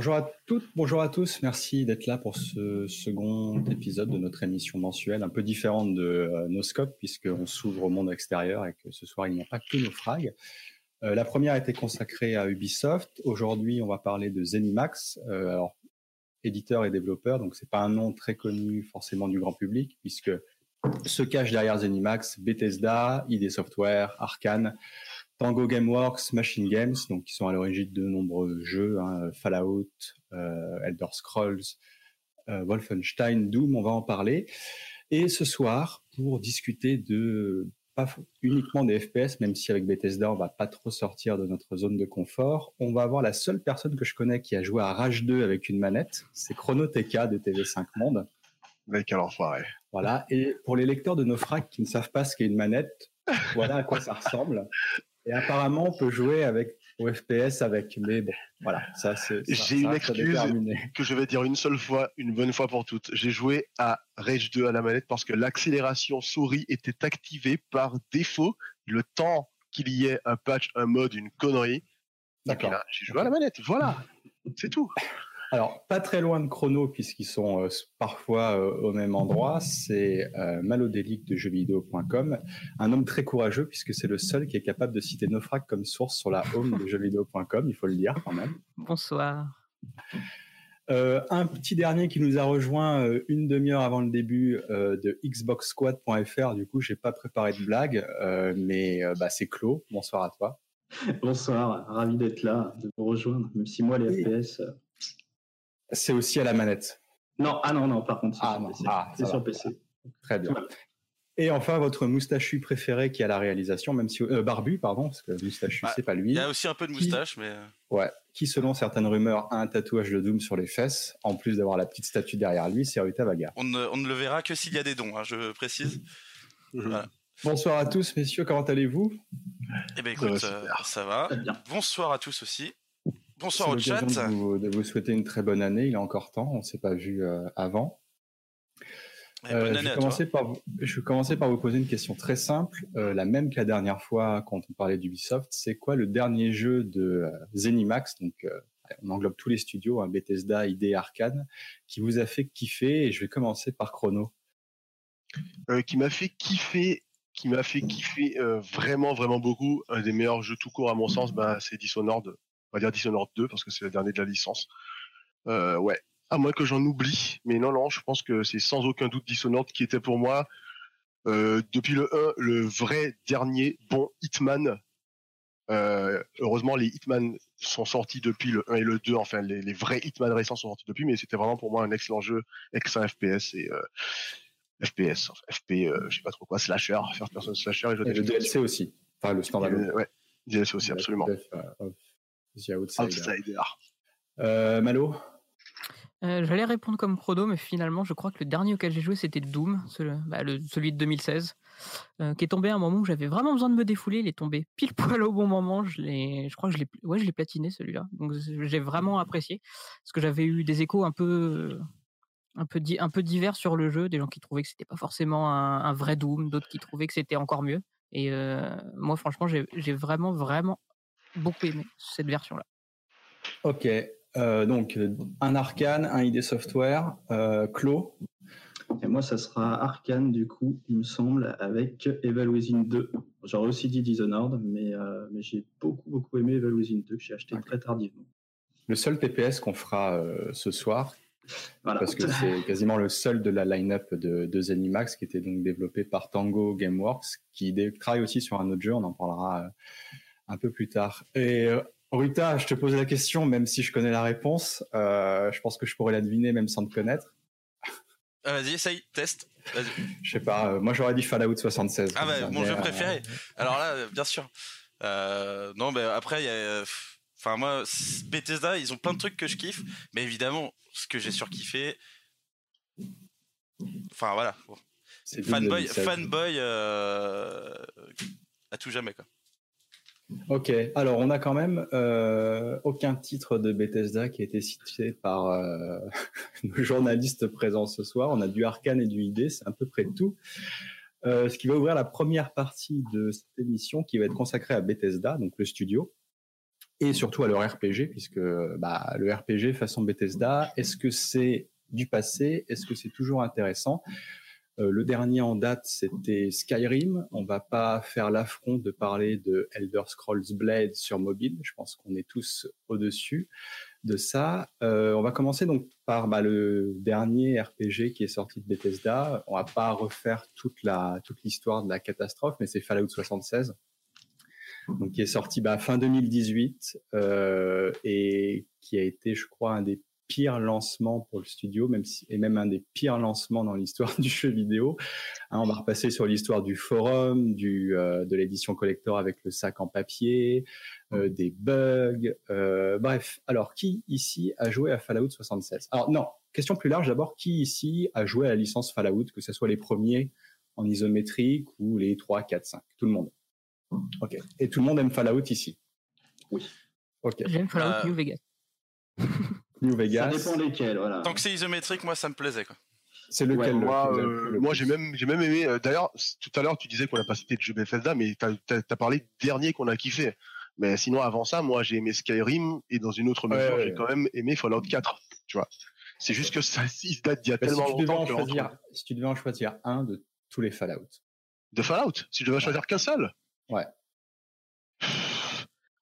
Bonjour à toutes, bonjour à tous. Merci d'être là pour ce second épisode de notre émission mensuelle, un peu différente de euh, nos scopes puisqu'on s'ouvre au monde extérieur et que ce soir il n'y a pas que nos frags. Euh, la première été consacrée à Ubisoft. Aujourd'hui, on va parler de Zenimax, euh, alors éditeur et développeur, donc c'est pas un nom très connu forcément du grand public puisque se cache derrière Zenimax Bethesda, ID Software, Arkane, Tango Gameworks, Machine Games, donc qui sont à l'origine de nombreux jeux, hein, Fallout, euh, Elder Scrolls, euh, Wolfenstein, Doom, on va en parler. Et ce soir, pour discuter de pas uniquement des FPS, même si avec Bethesda on va pas trop sortir de notre zone de confort, on va avoir la seule personne que je connais qui a joué à Rage 2 avec une manette, c'est Chronoteka de TV5 Monde. Mec, quel enfoiré. Voilà. Et pour les lecteurs de Nofrag qui ne savent pas ce qu'est une manette, voilà à quoi ça ressemble. Et apparemment, on peut jouer avec au FPS avec, mais bon, voilà, ça c'est. J'ai une excuse que je vais dire une seule fois, une bonne fois pour toutes. J'ai joué à Rage 2 à la manette parce que l'accélération souris était activée par défaut le temps qu'il y ait un patch, un mode, une connerie. D'accord. J'ai joué à la manette, voilà, c'est tout. Alors, pas très loin de Chrono, puisqu'ils sont euh, parfois euh, au même endroit, c'est euh, Malodélique de jeuxvideo.com, un homme très courageux, puisque c'est le seul qui est capable de citer Nofrag comme source sur la home de jeuxvideo.com, il faut le dire quand même. Bonsoir. Euh, un petit dernier qui nous a rejoint une demi-heure avant le début de xboxsquad.fr. Du coup, j'ai pas préparé de blague, mais bah, c'est Claude. Bonsoir à toi. Bonsoir, ravi d'être là, de vous rejoindre. Même si moi les FPS, c'est aussi à la manette. Non, ah non, non, par contre, c'est ah, sur PC. Ah, c'est sur PC. Très bien. Et enfin, votre moustachu préféré qui a la réalisation, même si euh, barbu, pardon, parce que moustachu, bah, c'est pas lui. Il y a aussi un peu de moustache, mais euh. ouais, qui selon certaines rumeurs a un tatouage de Doom sur les fesses, en plus d'avoir la petite statue derrière lui, c'est Ruta Vaga. On ne, on ne le verra que s'il y a des dons, hein, je précise. Mhm. Bonsoir à tous, messieurs, comment allez-vous? Eh ben écoute, euh, ça va. Bonsoir à tous aussi. Bonsoir au chat. De vous, de vous, souhaiter une très bonne année. Il est encore temps. On ne s'est pas vu euh, avant. Euh, je, vais commencer par, je vais commencer par vous poser une question très simple, euh, la même que la dernière fois quand on parlait d'Ubisoft. C'est quoi le dernier jeu de euh, Zenimax Donc, euh, on englobe tous les studios, hein, Bethesda, ID, Arkane, qui vous a fait kiffer? Et je vais commencer par Chrono. qui m'a fait kiffer qui m'a fait kiffer vraiment vraiment beaucoup un des meilleurs jeux tout court à mon sens bah, c'est Dishonored on va dire Dishonored 2 parce que c'est le dernier de la licence. Euh, ouais, à moins que j'en oublie, mais non, non, je pense que c'est sans aucun doute Dishonored qui était pour moi euh, depuis le 1 le vrai dernier bon Hitman. Euh, heureusement, les Hitman sont sortis depuis le 1 et le 2, enfin les, les vrais Hitman récents sont sortis depuis, mais c'était vraiment pour moi un excellent jeu, excellent FPS et FPS, FP, je sais pas trop quoi, slasher, first person slasher et, et le DLC aussi, enfin le standard. Ouais, DLC aussi, absolument. The Euh, Malo euh, J'allais répondre comme Prodo, mais finalement, je crois que le dernier auquel j'ai joué, c'était Doom, bah, celui de 2016, euh, qui est tombé à un moment où j'avais vraiment besoin de me défouler. Il est tombé pile poil au bon moment. Je, je crois que je l'ai ouais, je platiné celui-là. Donc j'ai vraiment apprécié, parce que j'avais eu des échos un peu, un, peu un peu divers sur le jeu, des gens qui trouvaient que c'était pas forcément un, vrai Doom, d'autres qui trouvaient que c'était encore mieux. Et euh, moi, franchement, j'ai vraiment, vraiment beaucoup aimé cette version-là. Ok, euh, donc un Arcane, un ID Software, euh, Clo. Et moi, ça sera Arcane du coup, il me semble, avec Evil Within 2. J'aurais aussi dit Dishonored, mais, euh, mais j'ai beaucoup beaucoup aimé Evil Within 2 que j'ai acheté très tardivement. Le seul TPS qu'on fera euh, ce soir, voilà. parce que c'est quasiment le seul de la line-up de, de Zenimax qui était donc développé par Tango Gameworks, qui travaille aussi sur un autre jeu, on en parlera euh, un peu plus tard. Et euh, Rita, je te pose la question, même si je connais la réponse. Euh, je pense que je pourrais la deviner même sans te connaître. Ah, vas-y, essaye, teste. Je sais pas. Euh, moi, j'aurais dit Fallout 76. Ah bah, mon jeu préféré. Alors là, bien sûr. Non, mais après, il y a. Enfin, moi, Bethesda, ils ont plein de trucs que je kiffe, mais évidemment, ce que j'ai surkiffé. Enfin, voilà. Fanboy, fanboy à tout jamais, quoi. Ok, alors on a quand même euh, aucun titre de Bethesda qui a été cité par euh, nos journalistes présents ce soir. On a du Arkane et du ID, c'est à peu près tout. Euh, ce qui va ouvrir la première partie de cette émission qui va être consacrée à Bethesda, donc le studio. et surtout à leur RPG, puisque bah, le RPG façon Bethesda, est-ce que c'est du passé? Est-ce que c'est toujours intéressant? Le dernier en date, c'était Skyrim. On va pas faire l'affront de parler de Elder Scrolls Blade sur mobile. Je pense qu'on est tous au-dessus de ça. Euh, on va commencer donc par bah, le dernier RPG qui est sorti de Bethesda. On va pas refaire toute l'histoire de la catastrophe, mais c'est Fallout 76, donc qui est sorti bah, fin 2018 euh, et qui a été, je crois, un des pire lancement pour le studio, même si, et même un des pires lancements dans l'histoire du jeu vidéo. Hein, on va repasser sur l'histoire du forum, du, euh, de l'édition collector avec le sac en papier, euh, des bugs, euh, bref. Alors, qui ici a joué à Fallout 76 Alors non, question plus large d'abord, qui ici a joué à la licence Fallout, que ce soit les premiers en isométrique ou les 3, 4, 5 Tout le monde. Ok. Et tout le monde aime Fallout ici? Oui. Ok. J'aime Fallout New Vegas. New Vegas. Ça dépend lesquels, voilà. Tant que c'est isométrique, moi ça me plaisait quoi. C'est lequel Ouais, moi, euh, moi j'ai même, j'ai même aimé. euh, D'ailleurs, tout à l'heure, tu disais qu'on n'a pas cité de jeu Bethesda, mais t'as as, parlé dernier qu'on a kiffé. Mais sinon, avant ça, moi, j'ai aimé Skyrim et dans une autre mesure, ouais, j'ai ouais. quand même aimé Fallout 4. Tu vois. C'est juste que ça, il se date d'il y a Bah, si, tellement devais longtemps en que choisir, si tu devais en choisir un de tous les Fallout. de Fallout? Si je devais choisir qu'un seul? Ouais.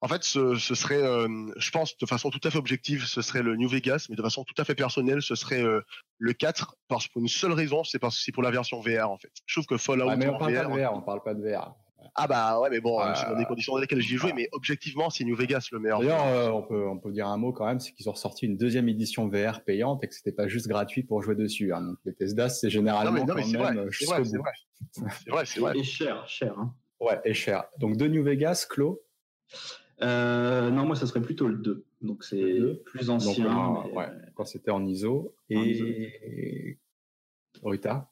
En fait, ce, ce serait, euh, je pense, de façon tout à fait objective, ce serait le New Vegas, mais de façon tout à fait personnelle, ce serait euh, le 4, parce pour une seule raison, c'est parce que c'est pour la version VR en fait. Je trouve que Fallout mais on en parle VR, pas de VR, on parle pas de VR. ah bah ouais, mais bon, Euh, c'est dans des conditions dans lesquelles j'y ai joué, mais objectivement, c'est New Vegas le meilleur. D'ailleurs, euh, on peut on peut dire un mot quand même, c'est qu'ils ont ressorti une deuxième édition VR payante et que c'était pas juste gratuit pour jouer dessus. Hein. Donc Bethesda, c'est non généralement mais, non, mais quand c'est vrai, même c'est jusqu'au vrai, bout. c'est vrai, c'est vrai, c'est vrai. Et cher, cher. Hein. Ouais, et cher. Donc de New Vegas, Clos. Euh, non, moi, ça serait plutôt le 2. Donc, c'est plus Donc ancien. mais, ouais, euh, quand c'était en ISO En et Rita.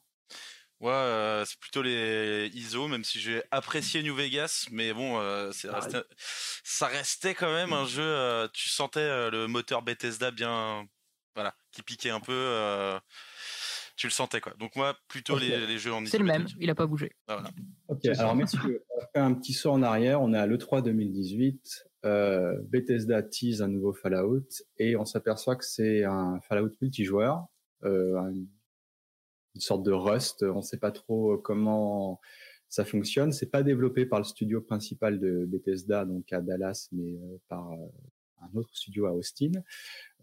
Ouais, euh, c'est plutôt les ISO, même si j'ai apprécié New Vegas, mais bon, euh, c'est resté- ça restait quand même un jeu. euh, tu sentais euh, le moteur Bethesda bien, voilà, qui piquait un peu. Tu le sentais quoi. Donc moi, plutôt les, les jeux en C'est le même, il a pas bougé. Ah, voilà. Ok, alors messieurs, on fait un petit saut en arrière. On est à l'E3 2018. Euh, Bethesda tease un nouveau Fallout et on s'aperçoit que c'est un Fallout multijoueur, euh, un- une sorte de Rust. On ne sait pas trop comment ça fonctionne. C'est pas développé par le studio principal de Bethesda, donc à Dallas, mais euh, par euh, un autre studio à Austin.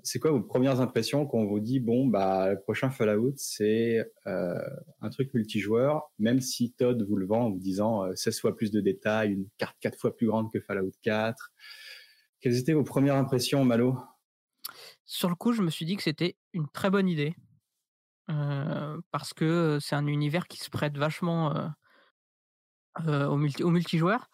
C'est quoi vos premières impressions quand on vous dit bon bah le prochain Fallout c'est euh, un truc multijoueur, même si Todd vous le vend en vous disant euh, 16 fois plus de détails, une carte 4 fois plus grande que Fallout 4. Quelles étaient vos premières impressions, Malo? Sur le coup, je me suis dit que c'était une très bonne idée. euh, parce que c'est un univers qui se prête vachement euh, euh, au multijoueur.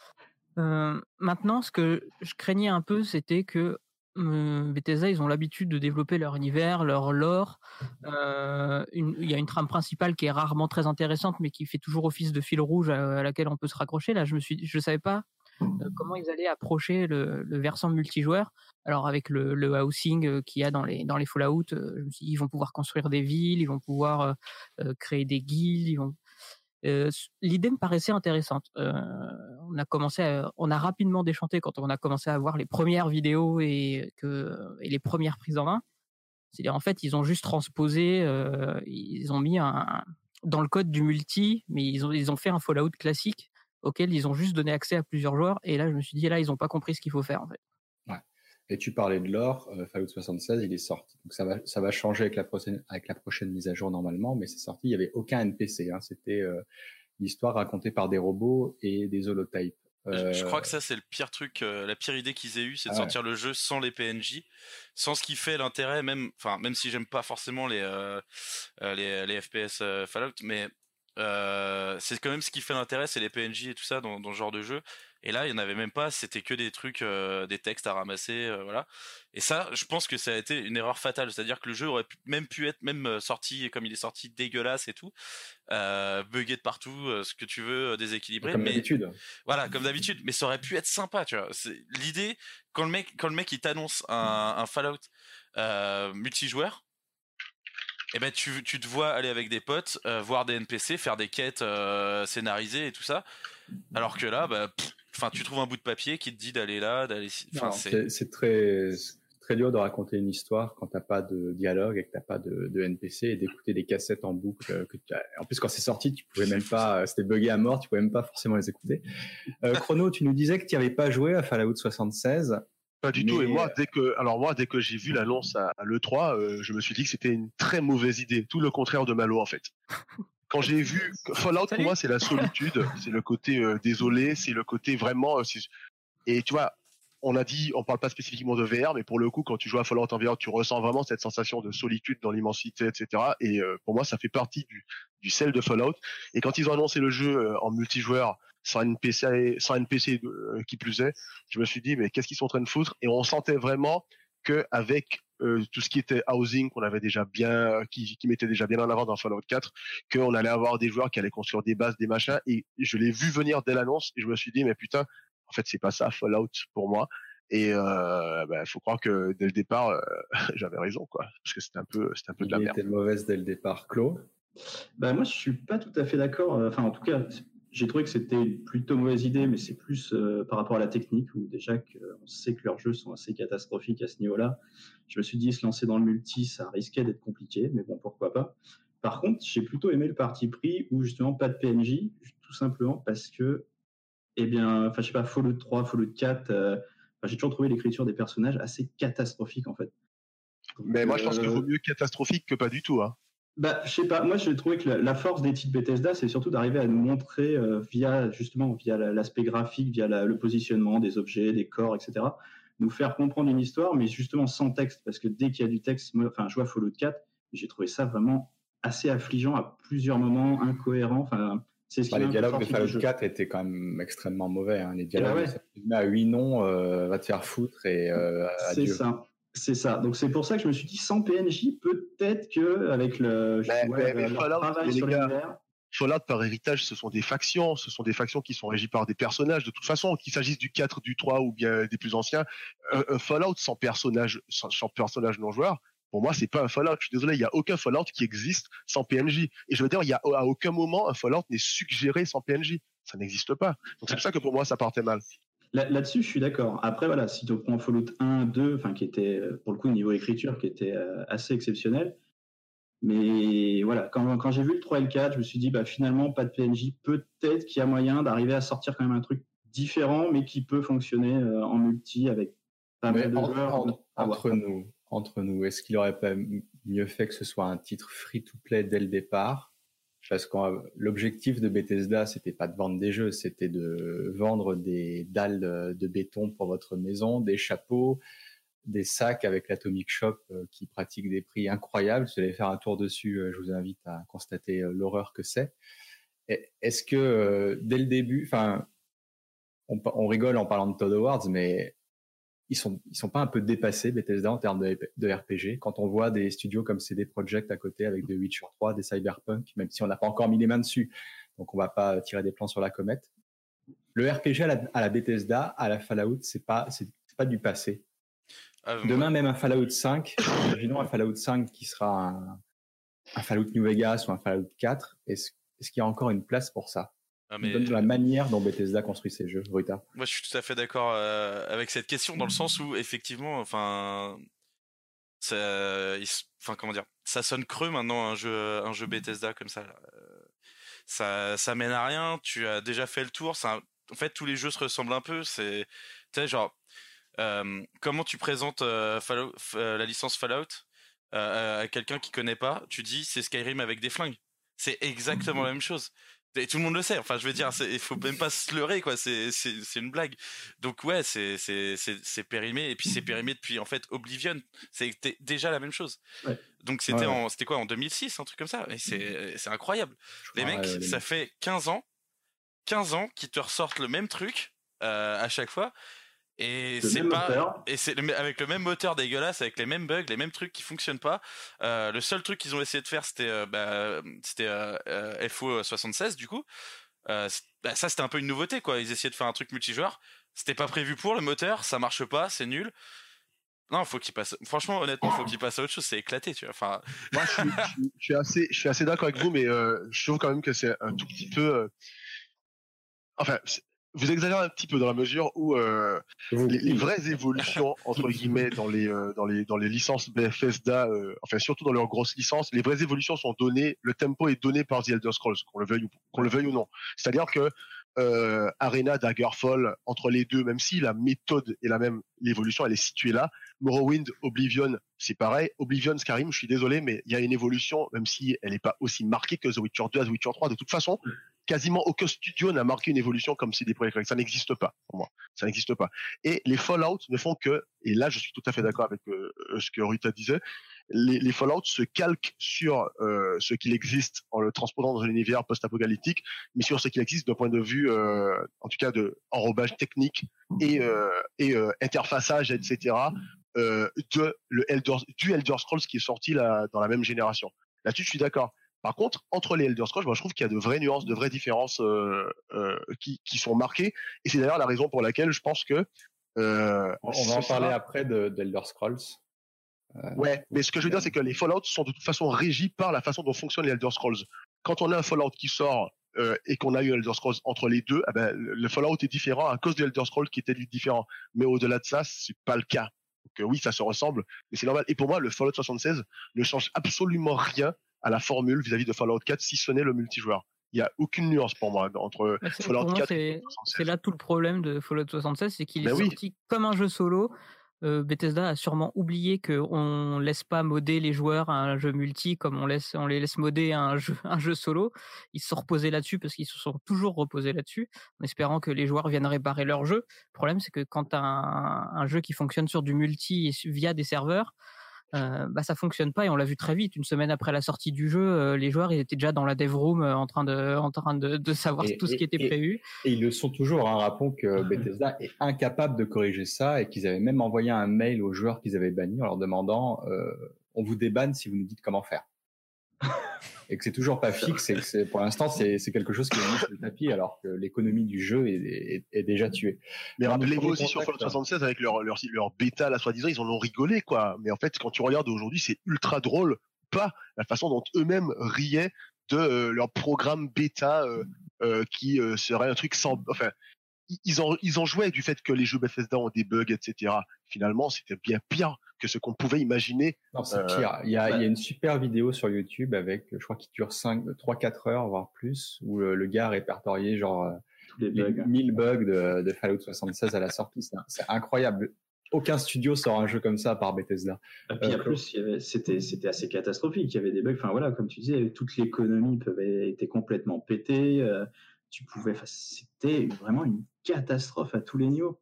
Maintenant, ce que je craignais un peu, c'était que euh, Bethesda, ils ont l'habitude de développer leur univers, leur lore. Il y a une trame principale qui est rarement très intéressante, mais qui fait toujours office de fil rouge à, laquelle on peut se raccrocher. Là, je me suis, je savais pas comment ils allaient approcher le, versant multijoueur. Alors avec le, housing qu'il y a dans les Fallout, ils vont pouvoir construire des villes, ils vont pouvoir créer des guildes, ils vont. L'idée me paraissait intéressante. On a commencé, on a rapidement déchanté quand on a commencé à voir les premières vidéos et les premières prises en main. C'est-à-dire en fait, ils ont juste transposé, ils ont mis dans le code du multi, mais ils ont ils ont fait un Fallout classique auquel ils ont juste donné accès à plusieurs joueurs. Et là, je me suis dit là, ils ont pas compris ce qu'il faut faire. Et tu parlais de l'or, euh, Fallout 76, il est sorti. Donc ça va, ça va changer avec la prochaine, avec la prochaine mise à jour normalement, mais c'est sorti, il y avait aucun NPC. Hein, C'était euh, l'histoire racontée par des robots et des holotypes. Je- Je Euh, crois que ça c'est le pire truc, la pire idée qu'ils aient eue, c'est de Ah ouais. sortir le jeu sans les PNJ, sans ce qui fait l'intérêt, même, enfin même si j'aime pas forcément les les, les FPS Fallout, mais c'est quand même ce qui fait l'intérêt, c'est les PNJ et tout ça dans, dans ce genre de jeu. Et là, il y en avait même pas, c'était que des trucs, euh, des textes à ramasser, euh, voilà. Et ça, je pense que ça a été une erreur fatale, c'est-à-dire que le jeu aurait pu- même pu être même euh, sorti comme il est sorti dégueulasse et tout, euh, buggé de partout, ce que tu veux, déséquilibré, comme d'habitude. voilà, comme d'habitude, mais ça aurait pu être sympa, tu vois. L'idée quand le mec, quand le mec il t'annonce un, un Fallout multijoueur, eh ben tu, tu te vois aller avec des potes, voir des NPC, faire des quêtes scénarisées et tout ça, alors que là, bah, pff, enfin, tu trouves un bout de papier qui te dit d'aller là, d'aller. Enfin, c'est très très dur de raconter une histoire quand t'as pas de dialogue et que t'as pas de, de, NPC et d'écouter des cassettes en boucle. Euh, que en plus, quand c'est sorti, tu pouvais même pas, euh, c'était bugué à mort, tu pouvais même pas forcément les écouter. Euh, Chrono, tu nous disais que tu avais pas joué à Fallout 76. Pas du tout. Et moi, dès que, alors moi, dès que j'ai vu l'annonce à, l'E3, euh, je me suis dit que c'était une très mauvaise idée. Tout le contraire de Malo, en fait. Quand j'ai vu Fallout, pour moi, c'est la solitude, c'est le côté euh, désolé, c'est le côté vraiment. Euh, et tu vois, on a dit, on parle pas spécifiquement de VR, mais pour le coup, quand tu joues à Fallout en VR, tu ressens vraiment cette sensation de solitude dans l'immensité, etc. Et pour moi, ça fait partie du, du sel de Fallout. Et quand ils ont annoncé le jeu en multijoueur, sans NPC, sans NPC euh, qui plus est, je me suis dit mais qu'est-ce qu'ils sont en train de foutre? Et on sentait vraiment que avec euh, tout ce qui était housing qu'on avait déjà bien, euh, qui, qui mettait déjà bien en avant dans Fallout 4, qu'on allait avoir des joueurs qui allaient construire des bases, des machins. Et je l'ai vu venir dès l'annonce et je me suis dit mais putain, en fait c'est pas ça Fallout pour moi. Et il bah, faut croire que dès le départ, j'avais raison, quoi, parce que c'était un peu, c'était un peu de la merde. était mauvaise dès le départ, Claude. Bah moi, je suis pas tout à fait d'accord. Enfin, en tout cas, j'ai trouvé que c'était une plutôt mauvaise idée, mais c'est plus euh, par rapport à la technique, où déjà qu'on sait que leurs jeux sont assez catastrophiques à ce niveau-là. Je me suis dit, se lancer dans le multi, ça risquait d'être compliqué, mais bon, pourquoi pas. Par contre, j'ai plutôt aimé le parti pris, où justement pas de PNJ, tout simplement parce que, eh bien, enfin, je sais pas, Fallout 3, Fallout 4, euh, j'ai toujours trouvé l'écriture des personnages assez catastrophique, en fait. mais moi, je pense qu'il vaut mieux catastrophique que pas du tout. Hein. Bah, je sais pas. Moi, j'ai trouvé que la, force des titres Bethesda, c'est surtout d'arriver à nous montrer euh, via justement via l'aspect graphique, via le positionnement des objets, des corps, etc. Nous faire comprendre une histoire, mais justement sans texte, parce que dès qu'il y a du texte, enfin, je vois Fallout 4, j'ai trouvé ça vraiment assez affligeant à plusieurs moments, incohérent. Enfin, c'est ce bah, les dialogues de Fallout 4 étaient quand même extrêmement mauvais. Hein. Les dialogues, eh ben à huit noms, euh, va te faire foutre et euh, C'est ça. C'est ça. Donc c'est pour ça que je me suis dit sans PNJ, peut-être que avec le, travail sur l'univers. Fallout par héritage, ce sont des factions, ce sont des factions qui sont régies par des personnages. De toute façon, qu'il s'agisse du 4, du 3 ou bien des plus anciens, un, Fallout sans personnage, sans, personnage non joueur, pour moi, c'est pas un Fallout. Je suis désolé, il y a aucun Fallout qui existe sans PNJ. Et je veux dire, il y a à aucun moment un Fallout n'est suggéré sans PNJ. Ça n'existe pas. Donc c'est pour ça que pour moi, ça partait mal. Là-dessus, je suis d'accord. Après, voilà, si tu prends Fallout 1, 2, enfin, qui était, euh, pour le coup, niveau écriture, qui était euh, assez exceptionnel. Mais voilà, quand, quand j'ai vu le 3 et le 4, je me suis dit, bah, finalement, pas de PNJ. Peut-être qu'il y a moyen d'arriver à sortir quand même un truc différent, mais qui peut fonctionner euh, en multi avec pas mal de joueurs. entre nous, entre nous, est-ce qu'il aurait pas mieux fait que ce soit un titre free-to-play dès le départ parce que l'objectif de Bethesda, c'était pas de vendre des jeux, c'était de vendre des dalles de béton pour votre maison, des chapeaux, des sacs avec l'Atomic Shop euh, qui pratique des prix incroyables. Si vous allez faire un tour dessus, euh, je vous invite à constater euh, l'horreur que c'est. Est-ce que dès le début, enfin, on, on, rigole en parlant de Todd Awards, mais ils sont ils sont pas un peu dépassés Bethesda en termes de, RPG quand on voit des studios comme CD Projekt à côté avec The Witcher 3, des Cyberpunk, même si on n'a pas encore mis les mains dessus, donc on va pas tirer des plans sur la comète. Le RPG à la, Bethesda, à la Fallout, c'est pas c'est pas du passé. Ah, Demain même un Fallout 5, imaginons un Fallout 5 qui sera un, Fallout New Vegas ou un Fallout 4, est-ce est-ce qu'il y a encore une place pour ça? Ah, mais... la manière dont Bethesda construit ses jeux, Ruta. Moi, je suis tout à fait d'accord euh, avec cette question dans le sens où effectivement, enfin, ça, enfin comment dire, ça sonne creux maintenant un jeu, un jeu Bethesda comme ça. Euh, ça, ça mène à rien. Tu as déjà fait le tour. Ça, en fait, tous les jeux se ressemblent un peu. C'est, tu sais, genre, euh, comment tu présentes la licence Fallout à quelqu'un qui connaît pas Tu dis c'est Skyrim avec des flingues. C'est exactement la même chose. Et tout le monde le sait. Enfin, je veux dire, il faut même pas se leurrer, quoi. C'est, une blague. Donc ouais, c'est, c'est, c'est, périmé. Et puis c'est périmé depuis en fait Oblivion. C'était déjà la même chose. Donc c'était en, c'était quoi en 2006, un truc comme ça? Et c'est, c'est incroyable. Les mecs, ça fait 15 ans, 15 ans qu'ils te ressortent le même truc euh, à chaque fois. Et c'est pas et c'est avec le même moteur dégueulasse, avec les mêmes bugs, les mêmes trucs qui fonctionnent pas. Euh, le seul truc qu'ils ont essayé de faire, c'était euh, bah, c'était euh, FO 76 du coup. Bah, ça c'était un peu une nouveauté quoi. Ils essayaient de faire un truc multijoueur. C'était pas prévu pour le moteur, ça marche pas, c'est nul. Non, faut qu'il passe. Franchement, honnêtement, faut qu'il passe à autre chose. C'est éclaté, tu vois. Enfin. Moi, je suis, je suis assez, je suis assez d'accord avec vous, mais je trouve quand même que c'est un tout petit peu. Enfin, vous exagérez un petit peu dans la mesure où euh, les, vraies évolutions entre guillemets dans les euh, dans les dans les licences Bethesda, euh, enfin surtout dans leurs grosses licences, les vraies évolutions sont données, le tempo est donné par The Elder Scrolls, qu'on le veuille ou qu'on le veuille ou non. C'est-à-dire que Arena, Daggerfall, entre les deux, même si la méthode est la même, l'évolution elle est située là. Morrowind, Oblivion, c'est pareil. Oblivion, Skyrim, je suis désolé, mais il y a une évolution, même si elle n'est pas aussi marquée que The Witcher 2 à The Witcher 3. De toute façon, quasiment aucun studio n'a marqué une évolution comme CD Projekt Ça n'existe pas pour moi. Ça n'existe pas. Et les Fallout ne font que, et là je suis tout à fait d'accord avec euh, ce que Rita disait, les, Fallout se calquent sur euh, ce qu'il existe en le transposant dans un univers post-apocalyptique, mais sur ce qu'il existe d'un point de vue, euh, en tout cas, de enrobage technique et, interfaçage, etc. de le Elder, du Elder Scrolls qui est sorti dans la même génération. Là-dessus, je suis d'accord. Par contre, entre les Elder Scrolls, moi, je trouve qu'il y a de vraies nuances, de vraies différences euh, euh, qui, qui, sont marquées. Et c'est d'ailleurs la raison pour laquelle je pense que... Euh, on va en parler après d'Elder Scrolls. Euh, ouais, mais ce que je veux dire, c'est que les Fallout sont de toute façon régis par la façon dont fonctionnent les Elder Scrolls. Quand on a un Fallout qui sort euh, et qu'on a eu Elder Scrolls entre les deux, eh ben, le Fallout est différent à cause de Elder Scrolls qui était différent. Mais au-delà de ça, c'est pas le cas. Donc oui, ça se ressemble, mais c'est normal. Et pour moi, le Fallout 76 ne change absolument rien à la formule vis-à-vis de Fallout 4, si ce n'est le multijoueur. Il n'y a aucune nuance pour moi entre Fallout 4 et C'est là tout le problème de Fallout 76, c'est qu'il est, ben sorti comme un jeu solo. Euh, Bethesda a sûrement oublié qu'on ne laisse pas modder les joueurs à un jeu multi comme on, laisse, on les laisse modder à un jeu, un jeu solo. Ils se sont reposés là-dessus parce qu'ils se sont toujours reposés là-dessus, en espérant que les joueurs viennent réparer leur jeu. Le problème, c'est que quand as un, un, jeu qui fonctionne sur du multi et via des serveurs, euh, bah ça fonctionne pas et on l'a vu très vite. Une semaine après la sortie du jeu, euh, les joueurs ils étaient déjà dans la dev room euh, en train de en train de, de savoir tout ce qui était prévu. Et ils le sont toujours. Hein. Rappelons que Bethesda est incapable de corriger ça et qu'ils avaient même envoyé un mail aux joueurs qu'ils avaient bannis en leur demandant euh, on vous débanne si vous nous dites comment faire et que c'est toujours pas fixe et que pour l'instant c'est, quelque chose qui est mis sur le tapis alors que l'économie du jeu est, est, déjà tuée. Mais rappelez-vous aussi sur Fallout 76 avec leur, leur, leur bêta, la soi-disant, ils en ont rigolé quoi. Mais en fait, quand tu regardes aujourd'hui, c'est ultra drôle, pas la façon dont eux-mêmes riaient de euh, leur programme bêta euh, euh, qui serait un truc sans, enfin, ils en, ils en jouaient du fait que les jeux Bethesda ont des bugs, etc. Finalement, c'était bien pire que ce qu'on pouvait imaginer. Non, c'est pire. Il y, a, il y a une super vidéo sur YouTube avec, je crois, qui dure 5, 3, 4 heures, voire plus, où le, gars a répertorié genre les, bugs. 1000 bugs de, de, Fallout 76 à la sortie. C'est incroyable. Aucun studio sort un jeu comme ça par Bethesda. Et puis en plus, c'était c'était assez catastrophique. Il y avait des bugs. Enfin voilà, comme tu disais, toute l'économie était complètement pétée. tu pouvais. C'était vraiment une catastrophe à tous les niveaux.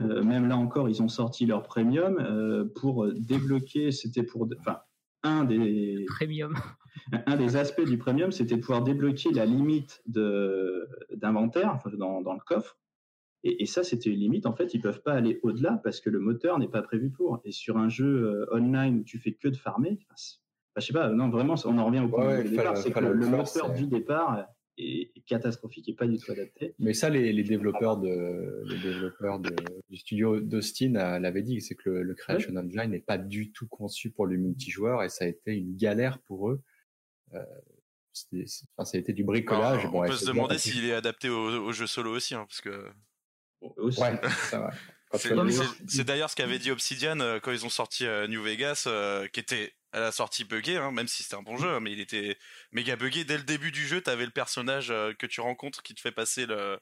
Euh, même là encore, ils ont sorti leur premium euh, pour débloquer. C'était pour, enfin, un des premium. Un des aspects du premium, c'était de pouvoir débloquer la limite de d'inventaire enfin, dans, dans, le coffre. Et, et ça, c'était une limite. En fait, ils peuvent pas aller au-delà parce que le moteur n'est pas prévu pour. Et sur un jeu euh, online où tu fais que de farmer, enfin, je sais pas. Non, vraiment, on en revient au point de départ. C'est que le, le moteur du départ est, catastrophique et pas du tout adapté. Mais ça, les, les développeurs, de, les développeurs de, du studio d'Austin l'avaient dit, c'est que le, Creation Engine n'est pas du tout conçu pour le multijoueur et ça a été une galère pour eux. Euh, enfin, ça a été du bricolage. on peut se demander s'il est adapté au, au, jeu solo aussi, hein, parce que. Ouais, ça va. C'est d'ailleurs ce qu'avait dit Obsidian euh, quand ils ont sorti euh, New Vegas, qui était à la sortie buggé, hein, même si c'était un bon jeu, hein, mais il était méga buggé. Dès le début du jeu, t'avais le personnage euh, que tu rencontres qui te fait passer le,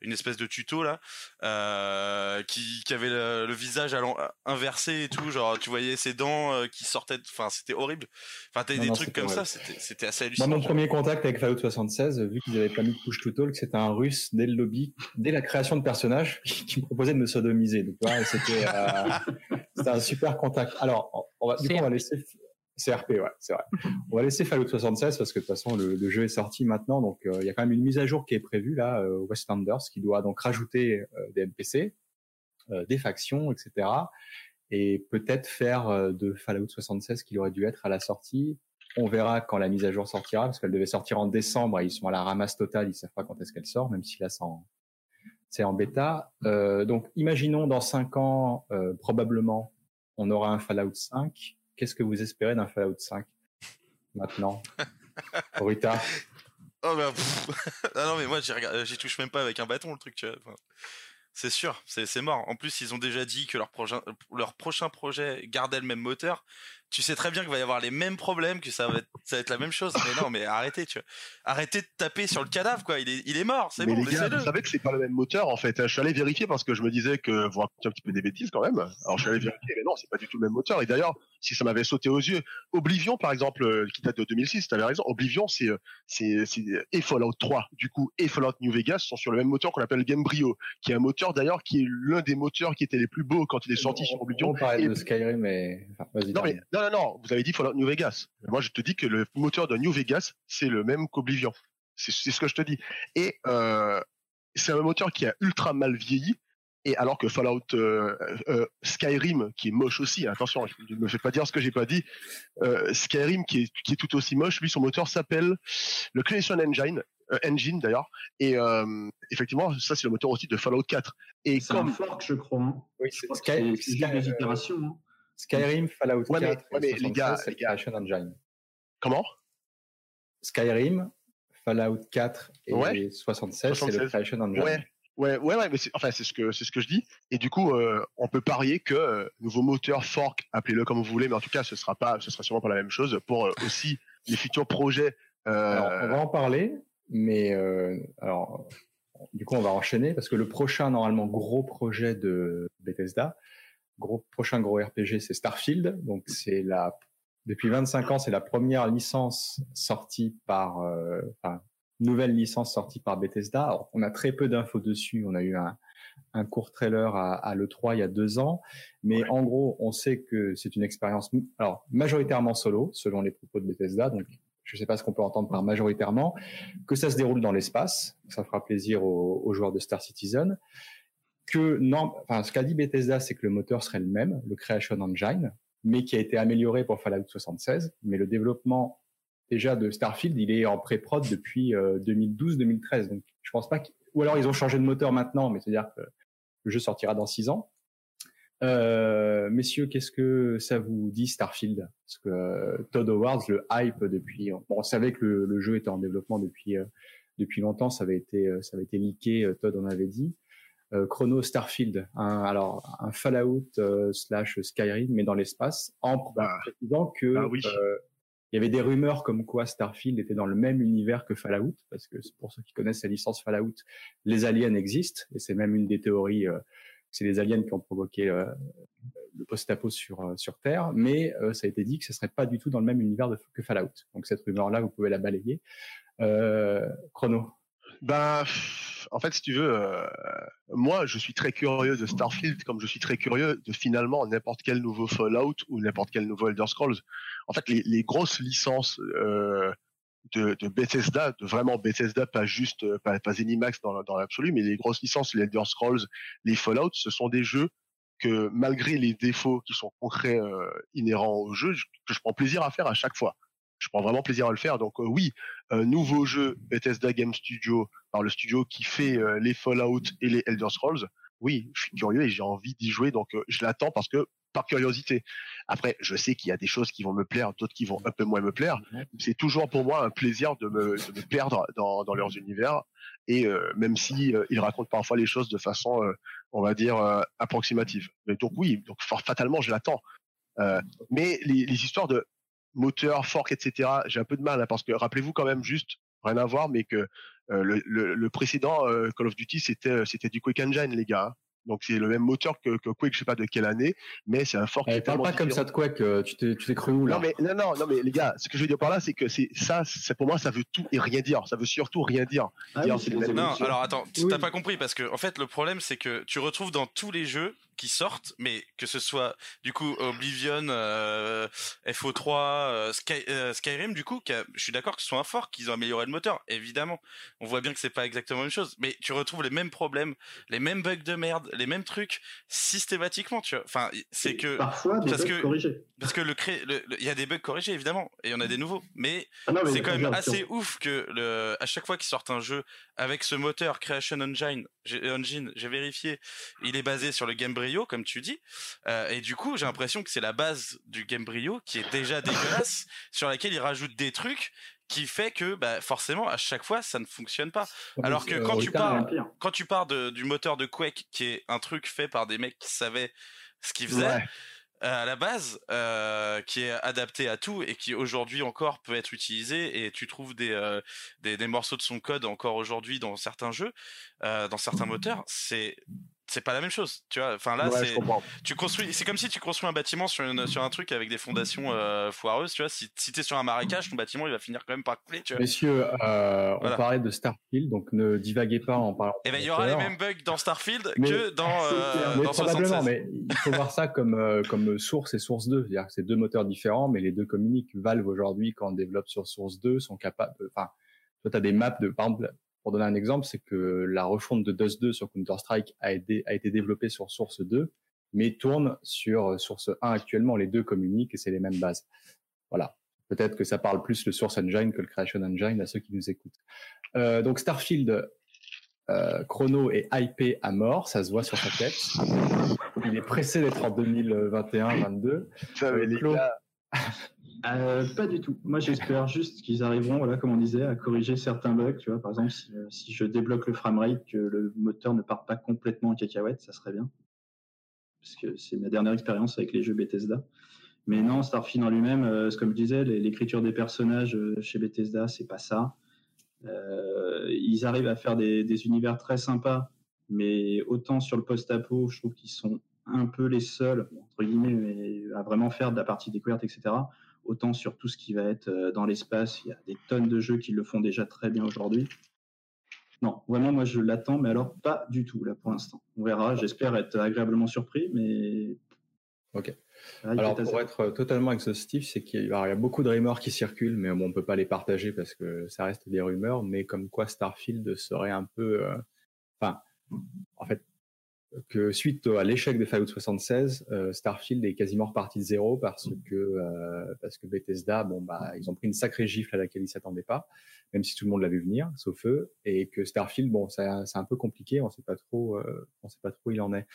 une espèce de tuto là, euh, qui, qui avait le, visage inversé et tout, genre tu voyais ses dents euh, qui sortaient, enfin c'était horrible. Enfin t'as des trucs comme ça, c'était assez hallucinant. Moi, mon premier contact avec Fallout 76, vu qu'ils avaient pas mis de push to talk, c'était un russe dès le lobby, dès la création de personnage, qui me proposait de me sodomiser. Donc c'était euh, un super contact. Alors, on va, du coup, on va laisser CRP, ouais, c'est vrai. On va laisser Fallout 76 parce que de toute façon le, le jeu est sorti maintenant, donc euh, il y a quand même une mise à jour qui est prévue là, euh, Westlanders, qui doit donc rajouter euh, des NPC, euh, des factions, etc. Et peut-être faire de Fallout 76 qu'il aurait dû être à la sortie. On verra quand la mise à jour sortira, parce qu'elle devait sortir en décembre. Et ils sont à la ramasse totale, ils savent pas quand est-ce qu'elle sort, même si là c'est en, bêta. donc imaginons dans cinq ans, probablement, on aura un Fallout 5 qu'est-ce que vous espérez d'un Fallout 5 maintenant Rita? Oh bah, ah non mais moi j'y touche même pas avec un bâton le truc, tu vois. c'est sûr, c'est mort. En plus, ils ont déjà dit que leur prochain projet gardait le même moteur tu sais très bien qu'il va y avoir les mêmes problèmes, que ça va être, ça va être la même chose. Mais non, mais arrêtez, tu vois. Arrêtez de taper sur le cadavre, quoi. Il est, il est mort, c'est bon, les gars, vous savez que c'est pas le même moteur, en fait. Je suis allé vérifier parce que je me disais que vous racontez un petit peu des bêtises quand même. Alors, je suis allé vérifier, mais non, c'est pas du tout le même moteur. Et d'ailleurs, si ça m'avait sauté aux yeux, Oblivion, par exemple, euh, qui date de 2006, tu avais raison. Oblivion, c'est, euh, c'est, c'est, et Fallout 3, du coup, et Fallout New Vegas sont sur le même moteur qu'on appelle Gamebryo, qui est un moteur d'ailleurs qui est l'un des moteurs qui étaient les plus beaux quand il est sorti sur Oblivion. On parlait de Skyrim et, non, mais, non, non, non, vous avez dit Fallout New Vegas. Moi, je te dis que le moteur de New Vegas, c'est le même qu'Oblivion. C'est ce que je te dis. Et euh, c'est un moteur qui a ultra mal vieilli. Et alors que Fallout euh, euh, Skyrim, qui est moche aussi, attention, je ne me fais pas dire ce que j'ai pas dit, Skyrim qui est, qui est tout aussi moche, lui son moteur s'appelle le Creation Engine, Engine d'ailleurs, et effectivement ça c'est le moteur aussi de Fallout 4. Et c'est comme... un fork je crois. Hein. Oui, c'est Sky... des itérations. Hein. Skyrim, Fallout 4, mais, mais les gars, les gars. Creation Engine. Comment? Skyrim, Fallout 4 et 76, c'est le Creation Engine. Ouais. Ouais, ouais, ouais, mais c'est, enfin, c'est ce que c'est ce que je dis. Et du coup, euh, on peut parier que euh, nouveau moteur fork, appelez-le comme vous voulez, mais en tout cas, ce sera pas, ce sera sûrement pas la même chose pour euh, aussi les futurs projets. Alors, on va en parler, mais alors, du coup, on va enchaîner parce que le prochain normalement gros projet de Bethesda, gros prochain gros RPG, c'est Starfield. Donc c'est la depuis 25 ans, c'est la première licence sortie par euh, enfin, nouvelle licence sortie par Bethesda. on a très peu d'infos dessus. On a eu un, un court trailer à, à l'E3 il y a deux ans, mais en gros, on sait que c'est une expérience alors majoritairement solo, selon les propos de Bethesda. Donc je ne sais pas ce qu'on peut entendre par majoritairement, que ça se déroule dans l'espace, ça fera plaisir aux, aux joueurs de Star Citizen, que non, enfin, ce qu'a dit Bethesda, c'est que le moteur serait le même, le Creation Engine, mais qui a été amélioré pour Fallout 76. Mais le développement déjà de Starfield, il est en pré-prod depuis 2012-2013. Euh, Donc, je pense pas ou alors ils ont changé de moteur maintenant, mais c'est-à-dire que le jeu sortira dans six ans. Euh, messieurs, qu'est-ce que ça vous dit Starfield? Parce que euh, Todd Howard, le hype depuis, bon, on savait que le, le, jeu était en développement depuis euh, depuis longtemps, ça avait été ça avait été leaké, Todd en avait dit. Euh, Chrono Starfield, un, alors un Fallout euh, slash Skyrim, mais dans l'espace, en bah, précisant que bah euh, il y avait des rumeurs comme quoi Starfield était dans le même univers que Fallout, parce que pour ceux qui connaissent la licence Fallout, les aliens existent, et c'est même une des théories, c'est les aliens qui ont provoqué le post-apo sur sur Terre, mais ça a été dit que ce serait pas du tout dans le même univers que Fallout. Donc cette rumeur-là, vous pouvez la balayer. Chrono. Ben, en fait, si tu veux, euh, moi, je suis très curieux de Starfield, comme je suis très curieux de finalement n'importe quel nouveau Fallout ou n'importe quel nouveau Elder Scrolls. En fait, les, grosses licences euh, de, de, Bethesda, de vraiment Bethesda, pas juste, euh, pas, pas Zenimax dans, l'absolu, mais les grosses licences, les Elder Scrolls, les Fallout, ce sont des jeux que malgré les défauts qui sont concrets inhérents au jeu, que je prends plaisir à faire à chaque fois je prends vraiment plaisir à le faire. Donc oui, un nouveau jeu Bethesda Game Studio par le studio qui fait euh, les Fallout et les Elder Scrolls. Oui, je suis curieux et j'ai envie d'y jouer, donc euh, je l'attends parce que par curiosité. Après, je sais qu'il y a des choses qui vont me plaire, d'autres qui vont un peu moins me plaire. C'est toujours pour moi un plaisir de me, de me perdre dans, dans leurs univers. Et euh, même si ils racontent parfois les choses de façon, on va dire, approximative. Mais donc oui, donc fatalement, je l'attends. mais les, les histoires de moteur, fork, etc. J'ai un peu de mal hein, parce que rappelez-vous quand même juste rien à voir, mais que euh, le, le, précédent euh, Call of Duty c'était euh, c'était du Quick Engine les gars. Hein. Donc c'est le même moteur que, que Quake, je sais pas de quelle année, mais c'est un fork. Eh, parle pas comme ça de Quake, tu t'es tu t'es cru où là? Non mais non non non mais les gars, ce que je veux dire par là, c'est que c'est ça, c'est pour moi ça veut tout et rien dire. Ça veut surtout rien dire. Ah non alors attends, tu t'as pas compris parce que en fait le problème c'est que tu retrouves dans tous les jeux qui sortent, mais que ce soit du coup Oblivion, euh, FO3, euh, Sky, euh, Skyrim, du coup, je suis d'accord que ce soit un fort, qu'ils ont amélioré le moteur, évidemment. On voit bien que c'est pas exactement la même chose, mais tu retrouves les mêmes problèmes, les mêmes bugs de merde, les mêmes trucs systématiquement, tu vois. Enfin, c'est que parfois des parce bugs que corrigés. parce que le il y a des bugs corrigés évidemment, et il y en a des nouveaux, mais, ah c'est quand même assez ouf que le, à chaque fois qu'ils sortent un jeu avec ce moteur Creation Engine, Engine, j'ai vérifié, il est basé sur le Game comme tu dis. Euh, et du coup, j'ai l'impression que c'est la base du Game Brio qui est déjà dégueulasse, sur laquelle ils rajoutent des trucs qui fait que bah, forcément à chaque fois ça ne fonctionne pas. Alors que euh, quand tu pire. quand tu pars de- du moteur de Quake, qui est un truc fait par des mecs qui savaient ce qu'ils faisaient Ouais. euh, à la base, euh, qui est adapté à tout et qui aujourd'hui encore peut être utilisé, et tu trouves des, euh, des, des morceaux de son code encore aujourd'hui dans certains jeux, dans certains moteurs, c'est c'est pas la même chose, tu vois. Enfin là, Ouais, c'est tu construis, c'est comme si tu construis un bâtiment sur, une, sur un truc avec des fondations euh, foireuses, tu vois. Si, si t'es sur un marécage, ton bâtiment il va finir quand même par couler, tu vois. Messieurs, euh, Voilà. on parlait de Starfield, donc ne divaguez pas en parlant. Et ben il y aura les mêmes bugs dans Starfield Mais- que dans, euh, mais dans probablement, 76. mais il faut voir ça comme euh, comme Source et Source 2, c'est-à-dire que c'est deux moteurs différents, mais les deux communiquent. Valve aujourd'hui, quand on développe sur Source 2, sont capables. Enfin, toi, tu as des maps de, par exemple, pour donner un exemple, c'est que la refonte de Dust 2 sur Counter Strike a été a été développée sur Source 2, mais tourne sur euh, Source 1 actuellement. Les deux communiquent et c'est les mêmes bases. Voilà. Peut-être que ça parle plus le Source Engine que le Creation Engine à ceux qui nous écoutent. Euh, donc Starfield, euh, Chrono est hypé à mort, ça se voit sur sa tête. Il est pressé d'être en 2021-22. Ça, mais les Claude. Euh, pas du tout. Moi, j'espère juste qu'ils arriveront, voilà, comme on disait, à corriger certains bugs. Tu par exemple, si, euh, si je débloque le framerate, que le moteur ne part pas complètement en cacahuète, ça serait bien. Parce que c'est ma dernière expérience avec les jeux Bethesda. Mais non, Starfield en lui-même, euh, comme je disais, l'écriture des personnages chez Bethesda, c'est pas ça. Ils arrivent à faire des, univers très sympas, mais autant sur le post-apo, je trouve qu'ils sont un peu les seuls, entre guillemets, à vraiment faire de la partie découverte, etc autant sur tout ce qui va être euh, dans l'espace. Il y a des tonnes de jeux qui le font déjà très bien aujourd'hui. Non, vraiment, moi, je l'attends, mais alors pas du tout, là, pour l'instant. On verra, j'espère être agréablement surpris, mais... Ok. Ah, Alors pour être totalement exhaustif, c'est qu'il y a il y a beaucoup de rumeurs qui circulent, mais bon, on peut pas les partager parce que ça reste des rumeurs. Mais comme quoi Starfield serait un peu, euh, enfin, en fait, que suite à l'échec de Fallout 76, euh, Starfield est quasiment reparti de zéro parce que euh, parce que Bethesda, bon bah, ils ont pris une sacrée gifle à laquelle ils s'attendaient pas, même si tout le monde l'a vu venir, sauf eux, et que Starfield, bon, c'est c'est un peu compliqué, on sait pas trop, euh, on sait pas trop où il en est.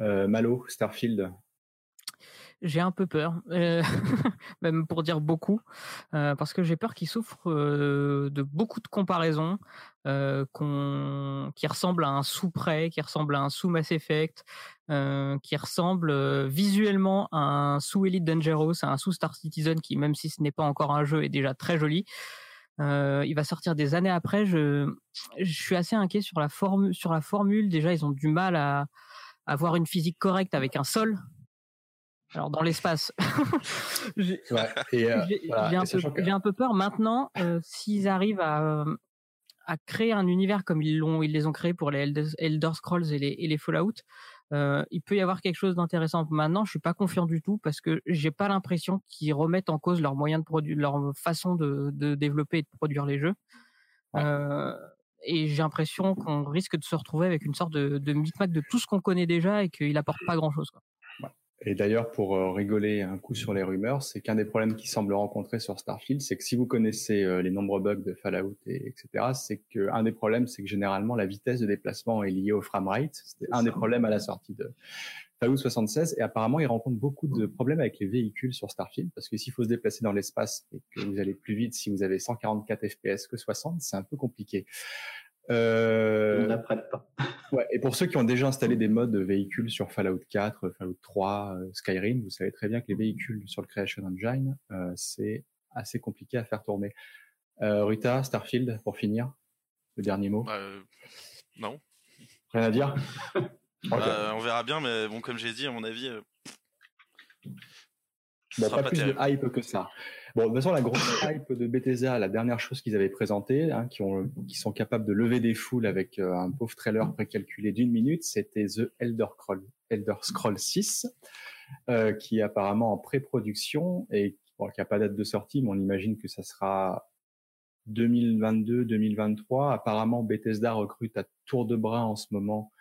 Euh, Malo, Starfield, J'ai un peu peur, euh, même pour dire beaucoup, euh, parce que j'ai peur qu'il souffre euh, de beaucoup de comparaisons qu'on- qui ressemblent à un sous-prêt, qui ressemblent à un sous-Mass Effect, euh, qui ressemblent euh, visuellement à un sous-Elite Dangerous, à un sous-Star Citizen, qui, même si ce n'est pas encore un jeu, est déjà très joli. Il va sortir des années après. Je, suis assez inquiet sur la formule. Déjà, ils ont du mal à avoir une physique correcte avec un sol. Alors dans l'espace, j'ai ouais, euh, voilà, un, peu- sachant que- j'ai un peu peur. Maintenant, euh, s'ils arrivent à, euh, à créer un univers comme ils l'ont, ils les ont créés pour les Elder, Elder Scrolls et les, et les Fallout, euh, il peut y avoir quelque chose d'intéressant. Maintenant, je suis pas confiant du tout parce que j'ai pas l'impression qu'ils remettent en cause leurs moyens de produire, leur façon de, de développer et de produire les jeux. Ouais. Euh, et j'ai l'impression qu'on risque de se retrouver avec une sorte de, de micmac de tout ce qu'on connaît déjà et qu'il apporte pas grand chose. Quoi. Et d'ailleurs, pour euh, rigoler un coup sur les rumeurs, c'est qu'un des problèmes qui semble rencontrer sur Starfield, c'est que si vous connaissez euh, les nombreux bugs de Fallout et etc., c'est que un des problèmes, c'est que généralement la vitesse de déplacement est liée au framerate. C'était un ça. des problèmes à la sortie de Fallout 76. Et apparemment, il rencontre beaucoup de problèmes avec les véhicules sur Starfield, parce que s'il faut se déplacer dans l'espace et que vous allez plus vite si vous avez 144 FPS que 60, c'est un peu compliqué. Euh, On n'apprête pas. Ouais, et pour ceux qui ont déjà installé des modes de véhicules sur Fallout 4, Fallout 3, euh, Skyrim, vous savez très bien que les véhicules sur le Creation Engine, euh, c'est assez compliqué à faire tourner. Euh, Rita, Starfield, pour finir, le dernier mot. Euh, non. Rien à dire? Bah, on verra bien, mais bon, comme j'ai dit, à mon avis, euh, ce Bon, sera pas, plus terrible. de hype que ça. Bon, de toute façon, la grosse hype de Bethesda, la dernière chose qu'ils avaient présentée, hein, qui, ont, qui sont capables de lever des foules avec euh, un pauvre trailer précalculé d'une minute, c'était The Elder Scroll, Elder Scroll 6, euh, qui est apparemment en pré-production et bon, qui n'a pas date de sortie, mais on imagine que ça sera 2022-2023. Apparemment, Bethesda recrute à tour de bras en ce moment,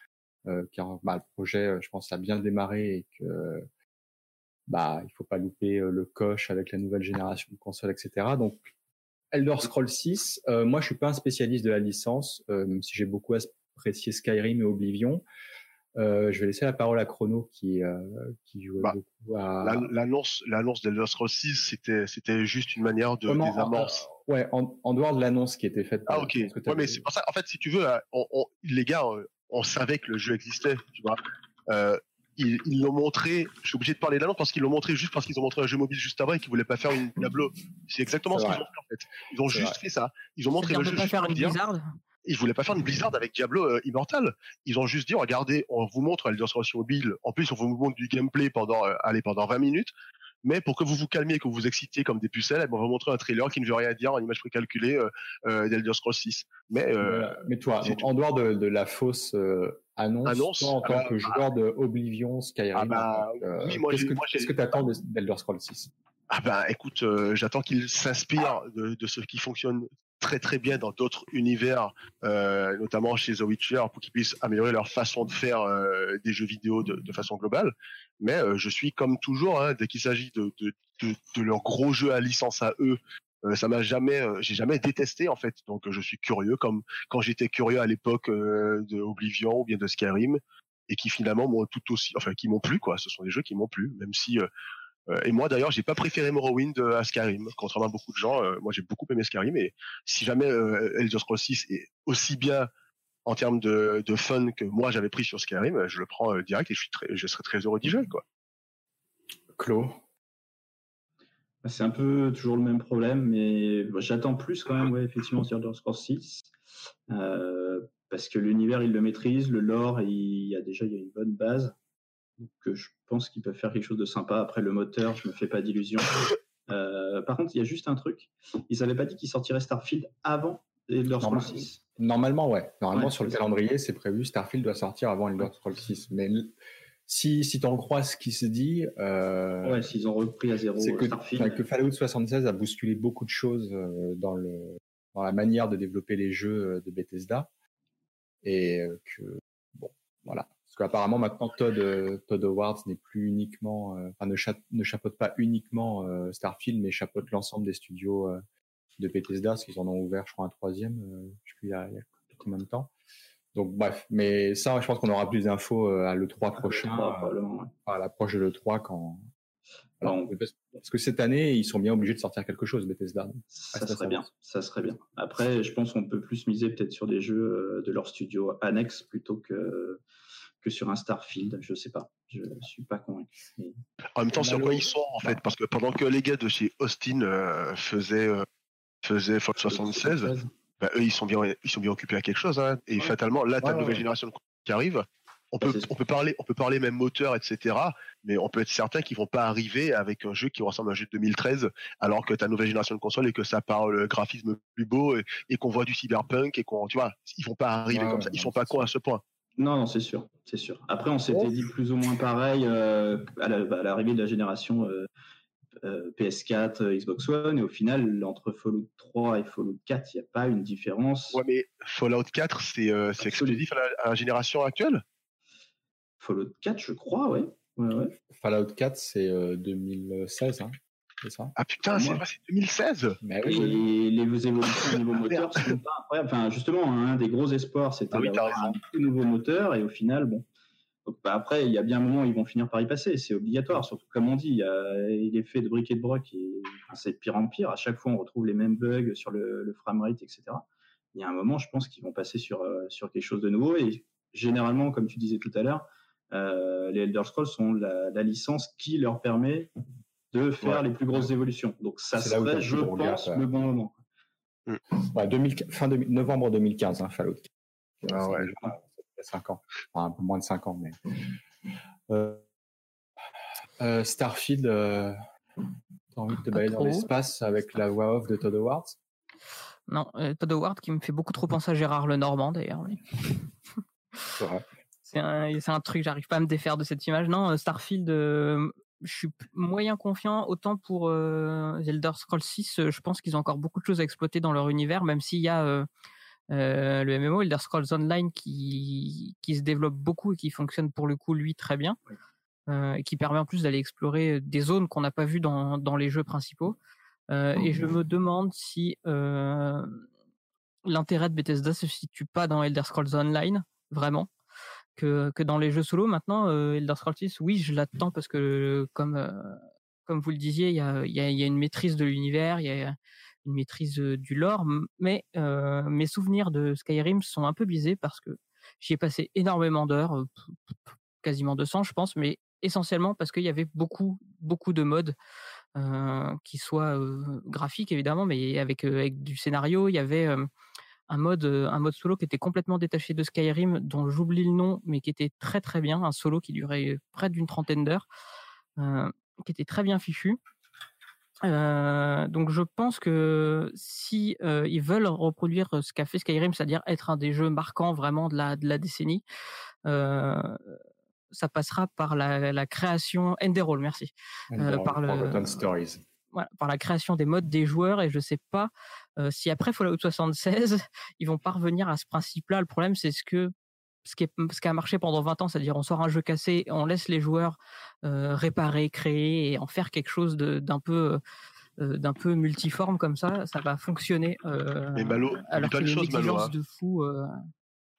euh, car bah, le projet, euh, je pense, a bien démarré et que bah il faut pas louper euh, le coche avec la nouvelle génération de consoles, etc. Donc Elder Scroll 6, euh, moi je suis pas un spécialiste de la licence, euh, même si j'ai beaucoup apprécié Skyrim et Oblivion. Euh, je vais laisser la parole à Chrono qui euh, qui joue bah, beaucoup à l'annonce l'annonce d'Elder Scrolls 6 c'était c'était juste une manière de désamorce. ouais, en, en, dehors de l'annonce qui était faite. Ah ok. Ouais, mais c'est pour ça. En fait, si tu veux, on, les gars, on savait que le jeu existait, tu vois. Euh, ils l'ont montré, je suis obligé de parler de l'annonce parce qu'ils l'ont montré juste parce qu'ils ont montré un jeu mobile juste avant et qu'ils voulaient pas faire une Diablo. C'est exactement ce qu'ils ont fait en fait. Ils ont juste fait ça. Ils ont montré le jeu pas faire une Blizzard. Ils voulaient pas faire une Blizzard avec Diablo euh, Immortal. Ils ont juste dit regardez, on vous montre Elder Scrolls mobile. En plus, on vous montre du gameplay pendant euh, allez pendant 20 minutes. Mais pour que vous vous calmiez, que vous vous excitiez comme des pucelles, on va vous montrer un trailer qui ne veut rien dire en image précalculée euh, euh, d'Elder Scrolls 6. Mais, euh, mais toi, en dehors de, de la fausse euh, annonce, annonce toi, en tant que joueur de Oblivion, Skyrim, ah bah, oui, qu'est-ce que tu attends d'Elder Scrolls 6 ah bah écoute, j'attends qu'il s'inspire de, ce qui fonctionne très très bien dans d'autres univers, euh, notamment chez The Witcher, pour qu'ils puissent améliorer leur façon de faire euh, des jeux vidéo de, façon globale. Mais euh, je suis comme toujours, hein, dès qu'il s'agit de, de, de, leur gros jeu à licence à eux, euh, ça m'a jamais, euh, j'ai jamais détesté en fait. Donc je suis curieux, comme quand j'étais curieux à l'époque de Oblivion ou bien de Skyrim, et qui finalement m'ont tout aussi, enfin qui m'ont plu quoi. Ce sont des jeux qui m'ont plu, même si euh, et moi d'ailleurs, j'ai pas préféré Morrowind à Skyrim, contrairement à beaucoup de gens. Euh, moi, j'ai beaucoup aimé Skyrim, et si jamais euh, Elder Scrolls 6 est aussi bien en termes de, fun que moi j'avais pris sur Skyrim, je le prends direct et je suis très, je serais très heureux d'y jouer, quoi. Bah, c'est un peu toujours le même problème, mais j'attends plus quand même, ouais, effectivement, sur Elder Scrolls 6. Euh, parce que l'univers, il le maîtrise, le lore, il y a déjà une bonne base. Donc, je pense qu'ils peuvent faire quelque chose de sympa. Après, le moteur, je me fais pas d'illusions. Euh, par contre, il y a juste un truc. Ils n'avaient pas dit qu'ils sortiraient Starfield avant Elder Scrolls 6 Normalement, ouais. Normalement, sur le calendrier, c'est prévu. Starfield doit sortir avant Elder Scrolls 6. Mais si, si tu en crois ce qui se dit. Euh, ouais, s'ils ont repris à zéro que, Starfield. que Fallout 76 a bousculé beaucoup de choses euh, dans, le, dans la manière de développer les jeux de Bethesda. Et que, bon, voilà qu'apparemment maintenant Todd, euh, Todd Howard n'est plus uniquement, euh, enfin ne, ne, chapeaute pas uniquement euh, Starfield, mais chapeaute l'ensemble des studios de Bethesda, parce qu'ils en ont ouvert, je crois, un troisième, je sais plus il y a, il y a combien de temps. Donc bref, mais ça, je pense qu'on aura plus d'infos à l'E3 prochain, à l'approche de l'E3 quand. Alors, parce que cette année, ils sont bien obligés de sortir quelque chose, Bethesda. Ça, ça serait bien. Ça serait bien. Après, je pense qu'on peut plus miser peut-être sur des jeux de leur studio annexe plutôt que que sur un Starfield. Je sais pas. Je suis pas convaincu. En même temps, sur quoi ils sont en fait Parce que pendant que les gars de chez Austin euh, faisaient euh, faisaient Fallout 76, bah, eux ils sont bien ils sont bien occupés à quelque chose. Hein. et fatalement, là, ta nouvelle génération qui arrive. On peut, on peut parler, on peut parler même moteur, etc. Mais on peut être certain qu'ils vont pas arriver avec un jeu qui ressemble à un jeu de 2013, alors que ta nouvelle génération de console et que ça parle le graphisme plus beau et, qu'on voit du cyberpunk et qu'on, tu vois, ils vont pas arriver comme ça. Ils sont pas cons à ce point. Non, non, c'est sûr, c'est sûr. Après, on s'était dit plus ou moins pareil euh, à l'arrivée de la génération euh, euh, PS4, Xbox One, et au final, entre Fallout 3 et Fallout 4, il n'y a pas une différence. Ouais, mais Fallout 4, c'est exclusif à la, génération actuelle? Fallout 4, je crois, ouais. ouais, ouais. Fallout 4, c'est 2016. Hein ça Ah putain, c'est vrai, c'est 2016 Mais oui, les, les évolutions au niveau moteur sont pas incroyables. Enfin, justement, un des gros espoirs, c'était ah d'avoir un nouveau moteur, et au final, bon. bah, après, il y a bien un moment où ils vont finir par y passer, c'est obligatoire. Surtout, comme on dit, il y a l'effet de briquet de broc, et c'est pire en pire. À chaque fois, on retrouve les mêmes bugs sur le, le framerate, etc. Il y a un moment, je pense qu'ils vont passer sur, euh, sur quelque chose de nouveau, et généralement, comme tu disais tout à l'heure, euh, les Elder Scrolls sont la, la, licence qui leur permet de faire les plus grosses évolutions. Donc ça serait, je pense, le bon moment. Mm. fin novembre 2015, hein, Fallout. Ah ouais. 5 ans. Enfin, un peu moins de 5 ans, mais. Euh, euh, Starfield, euh, t'as envie de te balader dans l'espace avec la voix off de Todd Howard? Non, Todd Howard qui me fait beaucoup trop penser à Gérard Lenormand d'ailleurs. C'est un, un, truc, j'arrive pas à me défaire de cette image. Non, Starfield, je suis moyen confiant autant pour euh, Elder Scrolls 6 je pense qu'ils ont encore beaucoup de choses à exploiter dans leur univers même s'il y a euh, euh, le MMO Elder Scrolls Online qui qui se développe beaucoup et qui fonctionne pour le coup lui très bien. Euh, et qui permet en plus d'aller explorer des zones qu'on n'a pas vues dans dans les jeux principaux. Et je me demande si l'intérêt de Bethesda se situe pas dans Elder Scrolls Online vraiment que, dans les jeux solo. Maintenant, Elder Scrolls 6, oui, je l'attends parce que comme comme vous le disiez, il y a, y, a, une maîtrise de l'univers, il y a une maîtrise du lore, mais mes souvenirs de Skyrim sont un peu biaisés parce que j'y ai passé énormément d'heures, quasiment 200 je pense, mais essentiellement parce qu'il y avait beaucoup beaucoup de modes euh, qui soient graphiques évidemment, mais avec avec du scénario. Il y avait un mode un mode solo qui était complètement détaché de Skyrim, dont j'oublie le nom, mais qui était très très bien, un solo qui durait près d'une trentaine d'heures, qui était très bien fichu. donc je pense que si ils veulent reproduire ce qu'a fait Skyrim, c'est-à-dire être un des jeux marquants vraiment de la de la décennie, ça passera par la, la création Enderroll, merci. Euh, par le, Stories. Voilà, par la création des modes des joueurs et je sais pas euh, si après Fallout 76 ils vont parvenir à ce principe-là. Le problème c'est ce que ce qui, est, ce qui a marché pendant 20 ans, c'est-à-dire on sort un jeu cassé, on laisse les joueurs euh, réparer, créer et en faire quelque chose d'un peu euh, d'un peu multiforme comme ça, ça va fonctionner. Euh, Mais Malo, une hein. de fou.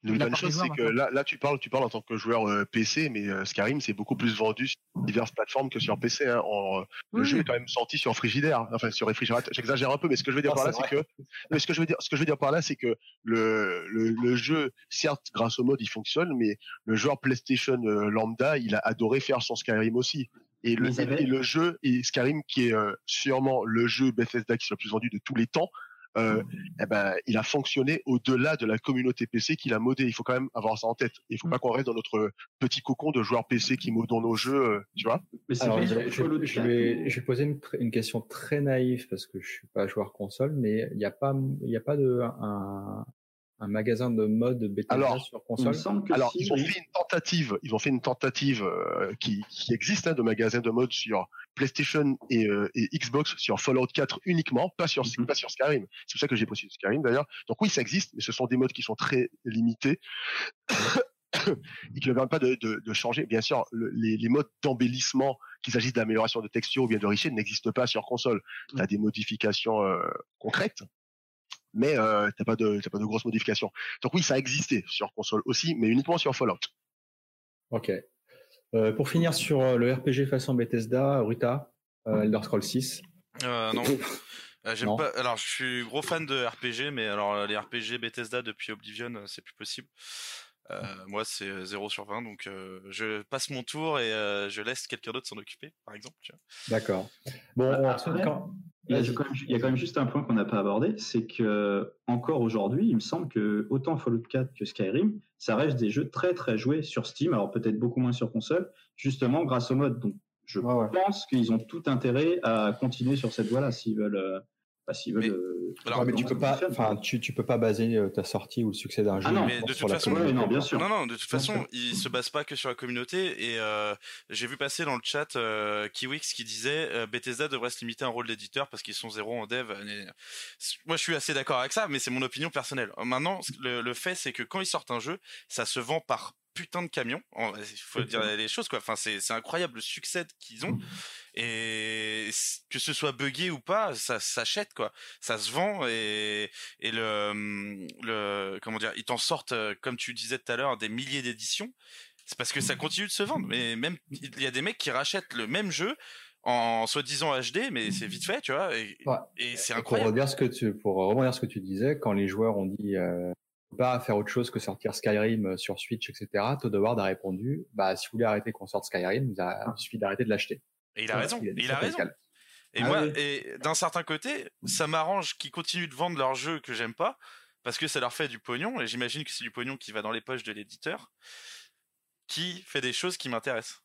Une chose, c'est que là, là, tu parles, tu parles en tant que joueur euh, PC, mais euh, Skyrim, c'est beaucoup plus vendu sur diverses plateformes que sur PC. Hein. En, Le jeu est quand même sorti sur frigidaire, enfin sur réfrigérateur. J'exagère un peu, mais ce que je veux dire par là, c'est que, mais ce que je veux dire, ce que je veux dire par là, c'est que le, le, le, jeu, certes, grâce au mode, il fonctionne, mais le joueur PlayStation euh, lambda, il a adoré faire son Skyrim aussi. Et le, et le jeu, et Skyrim, qui est sûrement le jeu Bethesda qui soit le plus vendu de tous les temps, euh, eh ben, il a fonctionné au-delà de la communauté PC qu'il a modé. Il faut quand même avoir ça en tête. Il faut pas qu'on reste dans notre petit cocon de joueurs PC qui modons nos jeux, euh, tu vois. Alors, je, je, vais, je vais poser une, une, question très naïve parce que je suis pas joueur console, mais il n'y a pas, il a pas de un, un magasin de mode Bethesda sur console Alors, ils ont fait une tentative, ils ont fait une tentative euh, qui, qui, existe hein, de magasin de mode sur PlayStation et, euh, et, Xbox sur Fallout 4 uniquement, pas sur mhm. pas sur Skyrim. C'est pour ça que j'ai précisé Skyrim d'ailleurs. Donc oui, ça existe, mais ce sont des modes qui sont très limités. et qui ne permettent pas de, de, de, changer. Bien sûr, les, les, modes d'embellissement, qu'il s'agisse d'amélioration de texture ou bien de richesse, n'existent pas sur console. Tu as des modifications euh, concrètes, mais euh, t'as pas de t'as pas de grosses modifications. Donc oui, ça a existé sur console aussi, mais uniquement sur Fallout. Ok. Euh, pour finir sur euh, le RPG façon Bethesda, Rita, euh, Elder Scrolls 6. Euh, non. J'aime pas. Alors, je suis gros fan de RPG, mais alors les RPG Bethesda depuis Oblivion, c'est plus possible. Euh, moi, c'est 0 sur 20, donc euh, je passe mon tour et euh, je laisse quelqu'un d'autre s'en occuper, par exemple. D'accord. Bon, bah, il, y a quand même, juste un point qu'on n'a pas abordé, c'est que encore aujourd'hui, il me semble que autant Fallout 4 que Skyrim, ça reste des jeux très très joués sur Steam, alors peut-être beaucoup moins sur console, justement grâce au mode. Donc, je pense qu'ils ont tout intérêt à continuer sur cette voie-là s'ils veulent mais, euh, alors, mais tu peux pas, enfin, tu, tu peux pas baser euh, ta sortie ou le succès d'un jeu. Ah non, mais de toute façon, non, bien sûr. Non, non, de toute façon, il se base pas que sur la communauté. Et euh, j'ai vu passer dans le chat euh, Kiwix qui disait euh, Bethesda devrait se limiter à un rôle d'éditeur parce qu'ils sont zéro en dev. Moi, je suis assez d'accord avec ça, mais c'est mon opinion personnelle. Maintenant, le, le fait, c'est que quand ils sortent un jeu, ça se vend par putain de camion. Il faut dire les choses quoi. Enfin, c'est incroyable le succès qu'ils ont. Et que ce soit buggé ou pas, ça s'achète quoi. Ça se vend et et le le comment dire, ils t'en sortent comme tu disais tout à l'heure des milliers d'éditions. C'est parce que ça continue de se vendre. Mais même il y a des mecs qui rachètent le même jeu en soi-disant HD, mais c'est vite fait, tu vois. Et, et c'est incroyable. Pour ce que tu, pour rebondir ce que tu disais, quand les joueurs ont dit euh, pas faire autre chose que sortir Skyrim euh, sur Switch, etc. Todd Howard a répondu, bah, si vous voulez arrêter qu'on sorte Skyrim, il suffit d'arrêter de l'acheter. Et il a raison. Il, a, raison. Et ah moi, et d'un certain côté, ça m'arrange qu'ils continuent de vendre leurs jeux que j'aime pas, parce que ça leur fait du pognon, et j'imagine que c'est du pognon qui va dans les poches de l'éditeur, qui fait des choses qui m'intéressent.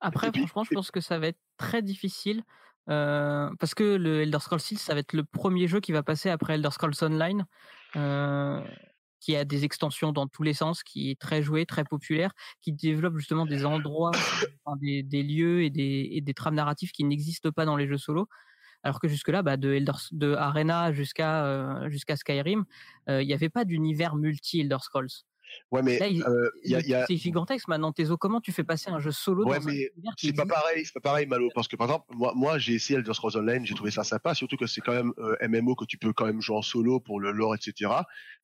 Après, franchement, je pense que ça va être très difficile, euh, parce que le Elder Scrolls 6, ça va être le premier jeu qui va passer après Elder Scrolls Online, qui a des extensions dans tous les sens, qui est très joué, très populaire, qui développe justement des endroits, des, lieux et des, trames narratives qui n'existent pas dans les jeux solo. Alors que jusque-là, bah, de, Elder, de Arena jusqu'à jusqu'à Skyrim, il n'y avait pas d'univers multi Elder Scrolls. Ouais, mais euh, c'est gigantesque maintenant. Tezo, comment tu fais passer un jeu solo ouais, mais c'est pas pareil, c'est pas pareil, Malo, parce que par exemple, moi, moi, j'ai essayé Elder Scrolls Online, j'ai trouvé ça sympa, surtout que c'est quand même euh, MMO que tu peux quand même jouer en solo pour le lore, etc.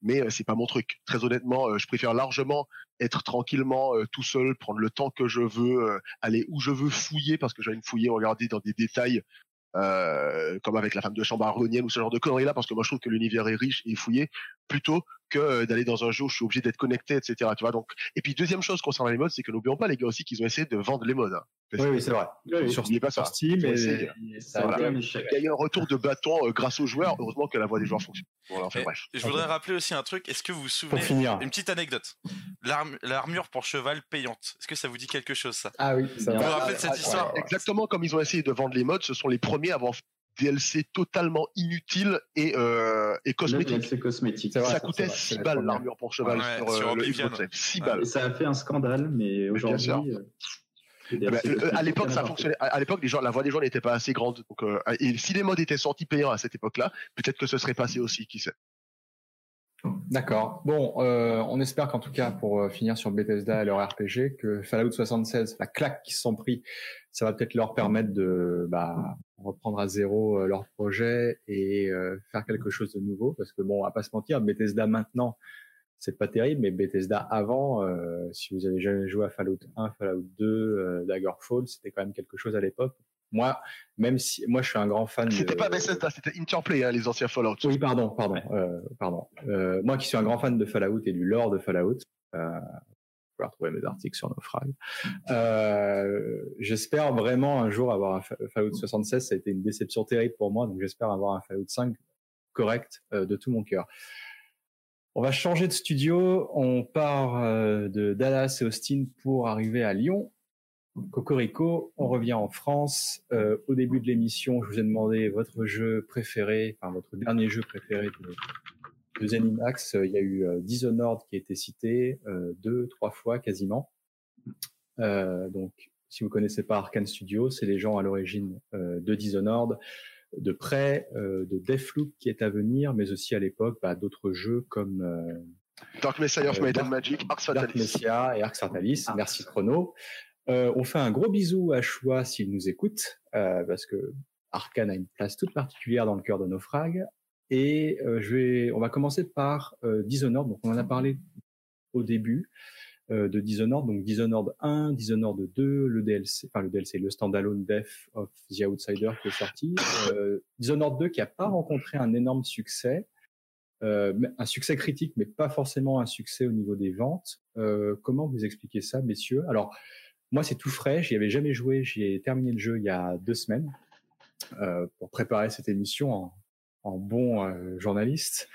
Mais euh, c'est pas mon truc. Très honnêtement, je préfère largement être tranquillement tout seul, prendre le temps que je veux, aller où je veux fouiller, parce que j'ai une fouiller, regarder dans des détails euh, comme avec la femme de chambre aronienne ou ce genre de conneries là, parce que moi je trouve que l'univers est riche et fouillé, plutôt que euh, d'aller dans un jeu où je suis obligé d'être connecté, etc. Tu vois donc. Et puis deuxième chose concernant les modes, c'est que n'oublions pas les gars aussi qu'ils ont essayé de vendre les modes. Hein. Oui, oui c'est vrai. sur, pas sur Steam, et, et ça a il y a eu un retour de bâton euh, grâce aux joueurs. Heureusement que la voix des joueurs fonctionne. bref. Je voudrais rappeler aussi un truc. Est-ce que vous vous souvenez Une petite anecdote? L'armure pour cheval payante. Est-ce que ça vous dit quelque chose ça? Ah oui. Ça vous vous rappelez de cette histoire? Exactement comme ils ont essayé de vendre les modes, ce sont les premiers à avoir DLC totalement inutile et, euh, et cosmétique. cosmétique. ça coûtait 6 balles l'armure pour cheval sur, euh, le Xbox 6 balles. Et ça a fait un scandale, mais aujourd'hui. Euh, eh ben, euh, à l'époque, ça fonctionnait. À l'époque, les gens, la voix des gens n'était pas assez grande. Donc, euh, et si les modes étaient sortis payants à cette époque-là, peut-être que ce serait passé aussi, qui sait. D'accord. Bon, euh, on espère qu'en tout cas, pour euh, finir sur Bethesda et leur RPG, que Fallout 76, la claque qu'ils se sont pris, ça va peut-être leur permettre de bah, reprendre à zéro euh, leur projet et faire quelque chose de nouveau. Parce que bon, à pas se mentir, Bethesda maintenant, c'est pas terrible, mais Bethesda avant, si vous avez jamais joué à Fallout 1, Fallout 2, Daggerfall, c'était quand même quelque chose à l'époque. Moi, même si moi je suis un grand fan. C'était pas Bethesda, c'était Interplay, hein, les anciens Fallout. Oui, pardon, pardon, euh, pardon. Euh, moi qui suis un grand fan de Fallout et du lore de Fallout, euh, je vais retrouver mes articles sur Naufrag. Euh, j'espère vraiment un jour avoir un Fallout 76. Ça a été une déception terrible pour moi, donc j'espère avoir un Fallout 5 correct euh, de tout mon cœur. On va changer de studio. On part euh, de Dallas et Austin pour arriver à Lyon Cocorico, on revient en France. Euh, au début de l'émission, je vous ai demandé votre jeu préféré, enfin votre dernier jeu préféré de, de Zenimax. Il y a eu euh, Dishonored qui a été cité euh, deux, trois fois quasiment. Euh, donc, si vous connaissez pas Arkane Studio, c'est les gens à l'origine euh, de Dishonored, de près de Deathloop qui est à venir, mais aussi à l'époque bah, d'autres jeux comme Dark Messiah of Might and Magic, Arx Fatalis. Dark Messiah et Arx Fatalis. Merci Chrono. Euh, on fait un gros bisou à Choix s'il nous écoute, euh, parce que Arkane a une place toute particulière dans le cœur de nos frags. Et euh, je vais, on va commencer par Dishonored. Donc on en a parlé au début de Dishonored. Donc Dishonored 1, Dishonored 2, le DLC, enfin le DLC, le standalone Death of the Outsider qui est sorti. Dishonored 2 qui a pas rencontré un énorme succès. un succès critique, mais pas forcément un succès au niveau des ventes. comment vous expliquez ça, messieurs? Alors, moi, c'est tout frais. J'y avais jamais joué. J'ai terminé le jeu il y a deux semaines euh, pour préparer cette émission en, en bon euh, journaliste.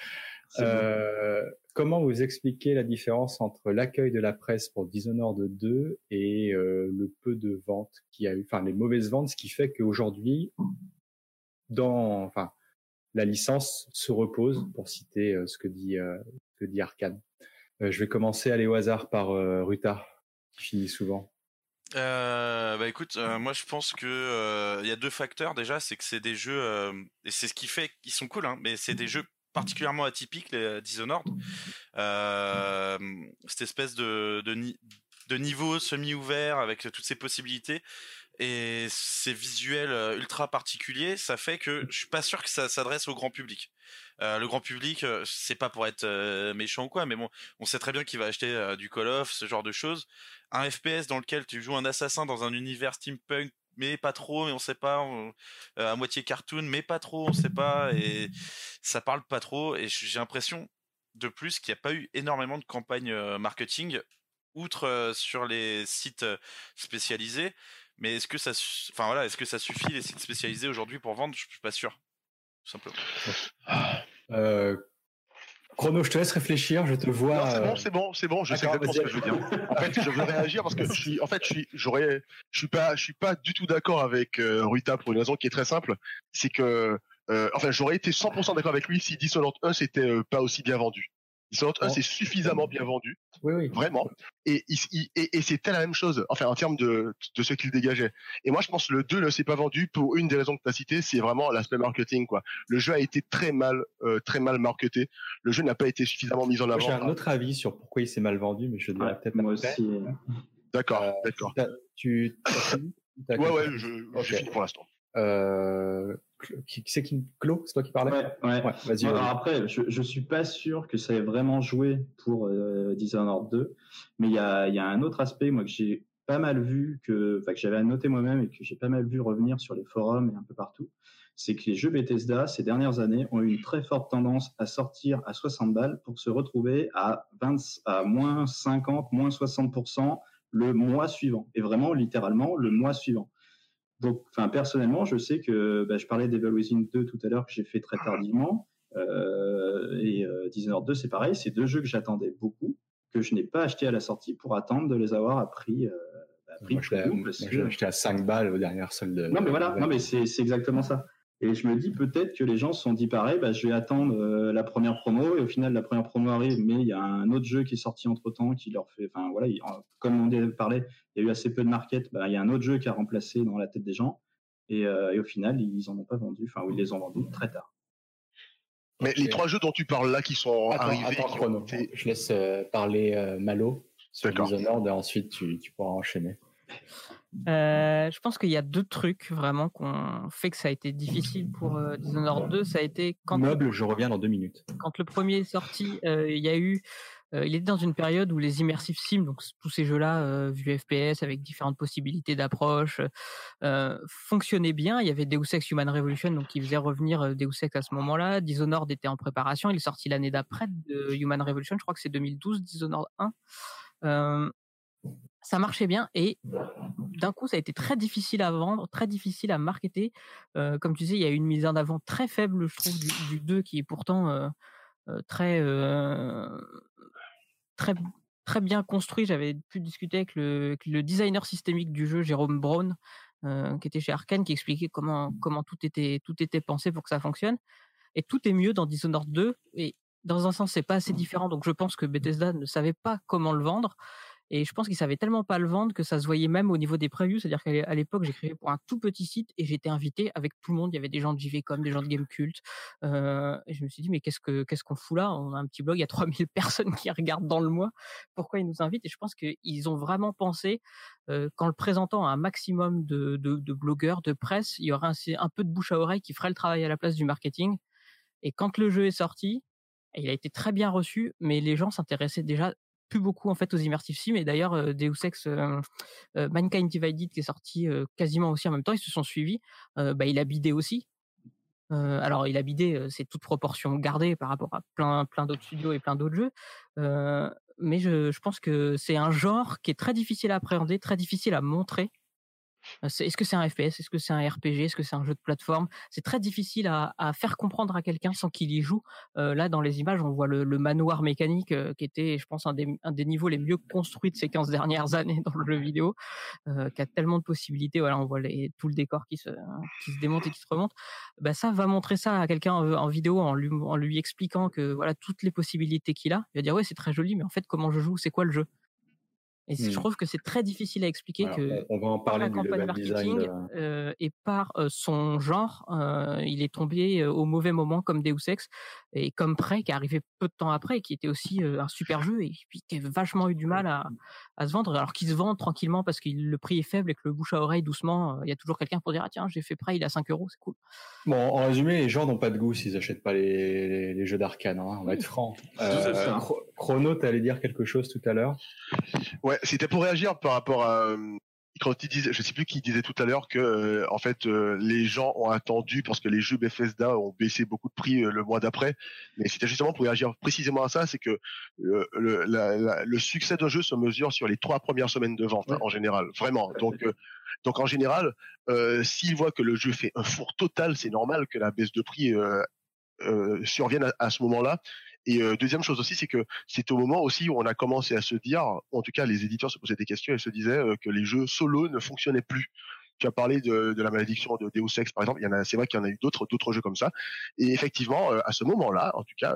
Euh, comment vous expliquez la différence entre l'accueil de la presse pour Dishonored 2 et euh, le peu de ventes qui a eu, enfin les mauvaises ventes, ce qui fait qu'aujourd'hui, dans, enfin, la licence se repose, pour citer euh, ce que dit euh, ce que dit Arkane. je vais commencer à aller au hasard par Ruta, qui finit souvent. Euh, bah écoute, euh, moi je pense que euh, il y a deux facteurs déjà, c'est que c'est des jeux et c'est ce qui fait qu'ils sont cool, hein, mais c'est des jeux particulièrement atypiques, les Dishonored. cette espèce de de, de niveau semi-ouvert avec toutes ces possibilités et ces visuels ultra particuliers, ça fait que je suis pas sûr que ça s'adresse au grand public. Euh, le grand public, c'est pas pour être méchant ou quoi, mais bon, on sait très bien qu'il va acheter du Call of, ce genre de choses. Un FPS dans lequel tu joues un assassin dans un univers steampunk mais pas trop, mais on sait pas, euh, à moitié cartoon, mais pas trop, on sait pas, et ça parle pas trop, et j'ai l'impression, de plus, qu'il n'y a pas eu énormément de campagne euh, marketing, outre euh, sur les sites spécialisés, mais est-ce que ça, enfin voilà, est-ce que ça suffit les sites spécialisés aujourd'hui pour vendre? Je suis pas sûr, tout simplement. Chrono, je te laisse réfléchir, je te vois. c'est bon, c'est bon, c'est bon, je sais exactement ce que je veux dire. En fait, je veux réagir parce que je suis, en fait, je suis, j'aurais, je suis pas, je suis pas du tout d'accord avec euh, Ruta pour une raison qui est très simple, c'est que, euh, enfin, j'aurais été 100% d'accord avec lui si Dishonored 1 c'était euh, pas aussi bien vendu. Dishonored 1 c'est suffisamment bien vendu, oui, oui. vraiment, et, et, et c'était la même chose, enfin en termes de, de ce qu'il dégageait. Et moi je pense que le 2 ne s'est pas vendu pour une des raisons que tu as citées, c'est vraiment l'aspect marketing quoi. Le jeu a été très mal, euh, très mal marketé. Le jeu n'a pas été suffisamment mis en avant. J'ai un autre avis sur pourquoi il s'est mal vendu, mais je dirais peut-être moi aussi. D'accord, euh, d'accord. Tu, ouais, ouais, je, okay. fini pour l'instant. Euh, qui c'est qui Claude c'est toi qui parlais? Ouais, ouais. vas-y alors après je, je suis pas sûr que ça ait vraiment joué pour euh, Dishonored 2 mais il y a, y a un autre aspect moi que j'ai pas mal vu que enfin que j'avais annoté moi-même et que j'ai pas mal vu revenir sur les forums et un peu partout c'est que les jeux Bethesda ces dernières années ont eu une très forte tendance à sortir à 60 balles pour se retrouver à 20 à moins 50 moins 60% le mois suivant et vraiment littéralement le mois suivant donc, enfin, personnellement, je sais que bah, je parlais d'Evil Within 2 tout à l'heure que j'ai fait très tardivement. Euh, et euh, Dishonored 2, c'est pareil. C'est deux jeux que j'attendais beaucoup, que je n'ai pas acheté à la sortie pour attendre de les avoir à prix. Euh, à prix moi, j'ai acheté à 5 balles aux dernières soldes. Non, mais voilà, non, mais c'est exactement ça. Et je me dis peut-être que les gens se sont dit pareil, bah, je vais attendre euh, la première promo. Et au final la première promo arrive, mais il y a un autre jeu qui est sorti entre temps qui leur fait, enfin voilà, comme on parlait, il y a eu assez peu de market, bah, il y a un autre jeu qui a remplacé dans la tête des gens. Et, euh, et au final ils en ont pas vendu, enfin ils les ont vendus très tard. Mais les trois jeux dont tu parles là qui sont arrivés, attends, je laisse euh, parler Malo sur Dishonored et ensuite tu, tu pourras enchaîner. Euh, je pense qu'il y a deux trucs vraiment qu'on fait que ça a été difficile pour euh, Dishonored 2. Ça a été quand meuble. Je reviens dans deux minutes. Quand le premier est sorti, euh, il y a eu, euh, il était dans une période où les immersive sim, donc tous ces jeux-là vus FPS avec différentes possibilités d'approche, fonctionnaient bien. Il y avait Deus Ex Human Revolution, donc qui faisait revenir Deus Ex à ce moment-là. Dishonored était en préparation. Il est sorti l'année d'après de Human Revolution. Je crois que c'est 2012, Dishonored 1 ça marchait bien et d'un coup ça a été très difficile à vendre, très difficile à marketer. Euh, comme tu sais, il y a une mise en avant très faible, je trouve, du, 2 qui est pourtant euh, euh, très très très bien construit. J'avais pu discuter avec le, designer systémique du jeu, Jérôme Brown, qui était chez Arkane, qui expliquait comment comment tout était tout était pensé pour que ça fonctionne. Et tout est mieux dans Dishonored 2 et dans un sens c'est pas assez différent. Donc je pense que Bethesda ne savait pas comment le vendre. Et je pense qu'ils savaient tellement pas le vendre que ça se voyait même au niveau des previews. C'est-à-dire qu'à l'époque, j'écrivais pour un tout petit site et j'étais invité avec tout le monde. Il y avait des gens de JVcom, des gens de Gamecult. Euh, et je me suis dit, mais qu'est-ce que qu'est-ce qu'on fout là? On a un petit blog, il y a 3000 personnes qui regardent dans le mois. Pourquoi ils nous invitent? Et je pense qu'ils ont vraiment pensé euh, qu'en le présentant à un maximum de, blogueurs, de presse, il y aurait un peu de bouche à oreille qui ferait le travail à la place du marketing. Et quand le jeu est sorti, il a été très bien reçu, mais les gens s'intéressaient déjà plus beaucoup en fait aux immersive sim et d'ailleurs euh, Deus Ex euh, Mankind Divided qui est sorti quasiment aussi en même temps ils se sont suivis. Bah, il a bidé aussi. Alors il a bidé c'est toute proportion gardée par rapport à plein plein d'autres studios et plein d'autres jeux. Mais je pense que c'est un genre qui est très difficile à appréhender très difficile à montrer est-ce que c'est un FPS Est-ce que c'est un RPG Est-ce que c'est un jeu de plateforme? C'est très difficile à, faire comprendre à quelqu'un sans qu'il y joue. Là, dans les images, on voit le, manoir mécanique qui était, je pense, un des, niveaux les mieux construits de ces 15 dernières années dans le jeu vidéo, qui a tellement de possibilités. Voilà, on voit tout le décor qui se, démonte et qui se remonte. Bah, ça va montrer ça à quelqu'un en, en, vidéo en lui, en lui expliquant que voilà toutes les possibilités qu'il a. Il va dire ouais, c'est très joli, mais en fait, comment je joue? C'est quoi le jeu? Et je mmh. trouve que c'est très difficile à expliquer que on va en parler du campagne marketing design, euh, et par euh, son genre, euh, il est tombé au mauvais moment comme Deus Ex et comme Prey qui est arrivé peu de temps après, qui était aussi un super jeu et puis qui a vachement eu du mal à, à se vendre, alors qu'il se vend tranquillement parce que le prix est faible et que le bouche à oreille doucement, il y a toujours quelqu'un pour dire ah tiens j'ai fait Prey, il est à 5 euros, c'est cool. Bon, en résumé, les gens n'ont pas de goût s'ils achètent pas les, les, jeux d'arcane, hein, on va être franc. Chrono, tu allais dire quelque chose tout à l'heure? Ouais, c'était pour réagir par rapport à euh, quand il disait, je sais plus qui disait tout à l'heure que euh, en fait euh, les gens ont attendu parce que les jeux Bethesda ont baissé beaucoup de prix le mois d'après, mais c'était justement pour réagir précisément à ça, c'est que le, le, succès d'un jeu se mesure sur les trois premières semaines de vente hein, en général, vraiment. Donc donc en général, s'ils voient que le jeu fait un four total, c'est normal que la baisse de prix survienne à ce moment-là et euh, deuxième chose aussi, c'est que c'est au moment aussi où on a commencé à se dire, en tout cas les éditeurs se posaient des questions et se disaient euh, que les jeux solo ne fonctionnaient plus tu as parlé de, la malédiction de Deus Ex par exemple. C'est vrai qu'il y en a eu d'autres, jeux comme ça. Et effectivement, euh, à ce moment-là, en tout cas,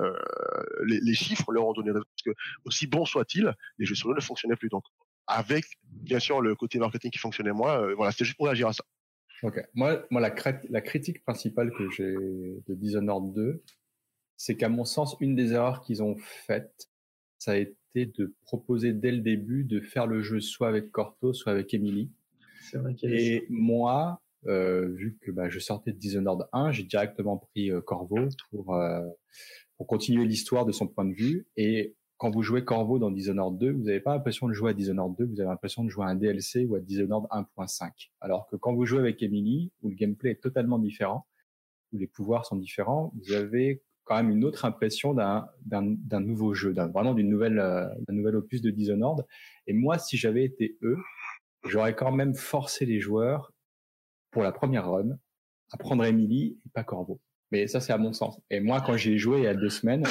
les, chiffres leur ont donné raison parce que aussi bon soit-il, les jeux solo ne fonctionnaient plus. Donc, avec bien sûr le côté marketing qui fonctionnait moins, voilà, c'était juste pour réagir à ça. Ok. Moi, moi, la, la critique principale que j'ai de Dishonored 2, c'est qu'à mon sens, une des erreurs qu'ils ont faites, ça a été de proposer dès le début de faire le jeu soit avec Corto, soit avec Emily. Vrai Et moi, euh, vu que bah, je sortais de Dishonored 1, j'ai directement pris euh, Corvo pour euh, pour continuer l'histoire de son point de vue. Et quand vous jouez Corvo dans Dishonored 2, vous n'avez pas l'impression de jouer à Dishonored 2, vous avez l'impression de jouer à un DLC ou à Dishonored 1.5. Alors que quand vous jouez avec Emily, où le gameplay est totalement différent, où les pouvoirs sont différents, vous avez quand même une autre impression d'un d'un nouveau jeu, d'un vraiment d'une nouvelle euh, d'un nouvel opus de Dishonored. Et moi, si j'avais été eux, j'aurais quand même forcé les joueurs pour la première run à prendre Emily et pas Corvo. Mais ça, c'est à mon sens. Et moi, quand j'ai joué il y a deux semaines,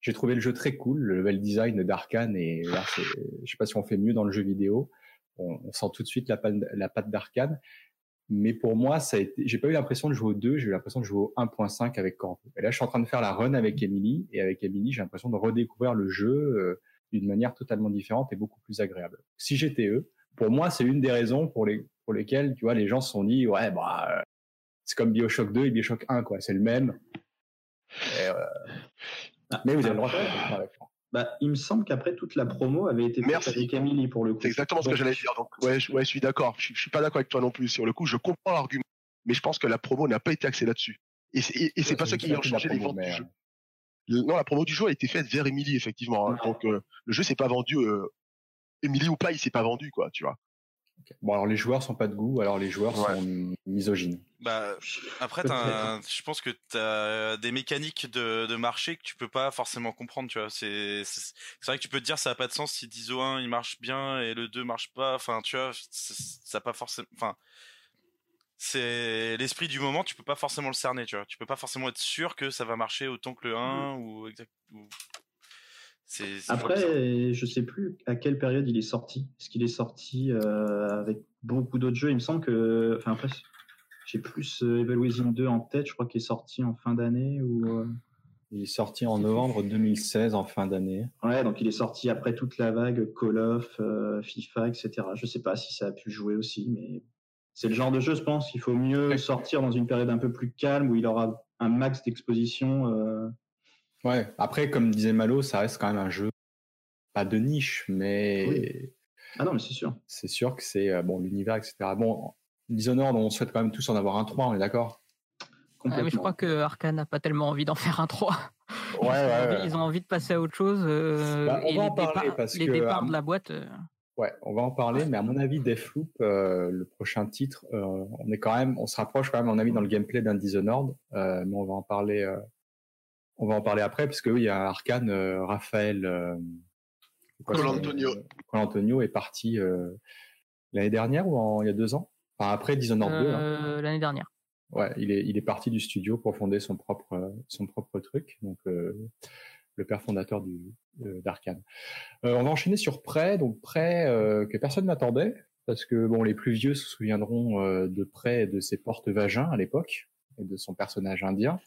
j'ai trouvé le jeu très cool, le level design d'Arkane. Et là, je sais pas si on fait mieux dans le jeu vidéo. On, sent tout de suite la, la patte d'Arkane. Mais pour moi, ça a été, j'ai pas eu l'impression de jouer au 2, j'ai eu l'impression de jouer au 1.5 avec Corvo. Et là, je suis en train de faire la run avec Emily. Et avec Emily, j'ai l'impression de redécouvrir le jeu euh, d'une manière totalement différente et beaucoup plus agréable. Si j'étais eux, pour moi, c'est une des raisons pour les pour lesquelles, tu vois, les gens se sont dit, ouais, bah, euh, c'est comme Bioshock 2 et Bioshock 1, quoi. C'est le même. Et, euh... ah, mais vous avez le droit de faire bah, il me semble qu'après toute la promo avait été faite avec Emily pour le coup. C'est exactement ce que j'allais dire. Donc ouais, je, ouais, je suis d'accord. Je, je, suis pas d'accord avec toi non plus sur le coup. Je comprends l'argument, mais je pense que la promo n'a pas été axée là-dessus. Et c'est et, et c'est pas ça qui a changé les ventes du jeu. non, la promo du jeu a été faite vers Emily effectivement. Hein. Donc euh, le jeu s'est pas vendu. Euh, Emily ou pas, il s'est pas vendu quoi, tu vois. Bon, alors les joueurs sont pas de goût, alors les joueurs ouais. sont misogynes. Bah, après, un, je pense que tu as des mécaniques de, de, marché que tu peux pas forcément comprendre, tu vois. C'est vrai que tu peux te dire ça a pas de sens si DISO 1 il marche bien et le 2 marche pas. Enfin, tu vois, ça pas forcément. Enfin, c'est l'esprit du moment, tu peux pas forcément le cerner, tu vois. Tu peux pas forcément être sûr que ça va marcher autant que le 1 mmh. ou exact. Ou... Après, je sais plus à quelle période il est sorti. Est-ce qu'il est sorti euh, avec beaucoup d'autres jeux? Il me semble que. Enfin, après, j'ai plus Evil Within 2 en tête. Je crois qu'il est sorti en fin d'année ou. Euh... Il est sorti en novembre 2016, en fin d'année. Ouais, donc il est sorti après toute la vague Call of, euh, FIFA, etc. Je sais pas si ça a pu jouer aussi, mais c'est le genre de jeu, je pense, qu'il faut mieux sortir dans une période un peu plus calme où il aura un max d'exposition. Ouais, après, comme disait Malo, ça reste quand même un jeu, pas de niche, mais. Oui. Ah non, mais c'est sûr. C'est sûr que c'est, euh, bon, l'univers, etc. Bon, Dishonored, on souhaite quand même tous en avoir un 3, on est d'accord? Ah, mais je crois que Arkane n'a pas tellement envie d'en faire un 3. Ouais, ouais, ils, ont envie, ils, ont envie, de passer à autre chose. Euh, bah, on et va les en parler départs, parce les que, départs à de la boîte. Euh... Ouais, on va en parler, mais à mon avis, Deathloop, euh, le prochain titre, euh, on est quand même, on se rapproche quand même, à mon avis, dans le gameplay d'un Dishonored, euh, mais on va en parler euh, on va en parler après parce que oui, il y a Arkane, euh, Raphaël euh, Colantonio. Colantonio est parti euh, l'année dernière ou en, il y a deux ans? Enfin, Après Dishonored 2. Hein. L'année dernière. Ouais, il est, il est parti du studio pour fonder son propre, son propre truc. Donc, euh, le père fondateur du d'Arkane. Euh, on va enchaîner sur Prêt, donc Prêt que personne n'attendait parce que bon, les plus vieux se souviendront de Prêt et de ses portes vagins à l'époque et de son personnage indien.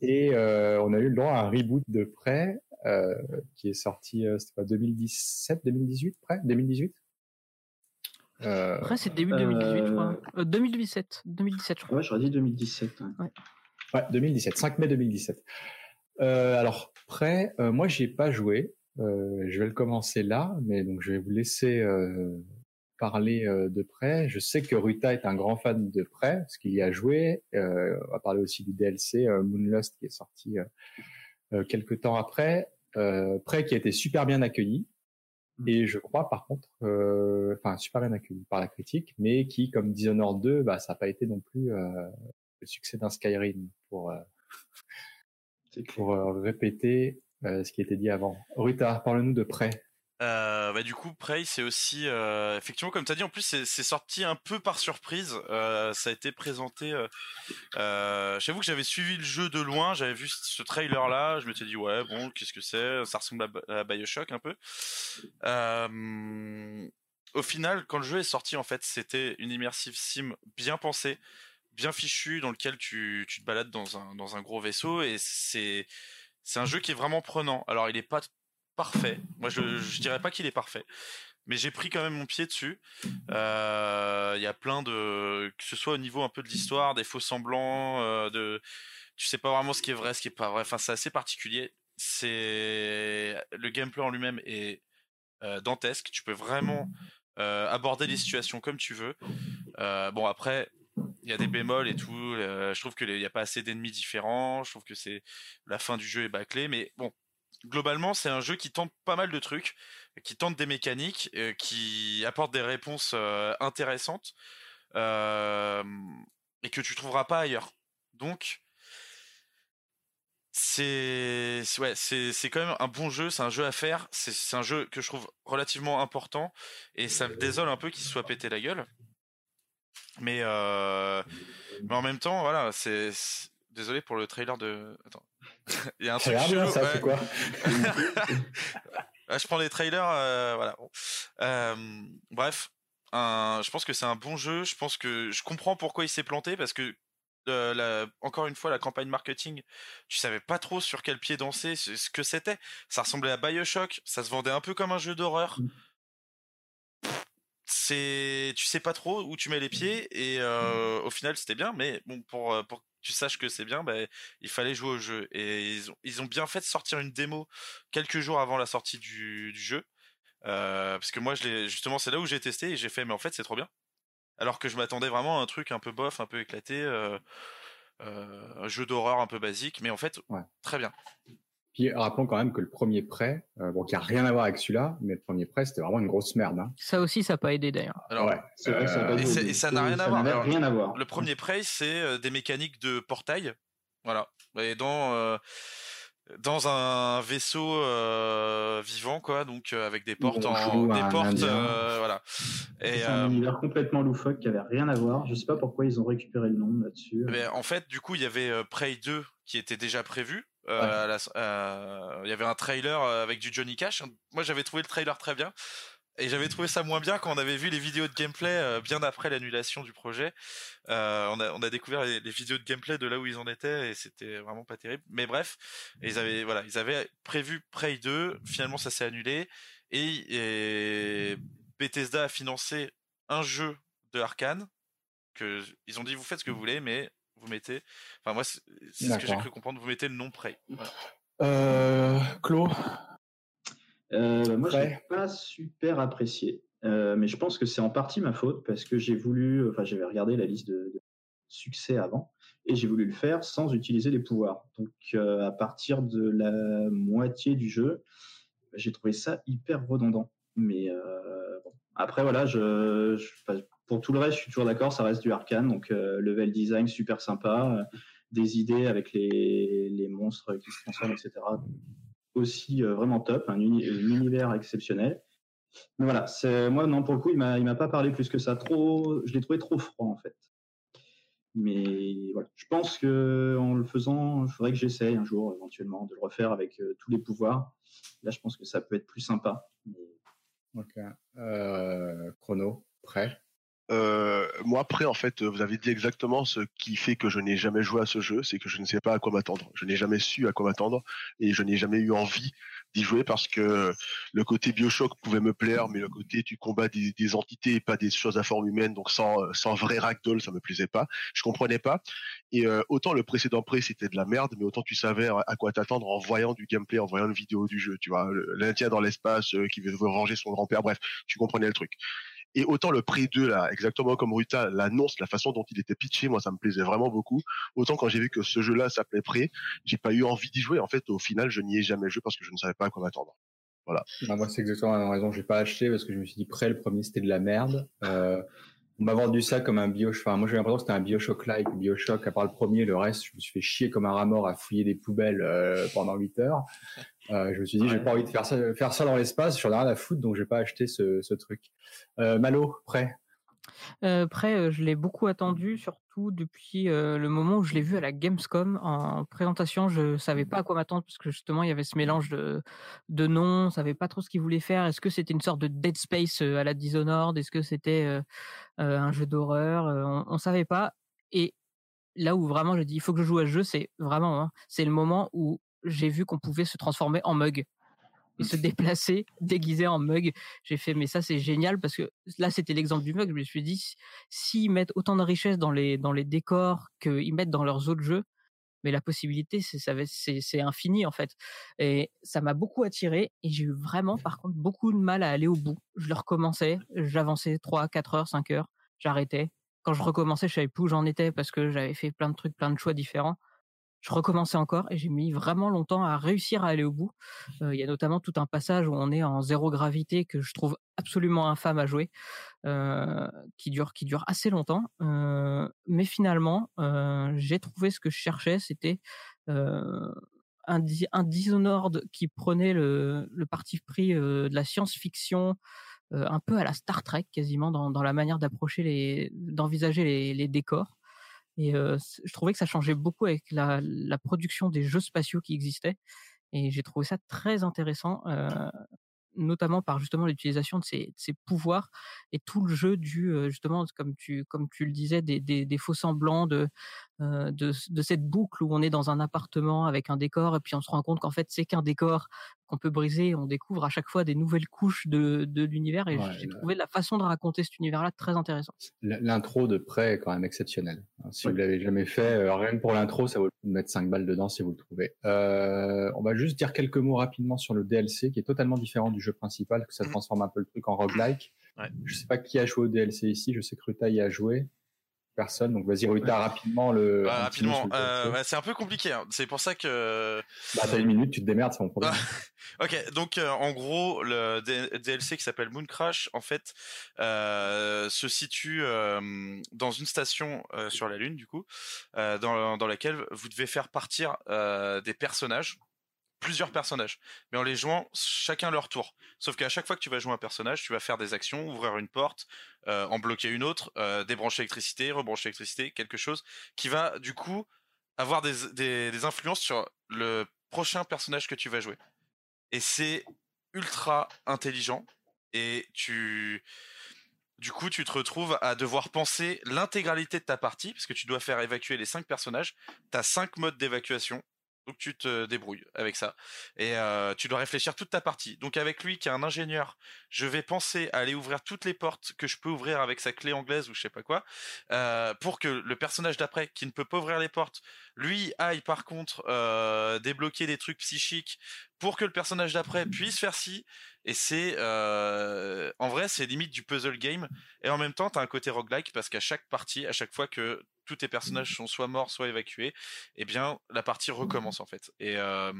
Et euh, on a eu le droit à un reboot de près euh, qui est sorti, euh, c'était pas 2017, 2018, près 2018 euh, Après, c'est début 2018, je crois. 2017, 2017, je crois. Ouais, j'aurais dit 2017. Ouais. ouais, 2017, 5 mai 2017. alors, prêt, moi, j'y ai pas joué. je vais le commencer là, mais donc je vais vous laisser parler euh, de près. Je sais que Ruta est un grand fan de près, parce qu'il y a joué. Euh, on va parler aussi du DLC euh, Moonlust qui est sorti quelques temps après. près qui a été super bien accueilli. Mm. Et je crois par contre, enfin super bien accueilli par la critique, mais qui, comme Dishonored 2, bah, ça n'a pas été non plus le succès d'un Skyrim pour, pour répéter ce qui était dit avant. Ruta, parle-nous de près. Euh, bah, du coup, Prey, c'est aussi euh, effectivement comme tu as dit. En plus, c'est sorti un peu par surprise. Euh, ça a été présenté. J'avoue que j'avais suivi le jeu de loin. J'avais vu ce trailer-là. Je m'étais dit ouais, bon, qu'est-ce que c'est? Ça ressemble à, à, Bioshock un peu. au final, quand le jeu est sorti, en fait, c'était une immersive sim bien pensée, bien fichue, dans lequel tu, tu te balades dans un, dans un gros vaisseau, et c'est c'est un jeu qui est vraiment prenant. Alors, il est pas parfait. Moi, je, je dirais pas qu'il est parfait, mais j'ai pris quand même mon pied dessus. Euh, Il y a plein de, que ce soit au niveau un peu de l'histoire, des faux semblants, euh, de, tu sais pas vraiment ce qui est vrai, ce qui est pas vrai. Enfin, c'est assez particulier. C'est le gameplay en lui-même est euh, dantesque. Tu peux vraiment aborder les situations comme tu veux. Bon après, il y a des bémols et tout. je trouve qu'il n'y a pas assez d'ennemis différents. Je trouve que c'est la fin du jeu est bâclée. Mais bon, globalement, c'est un jeu qui tente pas mal de trucs, qui tente des mécaniques, euh, qui apporte des réponses euh, intéressantes euh, et que tu trouveras pas ailleurs. Donc c'est ouais, c'est quand même un bon jeu, c'est un jeu à faire, c'est un jeu que je trouve relativement important et ça me désole un peu qu'il soit pété la gueule. Mais mais en même temps, voilà, c'est désolé pour le trailer de. Il y a un truc bien, chelou, ça, ouais. quoi je prends les trailers, euh, voilà. Euh, bref, un- je pense que c'est un bon jeu. Je pense que je comprends pourquoi il s'est planté parce que euh, la- encore une fois, la campagne marketing, tu savais pas trop sur quel pied danser, ce ce que c'était. Ça ressemblait à Bioshock, ça se vendait un peu comme un jeu d'horreur. C'est, tu sais pas trop où tu mets les pieds et euh, au final c'était bien, mais bon pour euh, pour que tu saches que c'est bien, ben il fallait jouer au jeu et ils ont ils ont bien fait de sortir une démo quelques jours avant la sortie du, du jeu. Euh, parce que moi, je l'ai justement, c'est là où j'ai testé et j'ai fait, mais en fait, c'est trop bien. Alors que je m'attendais vraiment à un truc un peu bof, un peu éclaté, euh, un jeu d'horreur un peu basique, mais en fait, Ouais. très bien. Puis rappelons quand même que le premier prêt, euh, bon, qui a rien à voir avec celui-là, mais le premier prêt, c'était vraiment une grosse merde. Hein. Ça aussi, ça n'a pas aidé d'ailleurs. Alors, ouais. C'est vrai que ça a pas et joué. c'est- et ça n'a rien à voir. n'avait Alors, rien à voir. le premier prey, c'est euh, des mécaniques de portail. Voilà. Et dans euh, dans un vaisseau euh, vivant, quoi, donc euh, avec des portes On en joue des portes, euh, voilà. Et C'est un euh, univers complètement loufoque qui avait rien à voir. Je sais pas pourquoi ils ont récupéré le nom là-dessus. Eh ben, en fait, du coup, il y avait Prey 2 qui était déjà prévu. Euh, euh, il y avait un trailer euh, avec du Johnny Cash. Moi, j'avais trouvé le trailer très bien. Et j'avais trouvé ça moins bien quand on avait vu les vidéos de gameplay bien après l'annulation du projet. On, a, découvert les, vidéos de gameplay de là où ils en étaient et c'était vraiment pas terrible. Mais bref, ils avaient voilà, ils avaient prévu Prey 2. Finalement, ça s'est annulé et, et Bethesda a financé un jeu de Arkane que ils ont dit vous faites ce que vous voulez, mais vous mettez. Enfin moi, c'est ce que j'ai cru comprendre. Vous mettez le nom Prey. Voilà. Euh, Claude? Euh, moi, je l'ai pas super apprécié, Euh, mais je pense que c'est en partie ma faute parce que j'ai voulu, enfin, j'avais regardé la liste de, de succès avant et j'ai voulu le faire sans utiliser les pouvoirs. Donc, euh, à partir de la moitié du jeu, j'ai trouvé ça hyper redondant. Mais euh, bon. après, voilà, je, pour tout le reste, je suis toujours d'accord, ça reste du arcane, donc euh, level design super sympa, euh, des idées avec les, les monstres qui se transforment, etc aussi euh, vraiment top, un, uni- un univers exceptionnel. Mais voilà, moi non pour le coup, il m'a il m'a pas parlé plus que ça. Trop, je l'ai trouvé trop froid en fait. Mais voilà, je pense que en le faisant, il faudrait que j'essaye un jour éventuellement de le refaire avec tous les pouvoirs. Là, je pense que ça peut être plus sympa. Ok. Chrono, prêt Euh, moi après en fait vous avez dit exactement ce qui fait que je n'ai jamais joué à ce jeu, c'est que je ne sais pas à quoi m'attendre. Je n'ai jamais su à quoi m'attendre et je n'ai jamais eu envie d'y jouer parce que le côté Bioshock pouvait me plaire, mais le côté tu combats des, des entités et pas des choses à forme humaine, donc sans sans vrai ragdoll, ça me plaisait pas. Je comprenais pas. Et euh, autant le précédent pré c'était de la merde, mais autant tu savais à quoi t'attendre en voyant du gameplay, en voyant une vidéo du jeu. Tu vois, l'Indien dans l'espace euh, qui veut venger son grand-père, bref, tu comprenais le truc. Et autant le pré 2, là, exactement comme Ruta l'annonce, la façon dont il était pitché, moi ça me plaisait vraiment beaucoup. Autant quand j'ai vu que ce jeu-là s'appelait pré, j'ai pas eu envie d'y jouer. En fait, au final, je n'y ai jamais joué parce que je ne savais pas à quoi m'attendre. Bah, Moi, c'est exactement la même raison. J'ai pas acheté parce que je me suis dit, prêt, le premier, c'était de la merde. Euh, on m'a vendu ça comme un Bioshock. Enfin, moi, j'ai l'impression que c'était un Bioshock-like. Bioshock, à part le premier, le reste, je me suis fait chier comme un rat à fouiller des poubelles euh, pendant 8 heures. Euh, je me suis dit, j'ai pas envie de faire ça, faire ça dans l'espace. J'en ai rien à foutre, donc j'ai pas acheté ce, ce truc. Euh, Malo, prêt? Euh, euh, je l'ai beaucoup attendu, surtout tout depuis le moment où je l'ai vu à la Gamescom en présentation. Je savais pas à quoi m'attendre parce que justement il y avait ce mélange de, de noms, on savait pas trop ce qu'il voulait faire. Est-ce que c'était une sorte de Dead Space à la Dishonored? Est-ce que c'était un jeu d'horreur? On, ne savait pas. Et là où vraiment je dis il faut que je joue à ce jeu, c'est vraiment hein, c'est le moment où j'ai vu qu'on pouvait se transformer en mug et se déplacer déguisé en mug. J'ai fait, mais ça c'est génial parce que là c'était l'exemple du mug. Je me suis dit, s'ils mettent autant de richesse dans les, dans les décors qu'ils mettent dans leurs autres jeux, mais la possibilité c'est, c'est, c'est infini en fait. Et ça m'a beaucoup attiré et j'ai eu vraiment par contre beaucoup de mal à aller au bout. Je le recommençais, j'avançais 3, 4 heures, 5 heures, j'arrêtais. Quand je recommençais, je savais plus où j'en étais parce que j'avais fait plein de trucs, plein de choix différents je recommençais encore et j'ai mis vraiment longtemps à réussir à aller au bout. Il y a notamment tout un passage où on est en zéro gravité que je trouve absolument infâme à jouer, qui dure qui dure assez longtemps. mais finalement, j'ai trouvé ce que je cherchais, c'était un, Dishonored qui prenait le, parti pris de la science-fiction, un peu à la Star Trek quasiment dans, la manière d'approcher d'envisager les décors. Et je trouvais que ça changeait beaucoup avec la, la, production des jeux spatiaux qui existaient. Et j'ai trouvé ça très intéressant, notamment par justement l'utilisation de ces, ces, pouvoirs et tout le jeu du justement comme tu comme tu le disais des, des, des faux semblants de, de, de cette boucle où on est dans un appartement avec un décor et puis on se rend compte qu'en fait c'est qu'un décor qu'on peut briser. On découvre à chaque fois des nouvelles couches de, de l'univers et j'ai trouvé la façon de raconter cet univers-là très intéressant. L'intro de près est quand même exceptionnelle. Hein, si vous l'avez jamais fait, euh, rien que pour l'intro, ça vaut le coup de mettre 5 balles dedans si vous le trouvez. Euh, on va juste dire quelques mots rapidement sur le DLC qui est totalement différent du jeu principal, que ça mmh. transforme un peu le truc en roguelike. Ouais. Je sais pas qui a joué au DLC ici, je sais que Ruta y a joué personne. Donc vas-y Ruta rapidement le. Bah, rapidement. Euh, c'est un peu compliqué. Hein. C'est pour ça que. Bah t'as une minute, tu te démerdes, c'est mon problème. ok, donc euh, en gros le DLC qui s'appelle Moon Crash en fait euh, se situe dans une station sur la Lune du coup, dans, dans laquelle vous devez faire partir des personnages plusieurs personnages, mais en les jouant chacun leur tour. Sauf qu'à chaque fois que tu vas jouer un personnage, tu vas faire des actions, ouvrir une porte, euh, en bloquer une autre, euh, débrancher l'électricité, rebrancher l'électricité, quelque chose qui va du coup avoir des, des, influences sur le prochain personnage que tu vas jouer. Et c'est ultra intelligent et tu du coup, tu te retrouves à devoir penser l'intégralité de ta partie, parce que tu dois faire évacuer les cinq personnages. Tu as cinq modes d'évacuation. Donc tu te débrouilles avec ça. Et euh, tu dois réfléchir toute ta partie. Donc avec lui qui est un ingénieur, je vais penser à aller ouvrir toutes les portes que je peux ouvrir avec sa clé anglaise ou je sais pas quoi, euh, pour que le personnage d'après, qui ne peut pas ouvrir les portes, lui aille par contre euh, débloquer des trucs psychiques pour que le personnage d'après puisse faire ci. Et c'est en vrai c'est limite du puzzle game. Et en même temps t'as un côté roguelike parce qu'à chaque partie, à chaque fois que tous tes personnages sont soit morts, soit évacués, eh bien la partie recommence en fait. Et, euh,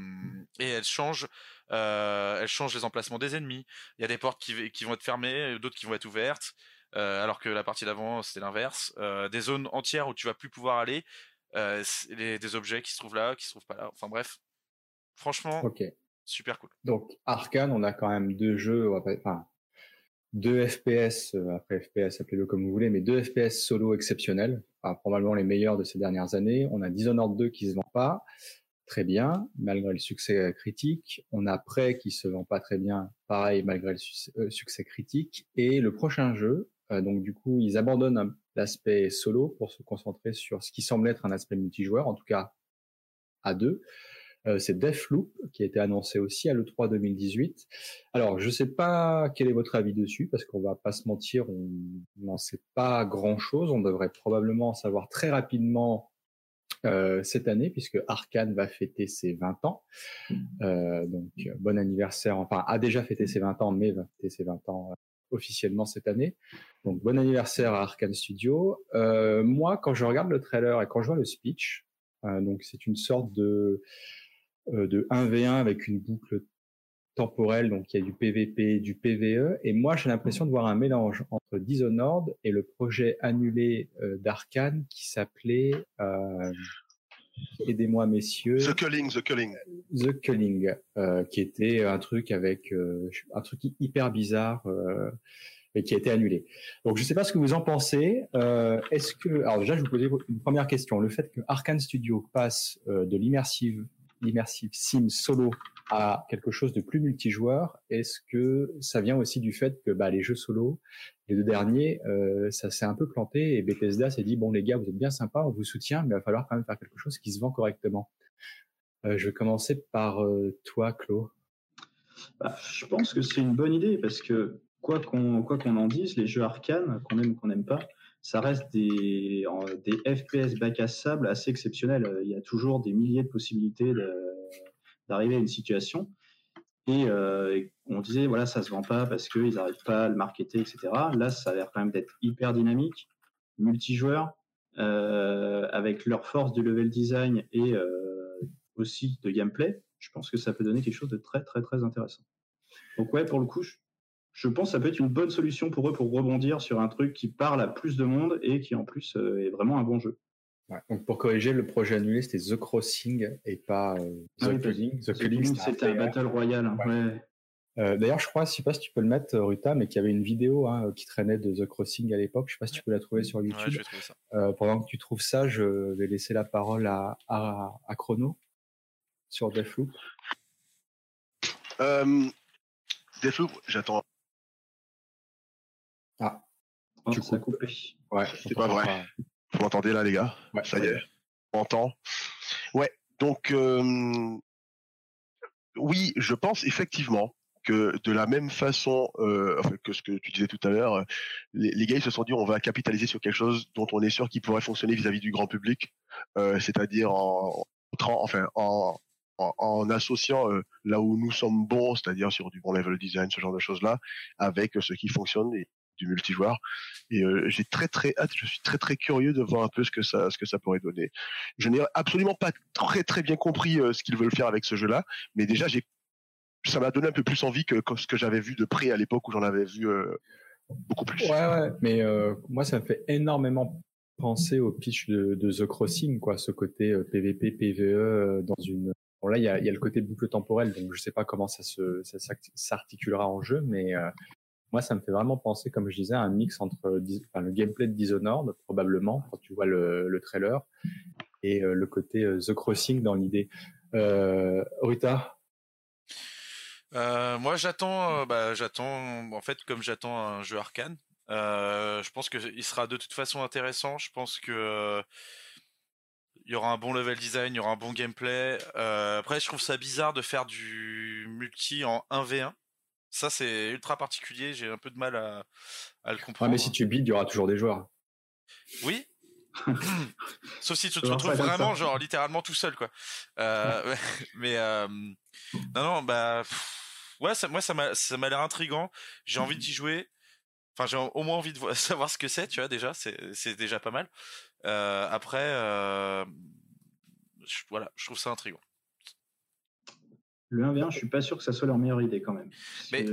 et elle change, euh, elle change les emplacements des ennemis. Il y a des portes qui, qui vont être fermées, d'autres qui vont être ouvertes, euh, alors que la partie d'avant c'était l'inverse. Euh, des zones entières où tu vas plus pouvoir aller, les, des objets qui se trouvent là, qui se trouvent pas là. Enfin bref, franchement, super cool. Donc Arkane, on a quand même deux jeux, enfin deux FPS, euh, après FPS, appelez-le comme vous voulez, mais deux FPS solo exceptionnels, probablement les meilleurs de ces dernières années. On a Dishonored 2 qui se vend pas très bien, malgré le succès critique. On a Prey qui se vend pas très bien, pareil, malgré le euh, succès critique. Et le prochain jeu, euh, donc du coup, ils abandonnent l'aspect solo pour se concentrer sur ce qui semble être un aspect multijoueur, en tout cas à deux. Euh, c'est Deathloop qui a été annoncé aussi à l'E3 2018. Alors, je ne sais pas quel est votre avis dessus, parce qu'on va pas se mentir, on n'en sait pas grand-chose. On devrait probablement en savoir très rapidement euh, cette année, puisque Arkane va fêter ses 20 ans. Euh, donc, bon anniversaire, enfin, a déjà fêté ses 20 ans, mais va fêter ses 20 ans officiellement cette année. Donc, bon anniversaire à Arkane Studio. moi, quand je regarde le trailer et quand je vois le speech, donc c'est une sorte de euh, de 1v1 avec une boucle temporelle, donc il y a du PVP, du PVE, et moi j'ai l'impression de voir un mélange entre Dishonored et le projet annulé euh, d'Arkane qui s'appelait... Euh, aidez-moi messieurs. The Culling, The Culling. The Culling, qui était un truc avec un truc hyper bizarre et qui a été annulé. Donc je ne sais pas ce que vous en pensez. Est-ce que alors déjà je vous poser une première question. Le fait que Arkane Studio passe de l'immersive l'immersive sim solo à quelque chose de plus multijoueur, est-ce que ça vient aussi du fait que bah, les jeux solo, les deux derniers, euh, ça s'est un peu planté et Bethesda s'est dit bon les gars vous êtes bien sympas, on vous soutient, mais il va falloir quand même faire quelque chose qui se vend correctement. Euh, je vais commencer par euh, toi, Claude. Bah, je pense que c'est une bonne idée parce que quoi qu'on quoi qu'on en dise, les jeux arcane, qu'on aime ou qu'on n'aime pas, ça reste des, FPS bac à sable assez exceptionnels. Il y a toujours des milliers de possibilités d'arriver à une situation. Euh, et, on disait, voilà, ça se vend pas parce qu'ils n'arrivent pas à le marketer, etc. Là, ça a l'air quand même d'être hyper dynamique, multijoueur, euh, avec leur force de level design et euh, aussi de gameplay. Je pense que ça peut donner quelque chose de très, très, très intéressant. Donc, ouais, pour le coup, pense que ça peut être une bonne solution pour eux pour rebondir sur un truc qui parle à plus de monde et qui en plus euh, est vraiment un bon jeu. donc pour corriger, le projet annulé c'était The Crossing et pas euh, The ah The, The c'était un Battle Royale. Euh, d'ailleurs, je crois, je sais pas si tu peux le mettre, Ruta, mais qu'il y avait une vidéo hein, qui traînait de The Crossing à l'époque. Je sais pas si tu peux la trouver sur YouTube. pendant que tu trouves ça, je vais laisser la parole à, à, à Chrono sur Deathloop. Deathloop, j'attends ça coupé. Ouais, c'est pas vrai. Vous m'entendez là, les gars? Ouais, Ça y est, on entend. Ouais, donc euh, oui, je pense effectivement que de la même façon euh, que ce que tu disais tout à l'heure, les, les, gars ils se sont dit on va capitaliser sur quelque chose dont on est sûr qu'il pourrait fonctionner vis-à-vis du grand public, euh, c'est-à-dire en, enfin en, en, en associant euh, là où nous sommes bons, c'est-à-dire sur du bon level design, ce genre de choses là, avec ce qui fonctionne et du multijoueur. Et euh, j'ai très très hâte, je suis très très curieux de voir un peu ce que ça, ce que ça pourrait donner. Je n'ai absolument pas très très bien compris euh, ce qu'ils veulent faire avec ce jeu-là, mais déjà j'ai, ça m'a donné un peu plus envie que, ce que j'avais vu de près à l'époque où j'en avais vu euh, beaucoup plus. Ouais, mais moi ça me fait énormément penser au pitch de, The Crossing, quoi, ce côté PVP, PVE dans une. Bon là, il y a, y a, le côté boucle temporelle, donc je sais pas comment ça se, ça s'articulera en jeu, mais moi, ça me fait vraiment penser, comme je disais, à un mix entre enfin, le gameplay de Dishonored, probablement, quand tu vois le, le trailer, et euh, le côté euh, The Crossing dans l'idée. Euh, Rita? Euh, Moi, j'attends, bah, j'attends, en fait, comme j'attends un jeu arcane. je pense qu'il sera de toute façon intéressant. Je pense que il y aura un bon level design, il y aura un bon gameplay. après, je trouve ça bizarre de faire du multi en 1v1 ça, c'est ultra particulier. J'ai un peu de mal à, à le comprendre. mais si tu bides, il y aura toujours des joueurs. Oui. Sauf si tu te retrouves vraiment, genre, littéralement tout seul, quoi. Euh, mais, euh, non, non, bah, ouais, ça, moi, ça m'a, ça m'a l'air intrigant. J'ai envie d'y jouer. Enfin, j'ai au moins envie de savoir ce que c'est, tu vois, déjà. C'est, c'est déjà pas mal. Euh, après, voilà, je trouve ça intrigant. Le 1v1, je suis pas sûr que ça soit leur meilleure idée quand même. Mais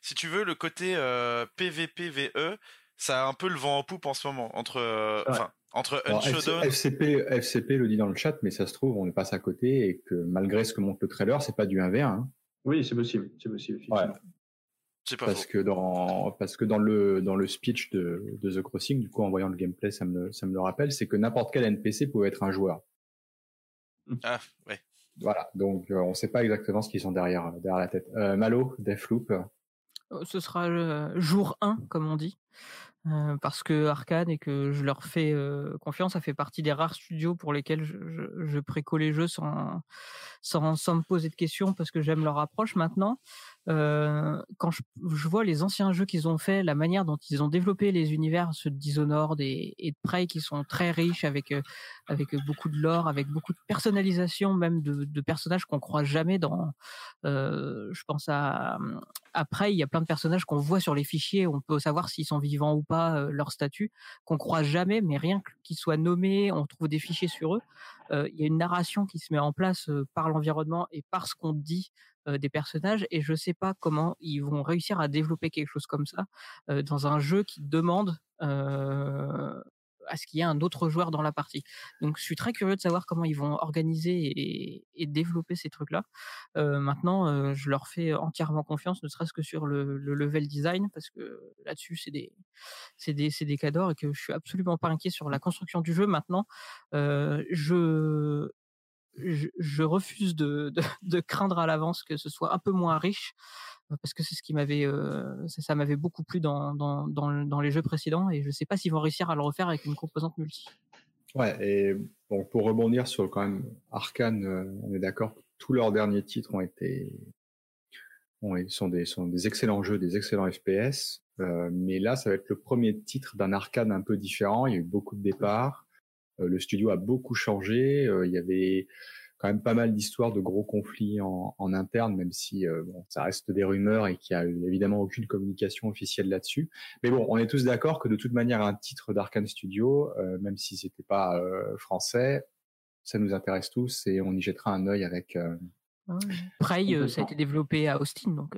si tu veux, le côté euh, PVP-VE, ça a un peu le vent en poupe en ce moment. Entre, euh, entre FCP, FCP le dit dans le chat, mais ça se trouve, on est passé à côté et que malgré ce que montre le trailer, c'est pas du 1v1. Hein. Oui, c'est possible. C'est possible, ouais. Pas parce que dans parce que dans le dans le speech de, de, The Crossing, du coup en voyant le gameplay, ça me ça me le rappelle, c'est que n'importe quel NPC pouvait être un joueur. Ah ouais. Voilà, donc euh, on ne sait pas exactement ce qu'ils sont derrière, derrière la tête. Euh, Malo, Deathloop euh, Ce sera jour 1, comme on dit. Euh, parce que Arcane et que je leur fais confiance, ça fait partie des rares studios pour lesquels je, je, les jeux sans, sans me poser de questions parce que j'aime leur approche maintenant. Euh, quand je, je, vois les anciens jeux qu'ils ont fait, la manière dont ils ont développé les univers, ceux de Dishonored et, et de Prey, qui sont très riches avec euh, avec beaucoup de lore, avec beaucoup de personnalisation, même de, de personnages qu'on croit jamais dans. Euh, je pense à après, il y a plein de personnages qu'on voit sur les fichiers, on peut savoir s'ils sont vivants ou pas, euh, leur statut, qu'on croit jamais, mais rien qu'ils soient nommés, on trouve des fichiers sur eux. Il y a une narration qui se met en place par l'environnement et par ce qu'on dit euh, des personnages et je sais pas comment ils vont réussir à développer quelque chose comme ça euh, dans un jeu qui demande euh, à ce qu'il y ait un autre joueur dans la partie. Donc je suis très curieux de savoir comment ils vont organiser et, développer ces trucs-là. maintenant, je leur fais entièrement confiance, ne serait-ce que sur le, level design, parce que là-dessus c'est des c'est des c'est des et que je suis absolument pas inquiet sur la construction du jeu. Maintenant, je je, refuse de, craindre à l'avance que ce soit un peu moins riche parce que c'est ce qui m'avait ça, m'avait beaucoup plu dans, les jeux précédents et je sais pas s'ils vont réussir à le refaire avec une composante multi. Ouais, et pour rebondir sur quand même Arkane, on est d'accord, tous leurs derniers titres ont été sont des sont des excellents jeux, des excellents FPS, mais là ça va être le premier titre d'un Arkane un peu différent. Il y a eu beaucoup de départs. Euh, le studio a beaucoup changé. Euh, il y avait quand même pas mal d'histoires de gros conflits en, en interne, même si euh, bon, ça reste des rumeurs et qu'il y a évidemment aucune communication officielle là-dessus. Mais bon, on est tous d'accord que de toute manière, un titre d'Arkane Studio, même si c'était pas français, ça nous intéresse tous et on y jettera un œil avec. Prey, ça a été développé à Austin, donc.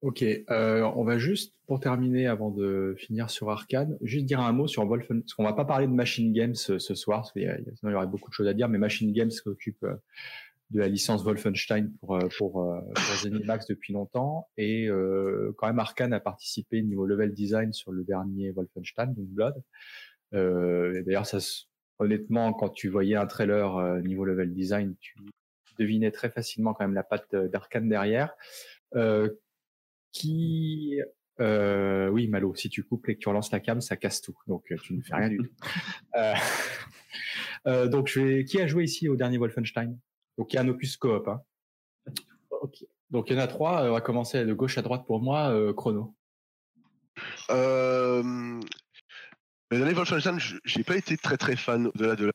Ok, euh, on va juste, pour terminer, avant de finir sur Arcane, juste dire un mot sur Wolfen, parce qu'on va pas parler de Machine Games ce, soir, parce qu'il y, il y aurait beaucoup de choses à dire, mais Machine Games s'occupe euh, de la licence Wolfenstein pour, euh, pour, euh, pour Zenimax depuis longtemps, et euh, quand même Arkane a participé niveau level design sur le dernier Wolfenstein, donc Blood. Euh, D'ailleurs, ça, honnêtement, quand tu voyais un trailer niveau level design, tu devinais très facilement quand même la patte d'Arkane derrière. Euh, qui euh, oui, Malo, si tu coupes et que tu relances la cam, ça casse tout. Donc, euh, tu ne fais rien du tout. Euh, euh, donc, je vais... qui a joué ici au dernier Wolfenstein? Donc, il y a un opus coop. Hein. Ok. Donc, il y en a trois. On va commencer de gauche à droite pour moi. chrono. le dernier Wolfenstein, j'ai pas été très très fan de la, de la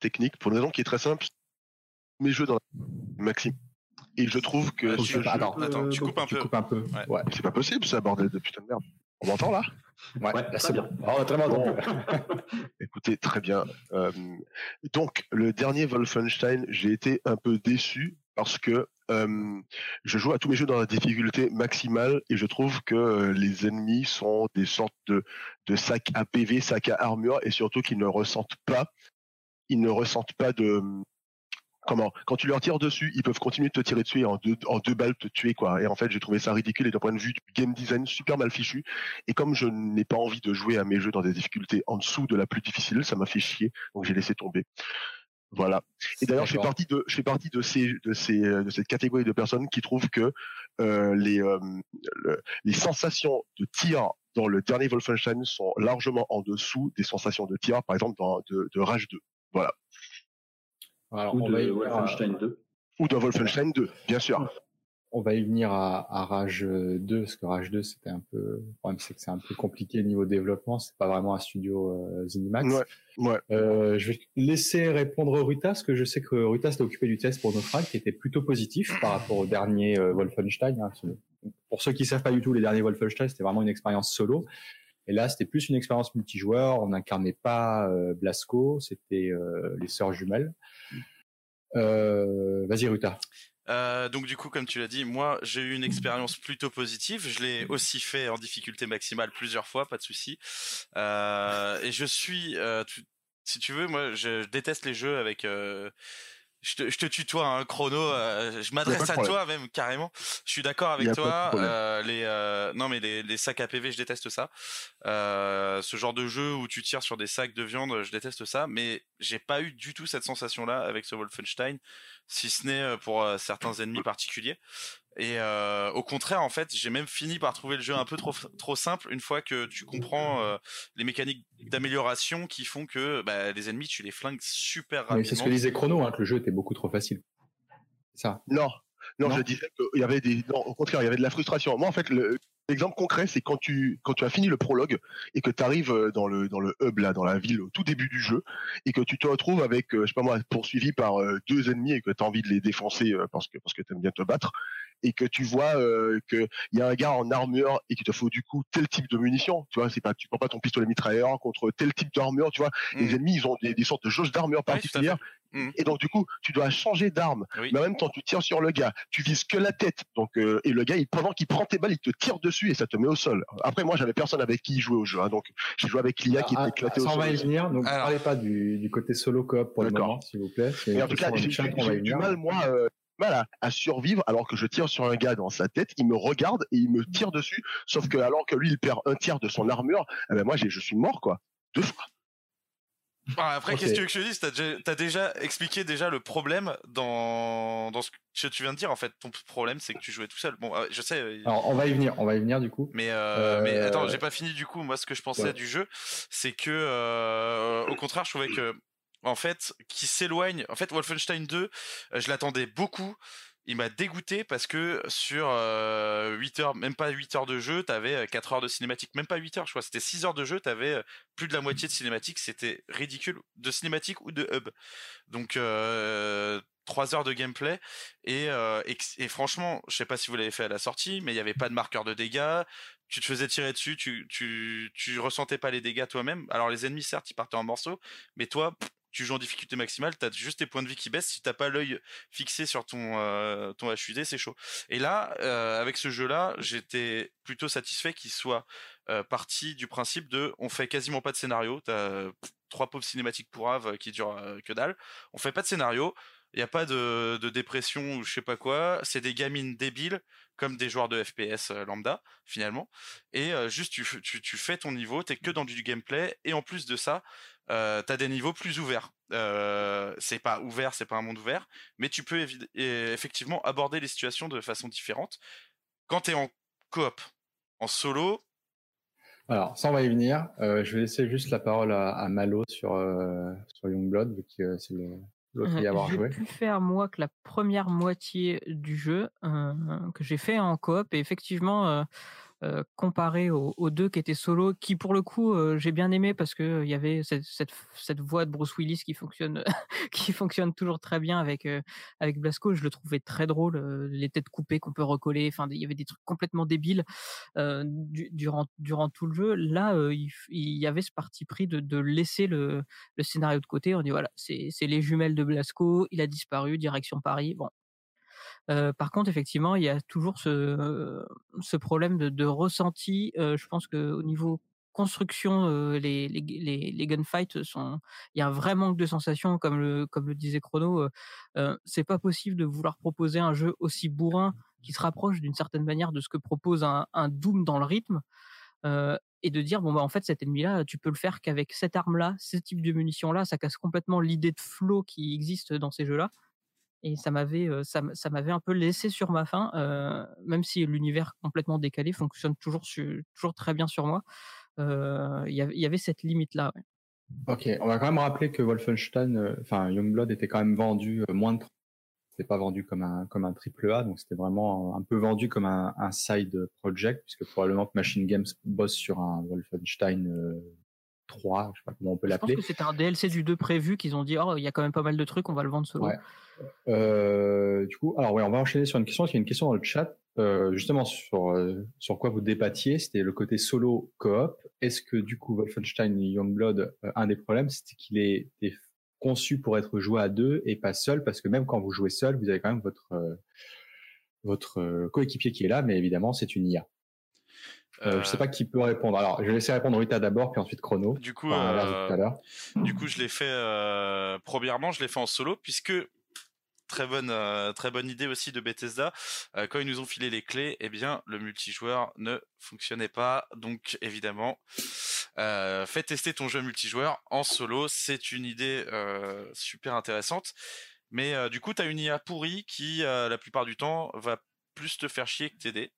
technique pour une raison qui est très simple. Mes jeux dans la Maxime et je trouve que. Euh, attends, attends, tu coupes un tu peu. Coupes un peu. Ouais. C'est pas possible, ça, bordel de putain de merde. On m'entend là? Ouais, là c'est bien. Oh, très bien. Écoutez, très bien. Euh, donc, le dernier Wolfenstein, j'ai été un peu déçu parce que euh, je joue à tous mes jeux dans la difficulté maximale et je trouve que euh, les ennemis sont des sortes de, de sacs à PV, sacs à armure et surtout qu'ils ne ressentent pas, ils ne ressentent pas de comment? Quand tu leur tires dessus, ils peuvent continuer de te tirer dessus et en deux en deux balles te tuer quoi. Et en fait, j'ai trouvé ça ridicule et d'un point de vue du game design super mal fichu. Et comme je n'ai pas envie de jouer à mes jeux dans des difficultés en dessous de la plus difficile, ça m'a fait chier, donc j'ai laissé tomber. Voilà. Et d'ailleurs, je fais partie de, je fais partie de ces, de ces, de cette catégorie de personnes qui trouvent que euh, les, euh, les sensations de tir dans le dernier Wolfenstein sont largement en dessous des sensations de tir, par exemple, dans, de, de Rage 2. Voilà ou de Wolfenstein 2. Ou de Wolfenstein 2, bien sûr. On va y venir à, à Rage 2, parce que Rage 2, c'était un peu, le problème c'est que c'est un peu compliqué niveau développement, c'est pas vraiment un studio euh, Zenimax. Ouais, ouais. Euh, je vais laisser répondre Ruta, parce que je sais que Ruta s'est occupé du test pour Naufrag, qui était plutôt positif par rapport au dernier euh, Wolfenstein. Hein, pour ceux qui savent pas du tout, les derniers Wolfenstein, c'était vraiment une expérience solo. Et là, c'était plus une expérience multijoueur. On n'incarnait pas euh, Blasco, c'était euh, les sœurs jumelles. Euh, vas-y, Ruta. Euh, donc du coup, comme tu l'as dit, moi j'ai eu une expérience plutôt positive. Je l'ai aussi fait en difficulté maximale plusieurs fois, pas de souci. Euh, et je suis, euh, si tu veux, moi je déteste les jeux avec je te, je te tutoie, un hein, chrono. Euh, je m'adresse à toi même carrément. Je suis d'accord avec toi. Euh, les euh, non mais les, les, sacs à PV, je déteste ça. Euh, ce genre de jeu où tu tires sur des sacs de viande, je déteste ça. Mais j'ai pas eu du tout cette sensation-là avec ce Wolfenstein, si ce n'est pour certains ennemis particuliers. Et euh, au contraire, en fait, j'ai même fini par trouver le jeu un peu trop trop simple une fois que tu comprends euh, les mécaniques d'amélioration qui font que bah, les ennemis tu les flingues super rapidement. C'est ce que disait Chrono, hein, que le jeu était beaucoup trop facile. Ça. Non, non, je disais qu'il y avait des, non, au contraire, il y avait de la frustration. Moi, en fait, l'exemple concret, c'est quand tu quand tu as fini le prologue et que tu arrives euh, dans le dans le hub là, dans la ville au tout début du jeu et que tu te retrouves avec, je sais pas moi, poursuivi par deux ennemis et que tu as envie de les défoncer parce que parce que t'aimes bien te battre et que tu vois euh, que il y a un gars en armure et qu'il te faut du coup tel type de munitions, tu vois, c'est pas tu prends pas ton pistolet mitrailleur contre tel type d'armure, tu vois. Les Mm. ennemis ils ont des, des sortes de jauges d'armure particulières Mm. et donc du coup tu dois changer d'arme, Oui. mais en même temps tu tires sur le gars, tu vises que la tête, donc euh, et le gars il, pendant qu'il prend tes balles il te tire dessus et ça te met au sol. Après moi j'avais personne avec qui jouer au jeu, hein, donc j'ai joué avec l'IA qui Ah, était éclaté au on sol. va y venir. Donc, Alors. parlez pas du, du côté solo coop pour le moment, s'il vous plaît. Et en tout cas, j'ai du mal, moi, euh, mal à, à survivre alors que je tire sur un gars dans sa tête, il me regarde et il me tire dessus, sauf que alors que lui, il perd un tiers de son armure, eh ben moi, je suis mort, quoi. Deux fois. Ah, après, qu'est-ce que tu veux que je te dise T'as déjà, déjà expliqué déjà le problème dans, dans ce que tu viens de dire. En fait, ton problème, c'est que tu jouais tout seul. Bon, euh, je sais. euh, Alors, on va y venir, on va y venir du coup. Mais, euh, mais Euh, attends, j'ai pas fini du coup. Moi, ce que je pensais Ouais. du jeu, c'est que, euh, au contraire, je trouvais que, en fait, qui s'éloigne. En fait, Wolfenstein 2, euh, je l'attendais beaucoup. Il m'a dégoûté parce que sur euh, 8 heures, même pas 8 heures de jeu, t'avais 4 heures de cinématique. Même pas 8 heures, je crois. C'était 6 heures de jeu, t'avais euh, plus de la moitié de cinématique. C'était ridicule. De cinématique ou de hub. Donc, euh, 3 heures de gameplay. Et, euh, franchement, je sais pas si vous l'avez fait à la sortie, mais il n'y avait pas de marqueur de dégâts tu te faisais tirer dessus, tu, tu, ressentais pas les dégâts toi-même. Alors les ennemis, certes, ils partaient en morceaux, mais toi, tu joues en difficulté maximale, t'as juste tes points de vie qui baissent. Si t'as pas l'œil fixé sur ton, euh, ton HUD, c'est chaud. Et là, euh, avec ce jeu-là, j'étais plutôt satisfait qu'il soit euh, parti du principe de on fait quasiment pas de scénario. T'as trois pauvres cinématiques pourraves qui durent que dalle. On fait pas de scénario. Il n'y a pas de, dépression ou je sais pas quoi. C'est des gamines débiles comme des joueurs de FPS euh, lambda finalement. Et euh, juste tu, fais ton niveau, t'es que dans du gameplay. Et en plus de ça, euh, t'as des niveaux plus ouverts. C'est pas ouvert, c'est pas un monde ouvert, mais tu peux effectivement aborder les situations de façon différente. Quand t'es en coop, en solo, Alors, ça, on va y venir. Je vais laisser juste la parole à, Malo sur, Youngblood, vu c'est l'autre à y Euh, avoir j'ai joué. pu faire moi que la première moitié du jeu euh, que j'ai fait en coop et effectivement euh, euh, comparé aux, deux qui étaient solo, qui pour le coup euh, j'ai bien aimé parce que il y avait cette, voix de Bruce Willis qui fonctionne toujours très bien avec euh, avec Blasco. Je le trouvais très drôle, euh, les têtes coupées qu'on peut recoller. Enfin, il y avait des trucs complètement débiles euh, du- durant tout le jeu. Là, euh, il, y avait ce parti pris de, laisser le scénario de côté. On dit voilà, c'est les jumelles de Blasco, il a disparu, direction Paris. Par contre, effectivement, il y a toujours ce, problème de, ressenti. Je pense que au niveau construction, les, gunfights sont. Il y a un vrai manque de sensations, comme le, disait Chrono. C'est pas possible de vouloir proposer un jeu aussi bourrin qui se rapproche d'une certaine manière de ce que propose un, Doom dans le rythme. Et de dire bon bah en fait cet ennemi là tu peux le faire qu'avec cette arme là ce type de munitions là ça casse complètement l'idée de flow qui existe dans ces jeux là et ça m'avait euh, ça, m'avait un peu laissé sur ma faim euh, même si l'univers complètement décalé fonctionne toujours toujours très bien sur moi euh, il y avait- cette limite là Ok, on va quand même rappeler que Wolfenstein, euh, enfin Youngblood était quand même vendu euh, moins de 30. C'était pas vendu comme un comme un triple A, donc c'était vraiment un peu vendu comme un, un side project, puisque probablement que Machine Games bosse sur un Wolfenstein euh, 3, je sais pas comment on peut je pense l'appeler. que c'était un DLC du 2 prévu qu'ils ont dit oh il y a quand même pas mal de trucs on va le vendre solo Ouais. Euh, du coup, alors ouais, on va enchaîner sur une question. qu'il y a une question dans le chat, euh, justement sur euh, sur quoi vous débattiez. C'était le côté solo coop. Est-ce que du coup Wolfenstein Youngblood, un des problèmes, c'était qu'il est, est conçu pour être joué à deux et pas seul, parce que même quand vous jouez seul, vous avez quand même votre votre coéquipier qui est là, mais évidemment c'est une IA. Euh, Je sais pas qui peut répondre. Alors, je vais laisser répondre Rita d'abord, puis ensuite Chrono. du coup, Enfin, euh, tout à l'heure. Du coup, je l'ai fait. euh, premièrement, je l'ai fait en solo puisque très bonne, euh, très bonne idée aussi de Bethesda. euh, quand ils nous ont filé les clés, eh bien, le multijoueur ne fonctionnait pas. Donc, évidemment, euh, fais tester ton jeu multijoueur en solo. C'est une idée super intéressante. Mais du coup, tu as une IA pourrie qui, la plupart du temps, va plus te faire chier que t'aider.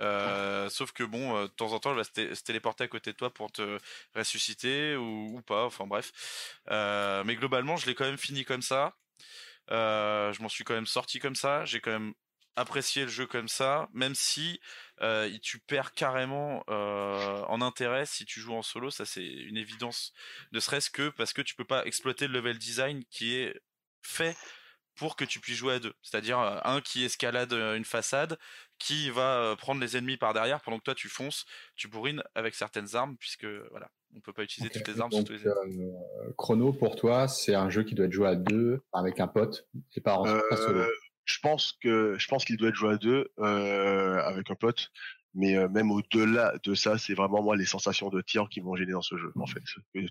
Euh, sauf que bon, euh, de temps en temps, elle va se, té- se téléporter à côté de toi pour te ressusciter ou, pas. Enfin bref. Euh, mais globalement, je l'ai quand même fini comme ça. Je m'en suis quand même sorti comme ça. J'ai quand même apprécié le jeu comme ça, même si tu perds carrément en intérêt si tu joues en solo. Ça, c'est une évidence. Ne serait-ce que parce que tu peux pas exploiter le level design qui est fait pour que tu puisses jouer à deux. C'est-à-dire un qui escalade une façade, qui va prendre les ennemis par derrière pendant que toi tu fonces, tu bourrines avec certaines armes, puisque voilà, on peut pas utiliser toutes les armes sur tous les ennemis. Chrono, pour toi, c'est un jeu qui doit être joué à deux avec un pote, c'est pas, en, solo. Je pense que je pense qu'il doit être joué à deux avec un pote. Mais euh, même au-delà de ça, c'est vraiment moi les sensations de tir qui m'ont gêné dans ce jeu. En fait,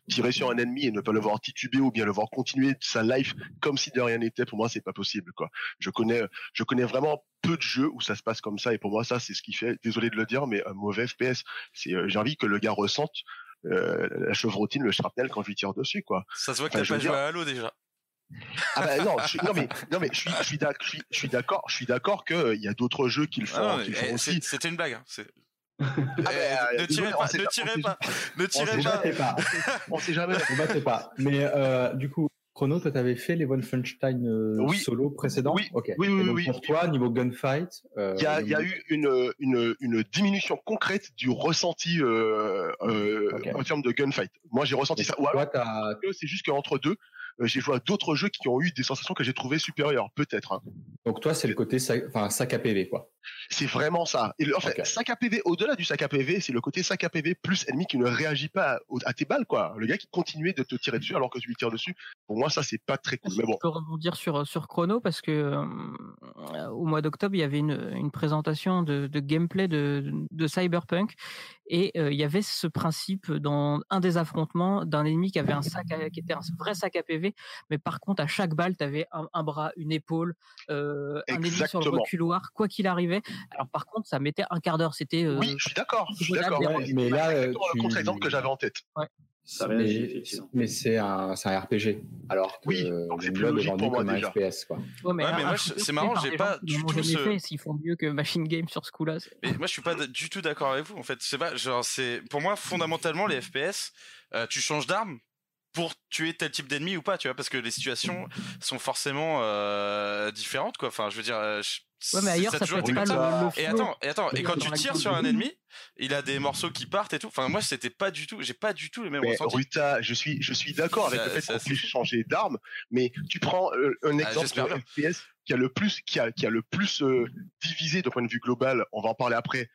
tirer sur un ennemi et ne pas le voir tituber ou bien le voir continuer sa life comme si de rien n'était, pour moi, c'est pas possible. Quoi. Je connais, je connais vraiment peu de jeux où ça se passe comme ça, et pour moi, ça, c'est ce qui fait. Désolé de le dire, mais un mauvais FPS. C'est, euh, j'ai envie que le gars ressente euh, la chevrotine, le shrapnel quand je lui tire dessus, quoi. Ça se voit que t'as pas joué à Halo déjà. Ah bah non, je, non mais non mais je suis je suis d'accord je suis d'accord je suis d'accord que il y a d'autres jeux qui le font, ah qui font eh, aussi. C'était une blague. Hein, ah bah, ne tirez pas, ne tirez pas, ne tirez pas. On sait jamais. On battait pas. Mais euh, du coup, Chrono, toi, t'avais fait les Wolfenstein euh, oui. solo précédents. Oui. Okay. Oui, oui, oui. Pour toi, niveau gunfight, euh, il y a, y a eu une, une, une diminution concrète du ressenti euh, euh, okay. en termes de gunfight. Moi, j'ai ressenti ça. Ou alors, c'est juste qu'entre deux, euh, j'ai joué à d'autres jeux qui ont eu des sensations que j'ai trouvées supérieures, peut-être. Hein. Donc toi, c'est le côté sac, enfin, sac à PV, quoi. C'est vraiment ça. Et le, en fait, okay. sac à PV, au-delà du sac à PV, c'est le côté sac à PV plus ennemi qui ne réagit pas à, à, tes balles, quoi. Le gars qui continuait de te tirer dessus alors que tu lui tires dessus. Pour moi, ça, c'est pas très cool. Mais bon. Je peux rebondir sur, sur Chrono parce que euh, au mois d'octobre, il y avait une, une présentation de, de gameplay de, de Cyberpunk et euh, il y avait ce principe dans un des affrontements d'un ennemi qui avait un sac à, qui était un vrai sac à PV, mais par contre à chaque balle, tu avais un, un, bras, une épaule, euh, un ennemi sur le reculoir, quoi qu'il arrivait. Alors par contre, ça mettait un quart d'heure. C'était euh, oui, je suis d'accord. Je suis d'accord. Ouais, mais là, c'est tu... le contre-exemple que j'avais en tête. Ouais. Ça mais, mais c'est un, un RPG. Alors que oui, c'est plus logique pour moi comme déjà. un FPS quoi. Ouais, mais, ouais, mais moi c'est marrant, j'ai pas du tout ce... s'ils font mieux que Machine Game sur ce coup-là. Mais moi je suis pas du tout d'accord avec vous en fait. C'est pas genre c'est pour moi fondamentalement les FPS, euh, tu changes d'arme pour tuer tel type d'ennemi ou pas, tu vois, parce que les situations sont forcément euh, différentes quoi. Enfin, je veux dire. Euh, je... Ouais, mais ailleurs, ça, ça pas le, le Et attends, et attends, et quand tu tires sur un ennemi, il a des morceaux qui partent et tout. Enfin, moi, c'était pas du tout, j'ai pas du tout les mêmes mais ressentis. Ruta, je suis, je suis d'accord avec le fait qu'on puisse changer d'arme, mais tu prends euh, un exemple ah, de FPS qui a le plus, qui a, qui a le plus euh, divisé d'un point de vue global. On va en parler après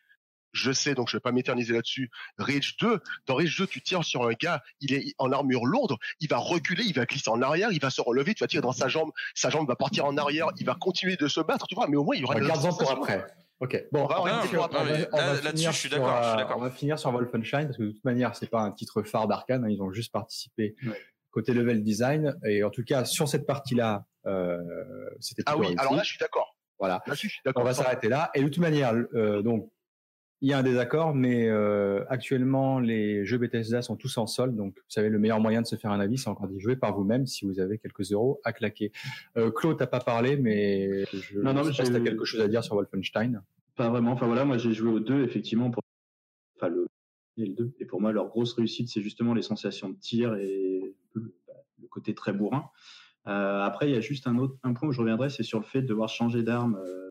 je sais, donc je vais pas m'éterniser là-dessus. Rage 2, dans Rage 2, tu tires sur un gars, il est en armure lourde, il va reculer, il va glisser en arrière, il va se relever, tu vas tirer dans sa jambe, sa jambe va partir en arrière, il va continuer de se battre, tu vois, mais au moins il y aura Regarde-en pour après. Ok. Bon, on va, non, non, on va, là, là-dessus, je suis d'accord. Euh, on va finir sur Wolfenstein parce que de toute manière, c'est pas un titre phare d'Arkane, hein, ils ont juste participé ouais. côté level design et en tout cas sur cette partie-là, euh, c'était. Ah oui, réussi. alors là, je suis d'accord. Voilà. Là, je suis d'accord. On va s'arrêter là. Et de toute manière, euh, donc il y a un désaccord, mais euh, actuellement, les jeux Bethesda sont tous en solde. Donc, vous savez, le meilleur moyen de se faire un avis, c'est encore d'y jouer par vous-même si vous avez quelques euros à claquer. Euh, Claude, t'as pas parlé, mais je non, non, sais pas si t'as quelque chose à dire sur Wolfenstein. Pas vraiment. Enfin voilà, moi j'ai joué aux deux, effectivement. Pour... Enfin, le et le 2. Et pour moi, leur grosse réussite, c'est justement les sensations de tir et le, côté très bourrin. Euh, après, il y a juste un autre un point où je reviendrai, c'est sur le fait de devoir changer d'arme euh,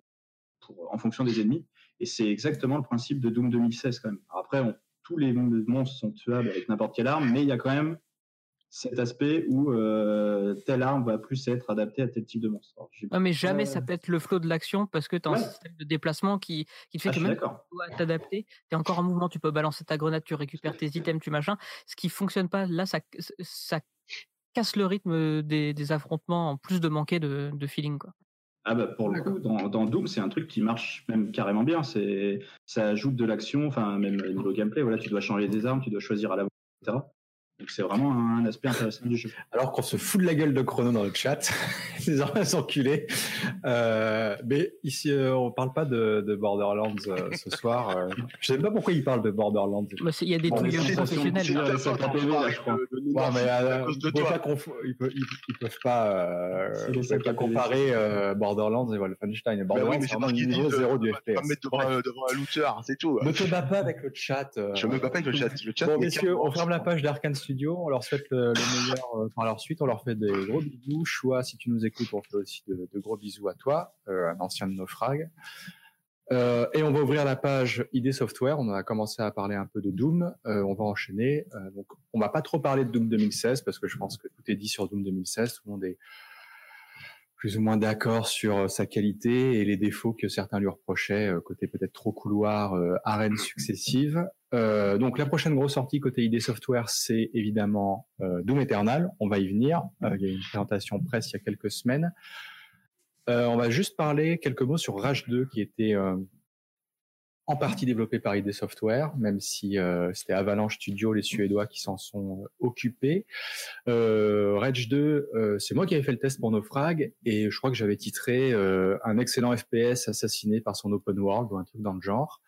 en fonction des ennemis. Et c'est exactement le principe de Doom 2016 quand même. Alors après, on, tous les monstres sont tuables avec n'importe quelle arme, mais il y a quand même cet aspect où euh, telle arme va plus être adaptée à tel type de monstre. Alors, ouais, mais jamais euh... ça peut être le flot de l'action parce que tu as ouais. un système de déplacement qui, qui te fait ah, que même tu dois t'adapter. Tu es encore en mouvement, tu peux balancer ta grenade, tu récupères tes items, tu machin. Ce qui fonctionne pas, là, ça, ça casse le rythme des, des affrontements en plus de manquer de, de feeling. Quoi. Ah bah pour le coup, dans, dans Doom, c'est un truc qui marche même carrément bien. C'est, ça ajoute de l'action, enfin même niveau gameplay. Voilà, tu dois changer des armes, tu dois choisir à la etc. Donc c'est vraiment un aspect intéressant du jeu. Alors qu'on se fout de la gueule de Chrono dans le chat, les armes enculés. Euh, mais ici, euh, on parle pas de, de Borderlands euh, ce soir. Euh. je sais pas pourquoi ils parlent de Borderlands. Il y a des bon, trucs professionnels. Ouais, mais euh, ils, ils, peuvent, ils peuvent pas, euh, ils peuvent pas comparer euh, Borderlands et Wolfenstein. Et Borderlands, oui, c'est le niveau zéro du FPS. Pas me mettre devant, devant un looter, c'est tout. Ne te bats pas avec le chat. Je me bats pas avec le chat. Le chat bon, messieurs, on ferme la page d'Arkane On leur souhaite le, le meilleur euh, par leur suite, on leur fait des gros bisous. Choix, si tu nous écoutes, on fait aussi de, gros bisous à toi, euh, un ancien de nos frags. Euh, et on va ouvrir la page ID Software. On a commencé à parler un peu de Doom. Euh, on va enchaîner. Euh, donc, on va pas trop parler de Doom 2016 parce que je pense que tout est dit sur Doom 2016. Tout le monde est, plus ou moins d'accord sur sa qualité et les défauts que certains lui reprochaient, côté peut-être trop couloir, arènes successives. donc la prochaine grosse sortie côté ID Software, c'est évidemment Doom Eternal. On va y venir. il y a eu une présentation presse il y a quelques semaines. on va juste parler quelques mots sur Rage 2 qui était en partie développé par ID Software, même si euh, c'était Avalanche Studio, les Suédois qui s'en sont euh, occupés. Euh, Rage 2, euh, c'est moi qui avais fait le test pour Naufrag, et je crois que j'avais titré un excellent FPS assassiné par son open world ou un truc dans le genre.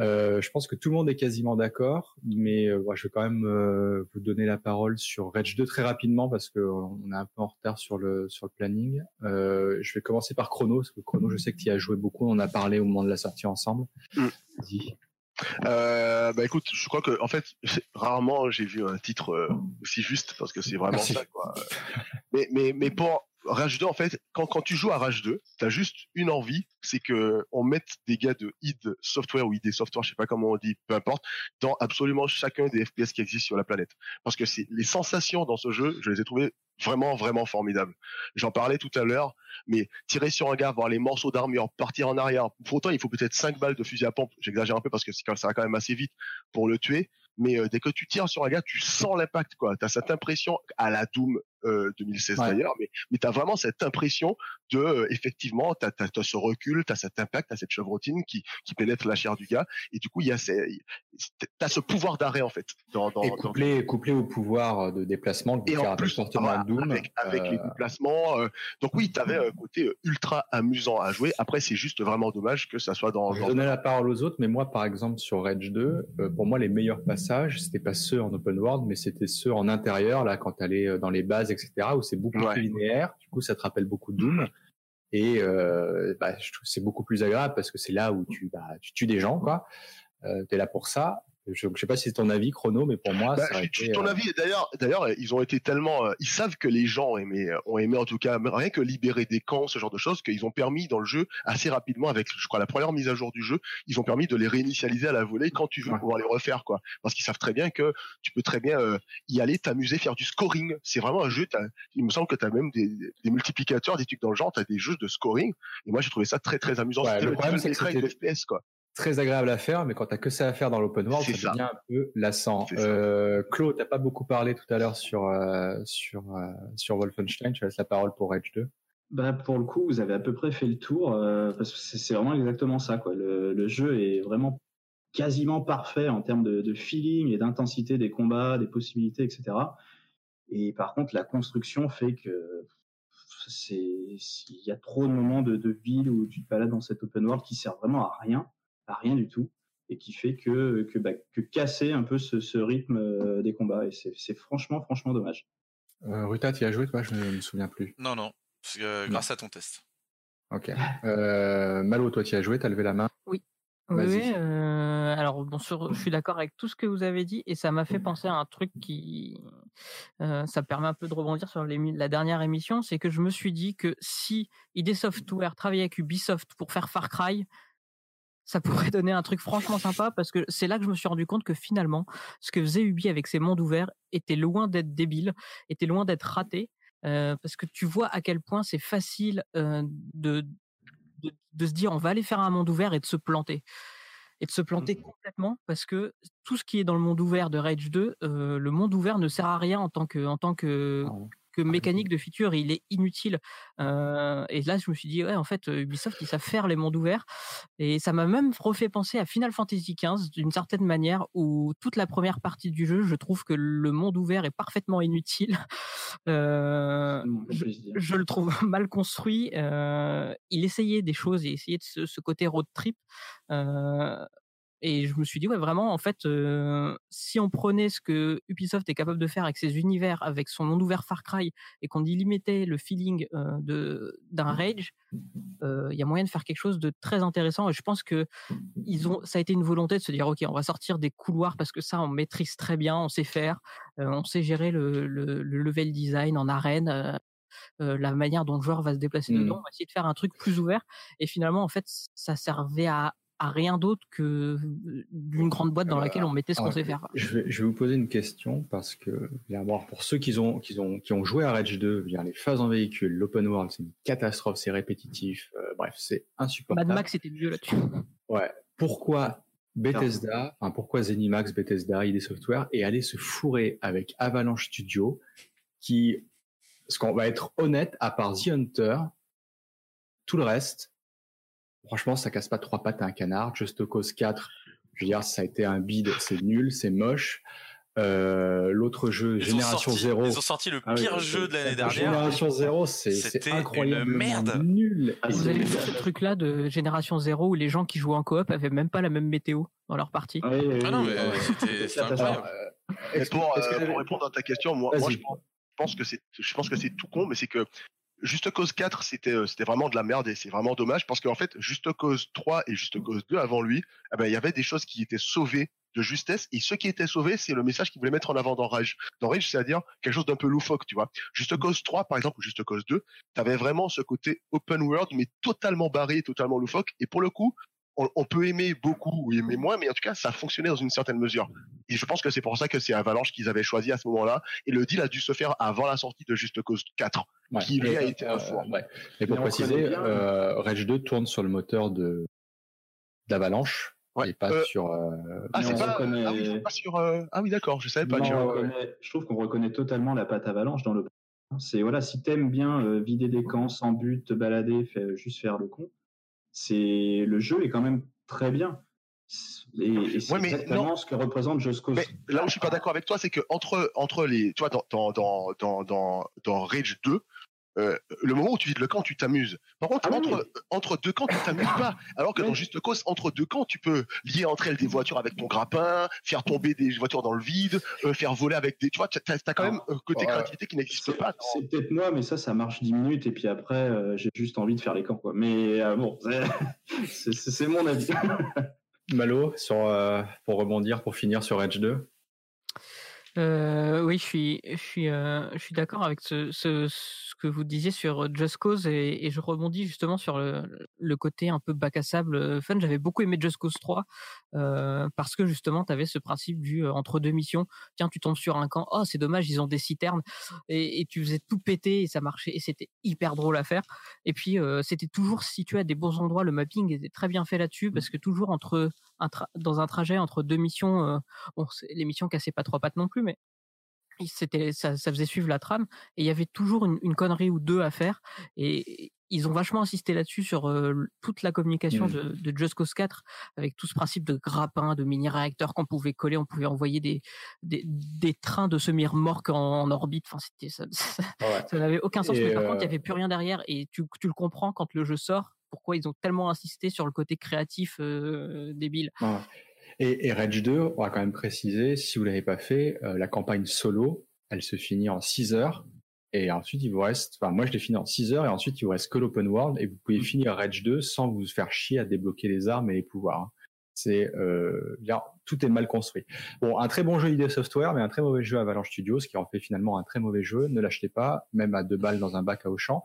Euh, je pense que tout le monde est quasiment d'accord, mais euh, je vais quand même euh, vous donner la parole sur Rage 2 très rapidement parce qu'on est un peu en retard sur le sur le planning. je vais commencer par Chrono, parce que Chrono, je sais que tu y as joué beaucoup, on en a parlé au moment de la sortie ensemble. Mm. Euh, bah écoute, je crois que en fait, rarement j'ai vu un titre aussi juste parce que c'est vraiment ça quoi. mais mais mais pour Rage 2, en fait, quand, quand tu joues à Rage 2, t'as juste une envie, c'est que on mette des gars de id Software ou id Software, je sais pas comment on dit, peu importe, dans absolument chacun des FPS qui existent sur la planète. Parce que c'est les sensations dans ce jeu, je les ai trouvées vraiment vraiment formidables. J'en parlais tout à l'heure, mais tirer sur un gars, voir les morceaux d'armure, partir en arrière. Pourtant, il faut peut-être 5 balles de fusil à pompe. J'exagère un peu parce que ça va quand même assez vite pour le tuer mais euh, dès que tu tires sur un gars, tu sens l'impact, quoi. T'as cette impression à la Doom 2016 euh, d'ailleurs, mais mais t'as vraiment cette impression de euh, effectivement, t'as as, ce recul, t'as cet impact, t'as cette chevrotine qui qui pénètre la chair du gars, et du coup il y a t'as ce pouvoir d'arrêt en fait. Dans, dans, et couplé, couplé au pouvoir de déplacement et en plus fortement Doom, avec, avec les déplacements. donc oui, t'avais un côté ultra amusant à jouer. Après, c'est juste vraiment dommage que ça soit dans. Je vais donner la parole aux autres, mais moi par exemple sur Rage 2, pour moi les meilleurs passages c'était pas ceux en open world, mais c'était ceux en intérieur, là, quand tu allais euh, dans les bases, etc., où c'est beaucoup plus linéaire. Du coup, ça te rappelle beaucoup de Doom. Et euh, bah, je trouve c'est beaucoup plus agréable parce que c'est là où tu, bah, tu tues des gens, quoi. Euh, tu es là pour ça. Je ne sais pas si c'est ton avis, Chrono, mais pour moi, bah, ça ton euh, avis. D'ailleurs, d'ailleurs, ils ont été tellement, euh, ils savent que les gens ont aimé, euh, ont aimé en tout cas rien que libérer des camps, ce genre de choses, qu'ils ont permis dans le jeu assez rapidement avec, je crois, la première mise à jour du jeu, ils ont permis de les réinitialiser à la volée quand tu veux pouvoir les refaire, quoi. Parce qu'ils savent très bien que tu peux très bien y aller, t'amuser, faire du scoring. C'est vraiment un jeu. Il me semble que tu as même des, des, multiplicateurs, des trucs dans le genre. Tu as des jeux de scoring. Et moi, j'ai trouvé ça très très amusant. le, problème, c'est que FPS, quoi très agréable à faire, mais quand tu n'as que ça à faire dans l'open world, ça, devient un peu lassant. Euh, Claude, tu n'as pas beaucoup parlé tout à l'heure sur, euh, sur, euh, sur Wolfenstein. Je laisse la parole pour Rage 2. Bah, pour le coup, vous avez à peu près fait le tour, euh, parce que c'est vraiment exactement ça. Quoi. Le, le, jeu est vraiment quasiment parfait en termes de, de feeling et d'intensité des combats, des possibilités, etc. Et par contre, la construction fait que c'est il y a trop de moments de, de ville où tu te balades dans cet open world qui sert vraiment à rien à rien du tout et qui fait que, que, bah, que casser un peu ce, ce rythme euh, des combats. Et c'est franchement, franchement dommage. Euh, Ruta, tu as joué, toi? Je ne me souviens plus. Non, non, grâce à ton test. Ok. Euh, Malo, toi, tu as joué, tu as levé la main? Oui. Oui, euh, alors bon, je suis d'accord avec tout ce que vous avez dit et ça m'a fait penser à un truc qui, euh, ça permet un peu de rebondir sur la dernière émission, c'est que je me suis dit que si ID Software travaillait avec Ubisoft pour faire Far Cry, ça pourrait donner un truc franchement sympa parce que c'est là que je me suis rendu compte que finalement, ce que faisait Ubi avec ses mondes ouverts était loin d'être débile, était loin d'être raté, euh, parce que tu vois à quel point c'est facile euh, de, de, de, se dire on va aller faire un monde ouvert et de se planter. Et de se planter mmh. complètement parce que tout ce qui est dans le monde ouvert de Rage 2, euh, le monde ouvert ne sert à rien en tant que, en tant que, que mécanique de feature, il est inutile. Euh, et là, je me suis dit, ouais, en fait, Ubisoft, ils savent faire les mondes ouverts. Et ça m'a même refait penser à Final Fantasy XV d'une certaine manière, où toute la première partie du jeu, je trouve que le monde ouvert est parfaitement inutile. Euh, je, le trouve mal construit. Euh, il essayait des choses, il essayait de ce, ce côté road trip. Euh, et je me suis dit, ouais, vraiment, en fait, euh, si on prenait ce que Ubisoft est capable de faire avec ses univers, avec son monde ouvert Far Cry, et qu'on limitait le feeling euh, de d'un Rage, il y a moyen de faire quelque chose de très intéressant. Et je pense que ils ont, ça a été une volonté de se dire, ok, on va sortir des couloirs parce que ça, on maîtrise très bien, on sait faire, on sait gérer le, le, le, level design en arène. la manière dont le joueur va se déplacer dedans, on va essayer de faire un truc plus ouvert. Et finalement, en fait, ça servait à à rien d'autre que d'une grande boîte dans laquelle on mettait ce qu'on sait faire. Je vais, je vais, vous poser une question parce que pour ceux qui ont, qui ont, qui ont joué à Rage 2, bien, les phases en véhicule, l'open world, c'est une catastrophe, c'est répétitif, euh, bref, c'est insupportable. Mad Max était mieux là-dessus. Ouais. Pourquoi Bethesda, enfin pourquoi Zenimax, Bethesda, ID Software est allé se fourrer avec Avalanche Studio, qui, ce qu'on va être honnête, à part The Hunter, tout le reste, franchement, ça casse pas trois pattes à un canard. Just Cause 4, je veux dire, ça a été un bide, c'est nul, c'est moche. Euh, L'autre jeu, Génération Zéro. Ils ont sorti le ah pire jeu de l'année dernière. Génération Zéro, c'est incroyable. merde. Nul. Ah, vous avez vu ce truc-là de Génération Zéro où les gens qui jouent en coop avaient même pas la même météo dans leur partie? Ah, ah non, mais c'était incroyable. Euh, pour, euh, pour, répondre à ta question, moi, moi je pense que c'est, je pense que c'est tout con, mais c'est que Juste Cause 4, c'était euh, c'était vraiment de la merde et c'est vraiment dommage parce qu'en fait, Juste Cause 3 et Juste Cause 2 avant lui, eh ben, il y avait des choses qui étaient sauvées de justesse et ce qui était sauvé, c'est le message qu'il voulait mettre en avant dans Rage. Dans Rage, c'est-à-dire quelque chose d'un peu loufoque, tu vois. Juste Cause 3, par exemple, ou Juste Cause 2, tu avais vraiment ce côté open world mais totalement barré, totalement loufoque et pour le coup, on, peut aimer beaucoup ou aimer moins, mais en tout cas, ça fonctionnait dans une certaine mesure. Et je pense que c'est pour ça que c'est Avalanche qu'ils avaient choisi à ce moment-là. Et le deal a dû se faire avant la sortie de Juste Cause 4, qui lui a été un four. Et pour préciser, euh, Rage 2 tourne sur le moteur de d'Avalanche. et pas euh, sur. Euh, ah, c'est pas, ah oui, pas, sur. Ah oui, d'accord, je savais pas. je trouve qu'on reconnaît totalement la patte Avalanche dans le. C'est voilà, si t'aimes bien vider des camps sans but, te balader, juste faire le con, c'est le jeu est quand même très bien. Et, c'est exactement ce que représente Just Cause. Mais là où je suis pas d'accord avec toi, c'est que entre entre les, tu vois, dans dans dans dans dans Rage 2, euh, le moment où tu vides le camp, tu t'amuses. Par contre, ah entre, entre deux camps, tu t'amuses pas. Alors que dans Juste Cause, entre deux camps, tu peux lier entre elles des voitures avec ton grappin, faire tomber des voitures dans le vide, euh, faire voler avec des. Tu vois, tu as, quand même un côté créativité qui n'existe pas. C'est peut-être moi, mais ça, ça marche 10 minutes et puis après, euh, j'ai juste envie de faire les camps. Quoi. Mais bon, c'est mon avis. Malo, sur, pour rebondir, pour finir sur Edge 2 euh, oui, je suis, je suis, euh, je suis d'accord avec ce, ce, ce, que vous disiez sur Just Cause et, et je rebondis justement sur le, le, côté un peu bac à sable fun. J'avais beaucoup aimé Just Cause 3 euh, parce que justement, tu avais ce principe du entre deux missions. Tiens, tu tombes sur un camp. Oh, c'est dommage, ils ont des citernes et, et, tu faisais tout péter et ça marchait et c'était hyper drôle à faire. Et puis, c'était toujours situé à des bons endroits. Le mapping était très bien fait là-dessus parce que toujours entre un dans un trajet entre deux missions, bon, les missions cassaient pas trois pattes non plus, mais c'était ça, ça, faisait suivre la trame et il y avait toujours une, une, connerie ou deux à faire et ils ont vachement insisté là-dessus sur toute la communication mmh. de, de, Just Cause 4 avec tout ce principe de grappin, de mini réacteurs qu'on pouvait coller, on pouvait envoyer des des, des trains de semi-remorques en, en, orbite. Enfin, c'était ça, ça, ça n'avait aucun sens. mais par contre, il y avait plus rien derrière et tu, tu le comprends quand le jeu sort. Pourquoi ils ont tellement insisté sur le côté créatif euh, débile. Et, et Rage 2, on va quand même préciser, si vous l'avez pas fait, euh, la campagne solo, elle se finit en 6 heures. Et ensuite, il vous reste, enfin, moi, je l'ai fini en 6 heures et ensuite, il vous reste que l'open world et vous pouvez mmh. finir Rage 2 sans vous faire chier à débloquer les armes et les pouvoirs. Hein. C'est, euh, tout est mal construit. Bon, un très bon jeu ID Software, mais un très mauvais jeu Avalanche Studios, ce qui en fait finalement un très mauvais jeu. Ne l'achetez pas, même à deux balles dans un bac à Auchan.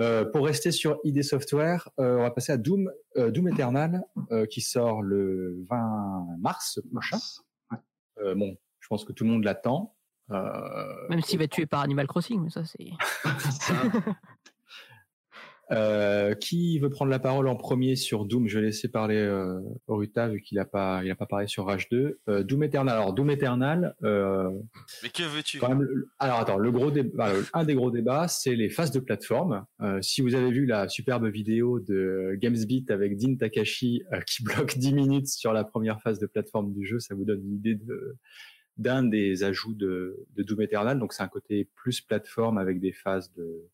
Euh, pour rester sur ID Software, euh, on va passer à Doom, euh, Doom Eternal, euh, qui sort le 20 mars prochain. Euh, bon, je pense que tout le monde l'attend. Même s'il va tuer par Animal Crossing, mais ça c'est. Euh, qui veut prendre la parole en premier sur Doom? Je vais laisser parler euh, Oruta vu qu'il a pas, il a pas parlé sur Rage 2. Euh, Doom Eternal. Alors Doom Eternal. Euh, Mais que veux-tu? Alors attends, le gros débat, un des gros débats, c'est les phases de plateforme. Euh, si vous avez vu la superbe vidéo de GamesBeat avec Dean Takashi euh, qui bloque 10 minutes sur la première phase de plateforme du jeu, ça vous donne une idée de d'un des ajouts de, de Doom Eternal. Donc c'est un côté plus plateforme avec des phases de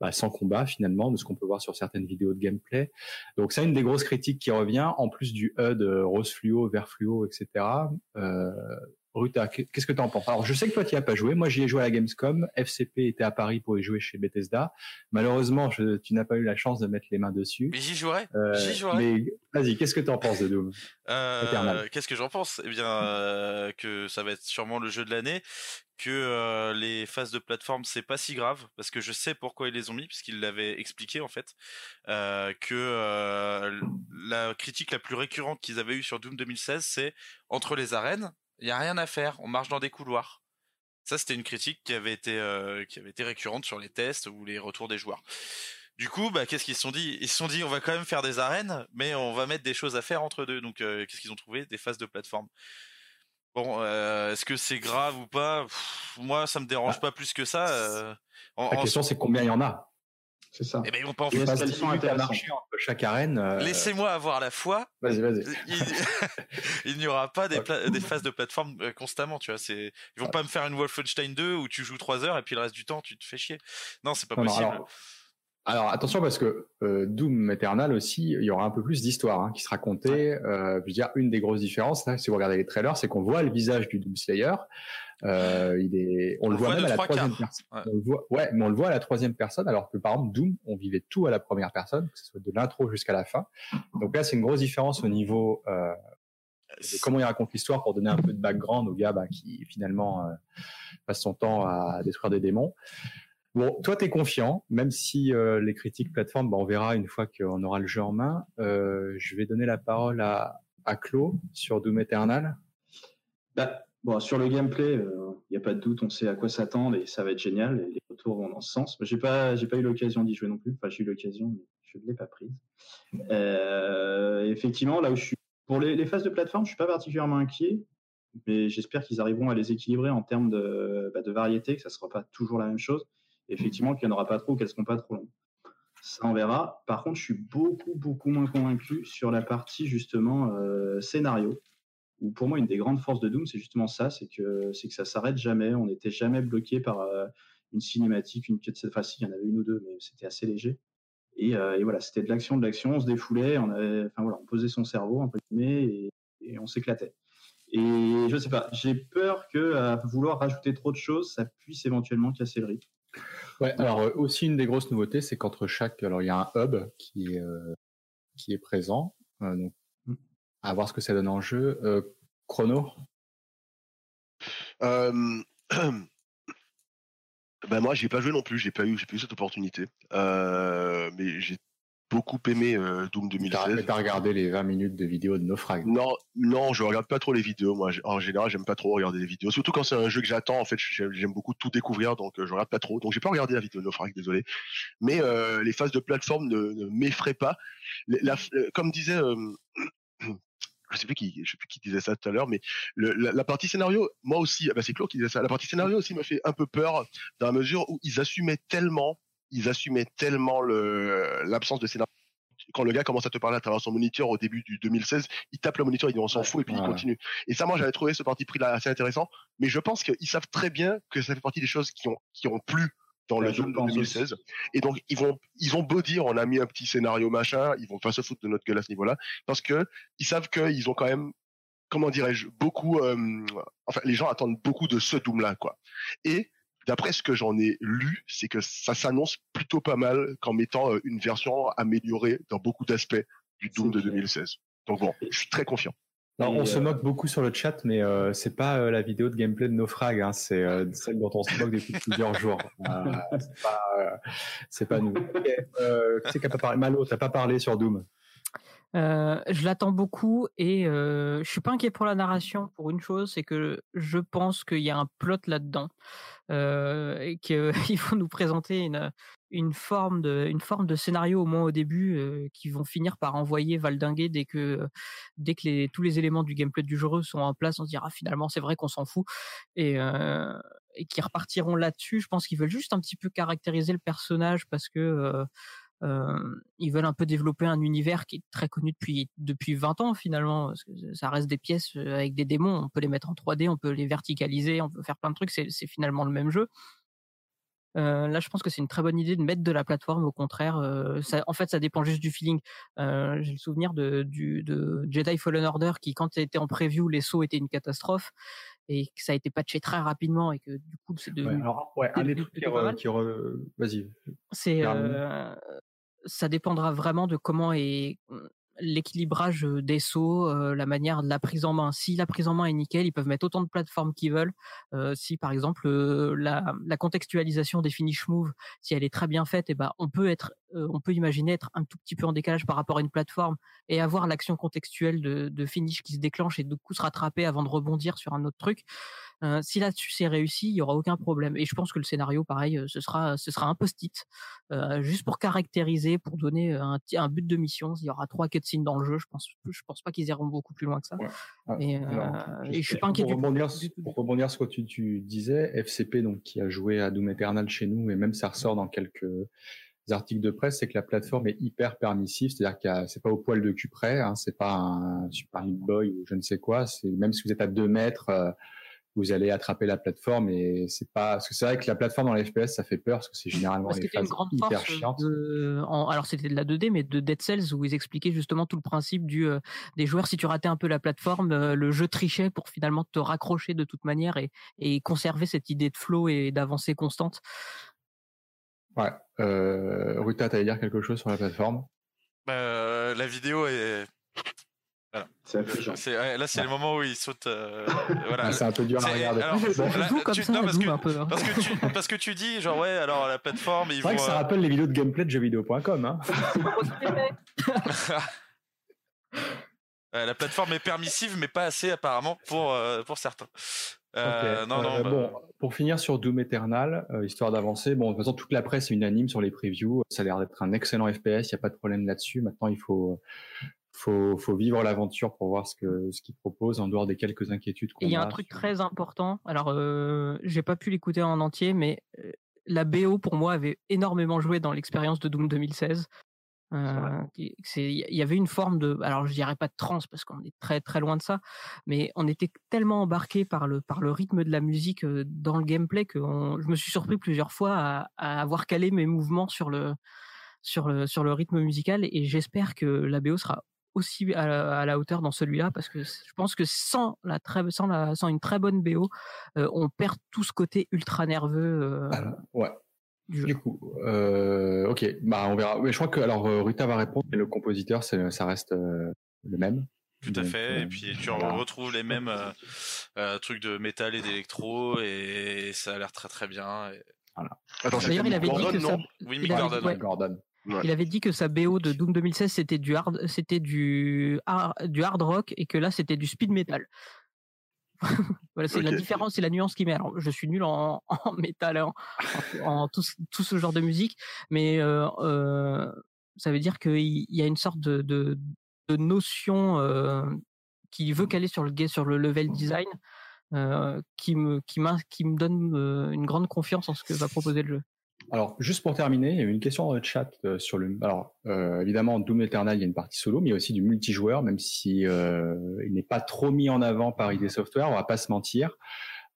bah, sans combat finalement, de ce qu'on peut voir sur certaines vidéos de gameplay. Donc c'est une des grosses critiques qui revient, en plus du HUD euh, rose fluo, vert fluo, etc. Euh, Ruta, qu'est-ce que tu en penses? Alors, je sais que toi, tu n'y as pas joué. Moi, j'y ai joué à la Gamescom. FCP était à Paris pour y jouer chez Bethesda. Malheureusement, tu n'as pas eu la chance de mettre les mains dessus. Mais j'y jouerai. Euh, j'y jouerai. Mais vas-y, qu'est-ce que tu en penses de Doom? Euh, Qu'est-ce que j'en pense? Eh bien, euh, que ça va être sûrement le jeu de l'année. Que les phases de plateforme, c'est pas si grave parce que je sais pourquoi ils les ont mis puisqu'ils l'avaient expliqué en fait. que la critique la plus récurrente qu'ils avaient eue sur Doom 2016, c'est entre les arènes il y a rien à faire, on marche dans des couloirs. Ça, c'était une critique qui avait été euh, qui avait été récurrente sur les tests ou les retours des joueurs. Du coup, bah, qu'est-ce qu'ils se sont dit? Ils se sont dit, on va quand même faire des arènes, mais on va mettre des choses à faire entre deux. Donc, euh, qu'est-ce qu'ils ont trouvé? Des phases de plateforme. Bon, euh, est-ce que c'est grave ou pas? Moi, ça me dérange ah. pas plus que ça. La question, c'est combien il y en a? C'est ça. Eh ben, ils vont pas en faire chaque arène. Euh, Laissez-moi avoir la foi. Vas-y, vas-y. Il, n'y aura pas des, des, phases de plateforme euh, constamment, tu vois. C'est, ils vont pas me faire une Wolfenstein 2 où tu joues 3 heures et puis le reste du temps tu te fais chier. Non, c'est pas possible. alors, attention parce que euh, Doom Eternal aussi, il y aura un peu plus d'histoire hein, qui sera racontée. je veux dire, une des grosses différences, si vous regardez les trailers, c'est qu'on voit le visage du Doom Slayer. Euh, il est, on, le voit, même à la troisième personne. Ouais. On le voit, ouais, mais on le voit à la troisième personne, alors que par exemple Doom, on vivait tout à la première personne, que ce soit de l'intro jusqu'à la fin. Donc là, c'est une grosse différence au niveau euh, de comment il raconte l'histoire pour donner un peu de background au gars bah, qui finalement euh, passe son temps à détruire des démons. Bon, toi, tu es confiant, même si euh, les critiques plateforme, bah, on verra une fois qu'on aura le jeu en main. Euh, je vais donner la parole à, à Claude sur Doom Eternal. Bah, Bon, sur le gameplay, il euh, n'y a pas de doute, on sait à quoi s'attendre et ça va être génial. Les retours vont dans ce sens. J'ai pas, pas eu l'occasion d'y jouer non plus. Enfin, j'ai eu l'occasion, mais je ne l'ai pas prise. Effectivement, là où je suis, pour les, phases de plateforme, je suis pas particulièrement inquiet, mais j'espère qu'ils arriveront à les équilibrer en termes de, bah, variété, que ça sera pas toujours la même chose. Effectivement, qu'il n'y en aura pas trop, qu'elles seront pas trop longues. Ça, on verra. Par contre, je suis beaucoup, beaucoup moins convaincu sur la partie justement euh, scénario pour moi, une des grandes forces de Doom, c'est justement ça, c'est que, c'est que ça s'arrête jamais. On n'était jamais bloqué par euh, une cinématique, une quête. Enfin, si, il y en avait une ou deux, mais c'était assez léger. Et, euh, voilà, c'était de l'action, de l'action. On se défoulait, on enfin voilà, on posait son cerveau, un peu et, et on s'éclatait. Et je sais pas, j'ai peur que à vouloir rajouter trop de choses, ça puisse éventuellement casser le rythme. Ouais, alors euh, aussi une des grosses nouveautés, c'est qu'entre chaque, alors il y a un hub qui est qui est présent, donc à voir ce que ça donne en jeu. Euh, chrono? Euh, ben moi, j'ai pas joué non plus, j'ai pas eu, j'ai pas eu cette opportunité. Euh, mais j'ai beaucoup aimé euh, Doom 2016. T'as regardé les 20 minutes de vidéos de Naufrag Non, non, je regarde pas trop les vidéos. Moi, en général, j'aime pas trop regarder les vidéos. Surtout quand c'est un jeu que j'attends. En fait, j'aime beaucoup tout découvrir, donc je regarde pas trop. Donc, j'ai pas regardé la vidéo de Naufrag, désolé. Mais les phases de plateforme ne, m'effraient pas. comme disait je sais plus qui, je sais plus qui disait ça tout à l'heure, mais le, la, partie scénario, moi aussi, ah bah c'est Claude qui disait ça. La partie scénario aussi m'a fait un peu peur dans la mesure où ils assumaient tellement, ils assumaient tellement le l'absence de scénario. Quand le gars commence à te parler à travers son moniteur au début du 2016, il tape le moniteur, il dit on s'en fout et puis il continue. Et ça, moi, j'avais trouvé ce parti pris là assez intéressant. Mais je pense qu'ils savent très bien que ça fait partie des choses qui ont qui ont plu dans le Doom 2016. Et donc, ils vont, ils vont beau dire, on a mis un petit scénario machin, ils vont faire se foutre de notre gueule à ce niveau-là, parce que ils savent qu'ils ont quand même, comment dirais-je, beaucoup, euh, enfin, les gens attendent beaucoup de ce Doom-là, quoi. Et, d'après ce que j'en ai lu, c'est que ça s'annonce plutôt pas mal qu'en mettant euh, une version améliorée dans beaucoup d'aspects du Doom de 2016. Donc bon, je suis très confiant on se euh, moque beaucoup sur le chat, mais euh, c'est pas euh, la vidéo de gameplay de Naufrag, hein, c'est celle dont on se moque depuis plusieurs jours. c'est pas, pas nous. qui c'est qui a pas parlé Malo, t'as pas parlé sur Doom je l'attends beaucoup et je suis pas inquiet pour la narration pour une chose, c'est que je pense qu'il y a un plot là-dedans et qu'ils vont nous présenter une, une forme de une forme de scénario au moins au début euh, qui vont finir par envoyer valdinguer dès que dès que les, tous les éléments du gameplay du jeu sont en place. On se dira finalement c'est vrai qu'on s'en fout. Et euh, et qui repartiront là-dessus. Je pense qu'ils veulent juste un petit peu caractériser le personnage parce que euh, euh ils veulent un peu développer un univers qui est très connu depuis depuis 20 ans finalement parce que ça reste des pièces avec des démons on peut les mettre en 3D on peut les verticaliser on peut faire plein de trucs c'est finalement le même jeu là, je pense que c'est une très bonne idée de mettre de la plateforme. Au contraire, ça, en fait, ça dépend juste du feeling. J'ai le souvenir de, du, de Jedi Fallen Order qui, quand était en preview, les sauts étaient une catastrophe et que ça a été patché très rapidement et que du coup c'est de. Ouais, alors, ouais, un des trucs qui, qui vas-y. C'est ça dépendra vraiment de comment est l'équilibrage des sauts, la manière de la prise en main. Si la prise en main est nickel, ils peuvent mettre autant de plateformes qu'ils veulent. si par exemple la, la, contextualisation des finish moves, si elle est très bien faite, et eh ben on peut être, on peut imaginer être un tout petit peu en décalage par rapport à une plateforme et avoir l'action contextuelle de, de finish qui se déclenche et de coup se rattraper avant de rebondir sur un autre truc si là-dessus c'est réussi, il y aura aucun problème. Et je pense que le scénario, pareil, ce sera, ce sera un post-it, juste pour caractériser, pour donner un, un, but de mission. Il y aura trois cutscenes dans le jeu. Je pense, je pense pas qu'ils iront beaucoup plus loin que ça. Ah, et, je suis pas inquiet pour rebondir, Pour rebondir sur ce que tu, disais, FCP, donc qui a joué à Doom Eternal chez nous, et même ça ressort dans quelques articles de presse, c'est que la plateforme est hyper permissive, c'est-à-dire que c'est pas au poil de cul près, hein, c'est pas un Super Meat Boy ou je ne sais quoi, c'est même si vous êtes à deux mètres, vous allez attraper la plateforme et c'est pas parce que c'est vrai que la plateforme dans les FPS ça fait peur parce que c'est généralement parce les phases hyper chiantes. alors c'était de la 2D mais de Dead Cells où ils expliquaient justement tout le principe du euh, des joueurs si tu ratais un peu la plateforme euh, le jeu trichait pour finalement te raccrocher de toute manière et, et conserver cette idée de flow et d'avancée constante. Ouais, euh, Ruta, t'allais dire quelque chose sur la plateforme? Bah, La vidéo est c'est là, c'est le moment où il saute. Euh, voilà. Ah, c'est un peu dur à regarder. parce, que, tu, parce que tu dis, genre, ouais, alors la plateforme. C'est vrai que ça euh, rappelle les vidéos de gameplay de jeuxvideo.com. Hein. la plateforme est permissive, mais pas assez apparemment pour, euh, pour certains. Non, non, bah bon, pour finir sur Doom Eternal, histoire d'avancer, bon, de toute façon, toute la presse est unanime sur les previews. Ça a l'air d'être un excellent FPS, il n'y a pas de problème là-dessus. Maintenant, il faut, faut, faut vivre l'aventure pour voir ce que ce qu'il propose en dehors des quelques inquiétudes qu'on a. Il y a un truc très important. Alors, euh, j'ai pas pu l'écouter en entier, mais euh, la BO pour moi avait énormément joué dans l'expérience de Doom 2016. Euh, il y avait une forme de, alors je dirais pas de trance parce qu'on est très très loin de ça, mais on était tellement embarqué par le par le rythme de la musique dans le gameplay que je me suis surpris plusieurs fois à, à avoir calé mes mouvements sur le sur le sur le rythme musical et j'espère que la BO sera aussi à la, hauteur dans celui-là parce que je pense que sans la très sans la sans une très bonne BO, euh, on perd tout ce côté ultra nerveux. Euh, ouais. Du, coup, euh, ok, bah on verra. Mais je crois que alors Ruta va répondre, mais le compositeur, ça reste le même. Tout à fait. et puis tu retrouves les mêmes trucs de métal et d'électro et ça a l'air très très bien. Voilà. D'ailleurs, il avait dit que ça... Oui, Gordon. Gordon. Il avait dit que sa BO de Doom 2016 c'était du hard, c'était du hard, du hard rock et que là c'était du speed metal. voilà, c'est la différence, c'est la nuance qui met. Alors, je suis nul en, en métal, en, en, tout, tout, ce genre de musique, mais euh, euh, ça veut dire qu'il y a une sorte de, de, de notion euh, qui veut caler sur le sur le level design, euh, qui me qui, qui me donne une grande confiance en ce que va proposer le jeu. Alors, juste pour terminer, il y a une question dans le chat euh, sur le. Alors, euh, évidemment, Doom Eternal, il y a une partie solo, mais il y a aussi du multijoueur, même si euh, il n'est pas trop mis en avant par ID Software. On va pas se mentir,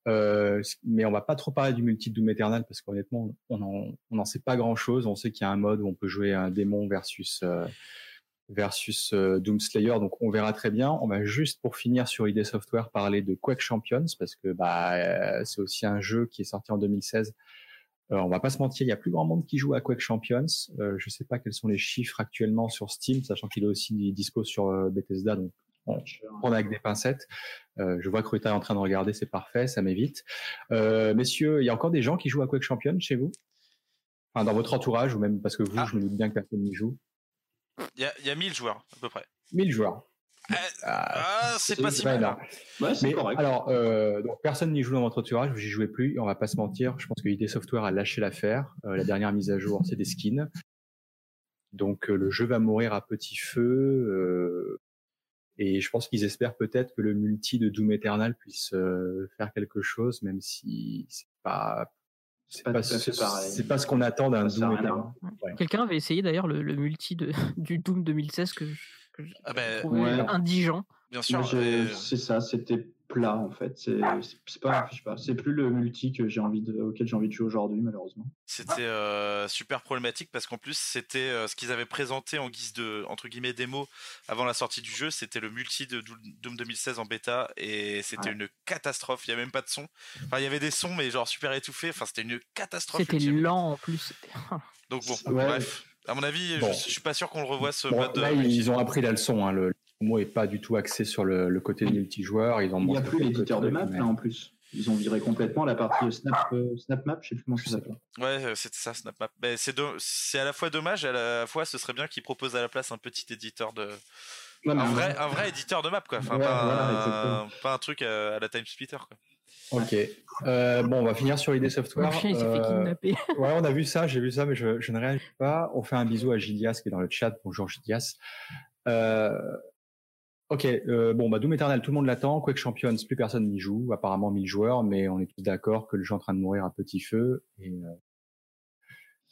euh, mais on va pas trop parler du multi Doom Eternal parce qu'honnêtement, on n'en sait pas grand chose. On sait qu'il y a un mode où on peut jouer un démon versus versus Doom Slayer, donc on verra très bien. On va juste pour finir sur ID Software parler de Quake Champions parce que bah c'est aussi un jeu qui est sorti en 2016 euh, on va pas se mentir, il y a plus grand monde qui joue à Quake Champions. Euh, je sais pas quels sont les chiffres actuellement sur Steam, sachant qu'il est aussi dispo sur euh, Bethesda, donc on prend avec des pincettes. Euh, je vois que Ruta est en train de regarder, c'est parfait, ça m'évite. Euh, messieurs, il y a encore des gens qui jouent à Quake Champions chez vous? Enfin, Dans votre entourage, ou même parce que vous, ah. je me doute bien que personne n'y joue. Il y a, il y a 1000 joueurs, à peu près. 1000 joueurs. Euh, ah, c'est pas si mal. mais, Alors, euh, donc, personne n'y joue dans votre entourage, j'y jouais plus. On va pas se mentir. Je pense que ID Software a lâché l'affaire. Euh, la dernière mise à jour, c'est des skins. Donc, euh, le jeu va mourir à petit feu. Euh, et je pense qu'ils espèrent peut-être que le multi de Doom Eternal puisse faire quelque chose, même si c'est pas c'est pas, pas, c'est pas ce qu'on attend d'un Doom Eternal. Quelqu'un avait essayé d'ailleurs le, le, multi de, du Doom 2016 que je, ah ben, indigent. Bien sûr. C'est ça, c'était plat en fait. C'est pas, pas c'est plus le multi que j'ai envie de, auquel j'ai envie de jouer aujourd'hui malheureusement. C'était euh, super problématique parce qu'en plus c'était euh, ce qu'ils avaient présenté en guise de entre guillemets démo avant la sortie du jeu, c'était le multi de Doom 2016 en bêta et c'était une catastrophe. Il y avait même pas de son. Enfin il y avait des sons mais genre super étouffés. Enfin c'était une catastrophe. C'était lent en plus. Donc bon bref. À mon avis, je, suis pas sûr qu'on le revoie ce mode. Là, ils ont appris la leçon. Hein, le, mot est pas du tout axé sur le, côté multijoueur. Ils ont Il n'y a plus l'éditeur de map là en plus. Ils ont viré complètement la partie Snap, euh, Snap Map, je sais plus comment ça s'appelle. Ouais, euh, c'était ça, Snap Map. C'est à la fois dommage, à la fois ce serait bien qu'ils proposent à la place un petit éditeur de. un, vrai, un vrai éditeur de map, quoi. Enfin, pas, un, truc à, la Time Splitter, quoi. Ok. Euh, bon, on va finir sur ID Software. il s'est fait kidnapper. ouais, on a vu ça, j'ai vu ça, mais je, je, ne réagis pas. On fait un bisou à Gidias qui est dans le chat. Bonjour Gidias. Euh, Ok, euh, bon, bah, Doom Eternal, tout le monde l'attend. Quake Champions, plus personne n'y joue. Apparemment 1000 joueurs, mais on est tous d'accord que le jeu est en train de mourir à petit feu et euh,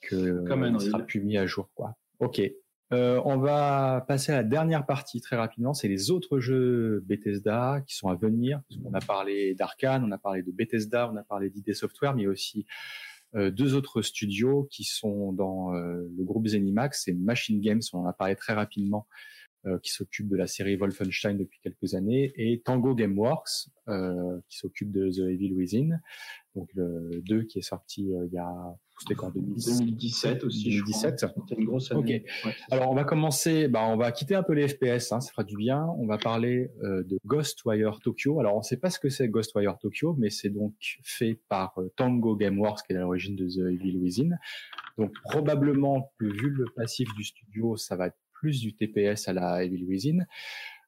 que ne sera plus mis à jour, quoi. Ok. Euh, on va passer à la dernière partie très rapidement. C'est les autres jeux Bethesda qui sont à venir. On a parlé d'Arkane, on a parlé de Bethesda, on a parlé d'ID Software, mais aussi euh, deux autres studios qui sont dans euh, le groupe Zenimax, c'est Machine Games. On en a parlé très rapidement euh, qui s'occupe de la série Wolfenstein depuis quelques années, et Tango Gameworks, qui s'occupe de The Evil Within, donc le 2 qui est sorti il y a c'était quand 2017 aussi 2017 c'était une grosse année. ok alors on va commencer bah on va quitter un peu les FPS hein, ça fera du bien. On va parler euh, de Ghostwire Tokyo. Alors on sait pas ce que c'est Ghostwire Tokyo mais c'est donc fait par euh, Tango Gameworks qui est à l'origine de The Evil Within. Donc probablement vu le passif du studio ça va être plus du TPS à la Evil Within.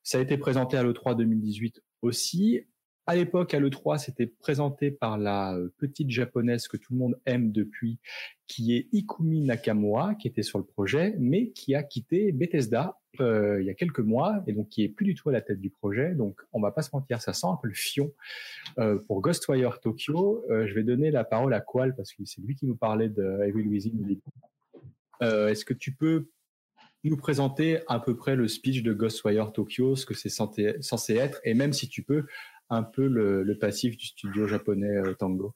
Ça a été présenté à l'E3 2018 aussi. À l'époque, à l'E3, c'était présenté par la euh, petite japonaise que tout le monde aime depuis, qui est Ikumi Nakamura, qui était sur le projet, mais qui a quitté Bethesda euh, il y a quelques mois, et donc qui est plus du tout à la tête du projet. Donc, on va pas se mentir, ça sent un peu le fion euh, pour Ghostwire Tokyo. je vais donner la parole à Qual, parce que c'est lui qui nous parlait de Evil Within Est-ce que tu peux nous présenter à peu près le speech de Ghostwire Tokyo, ce que c'est censé être, et même si tu peux, un peu le, passif du studio japonais euh, Tango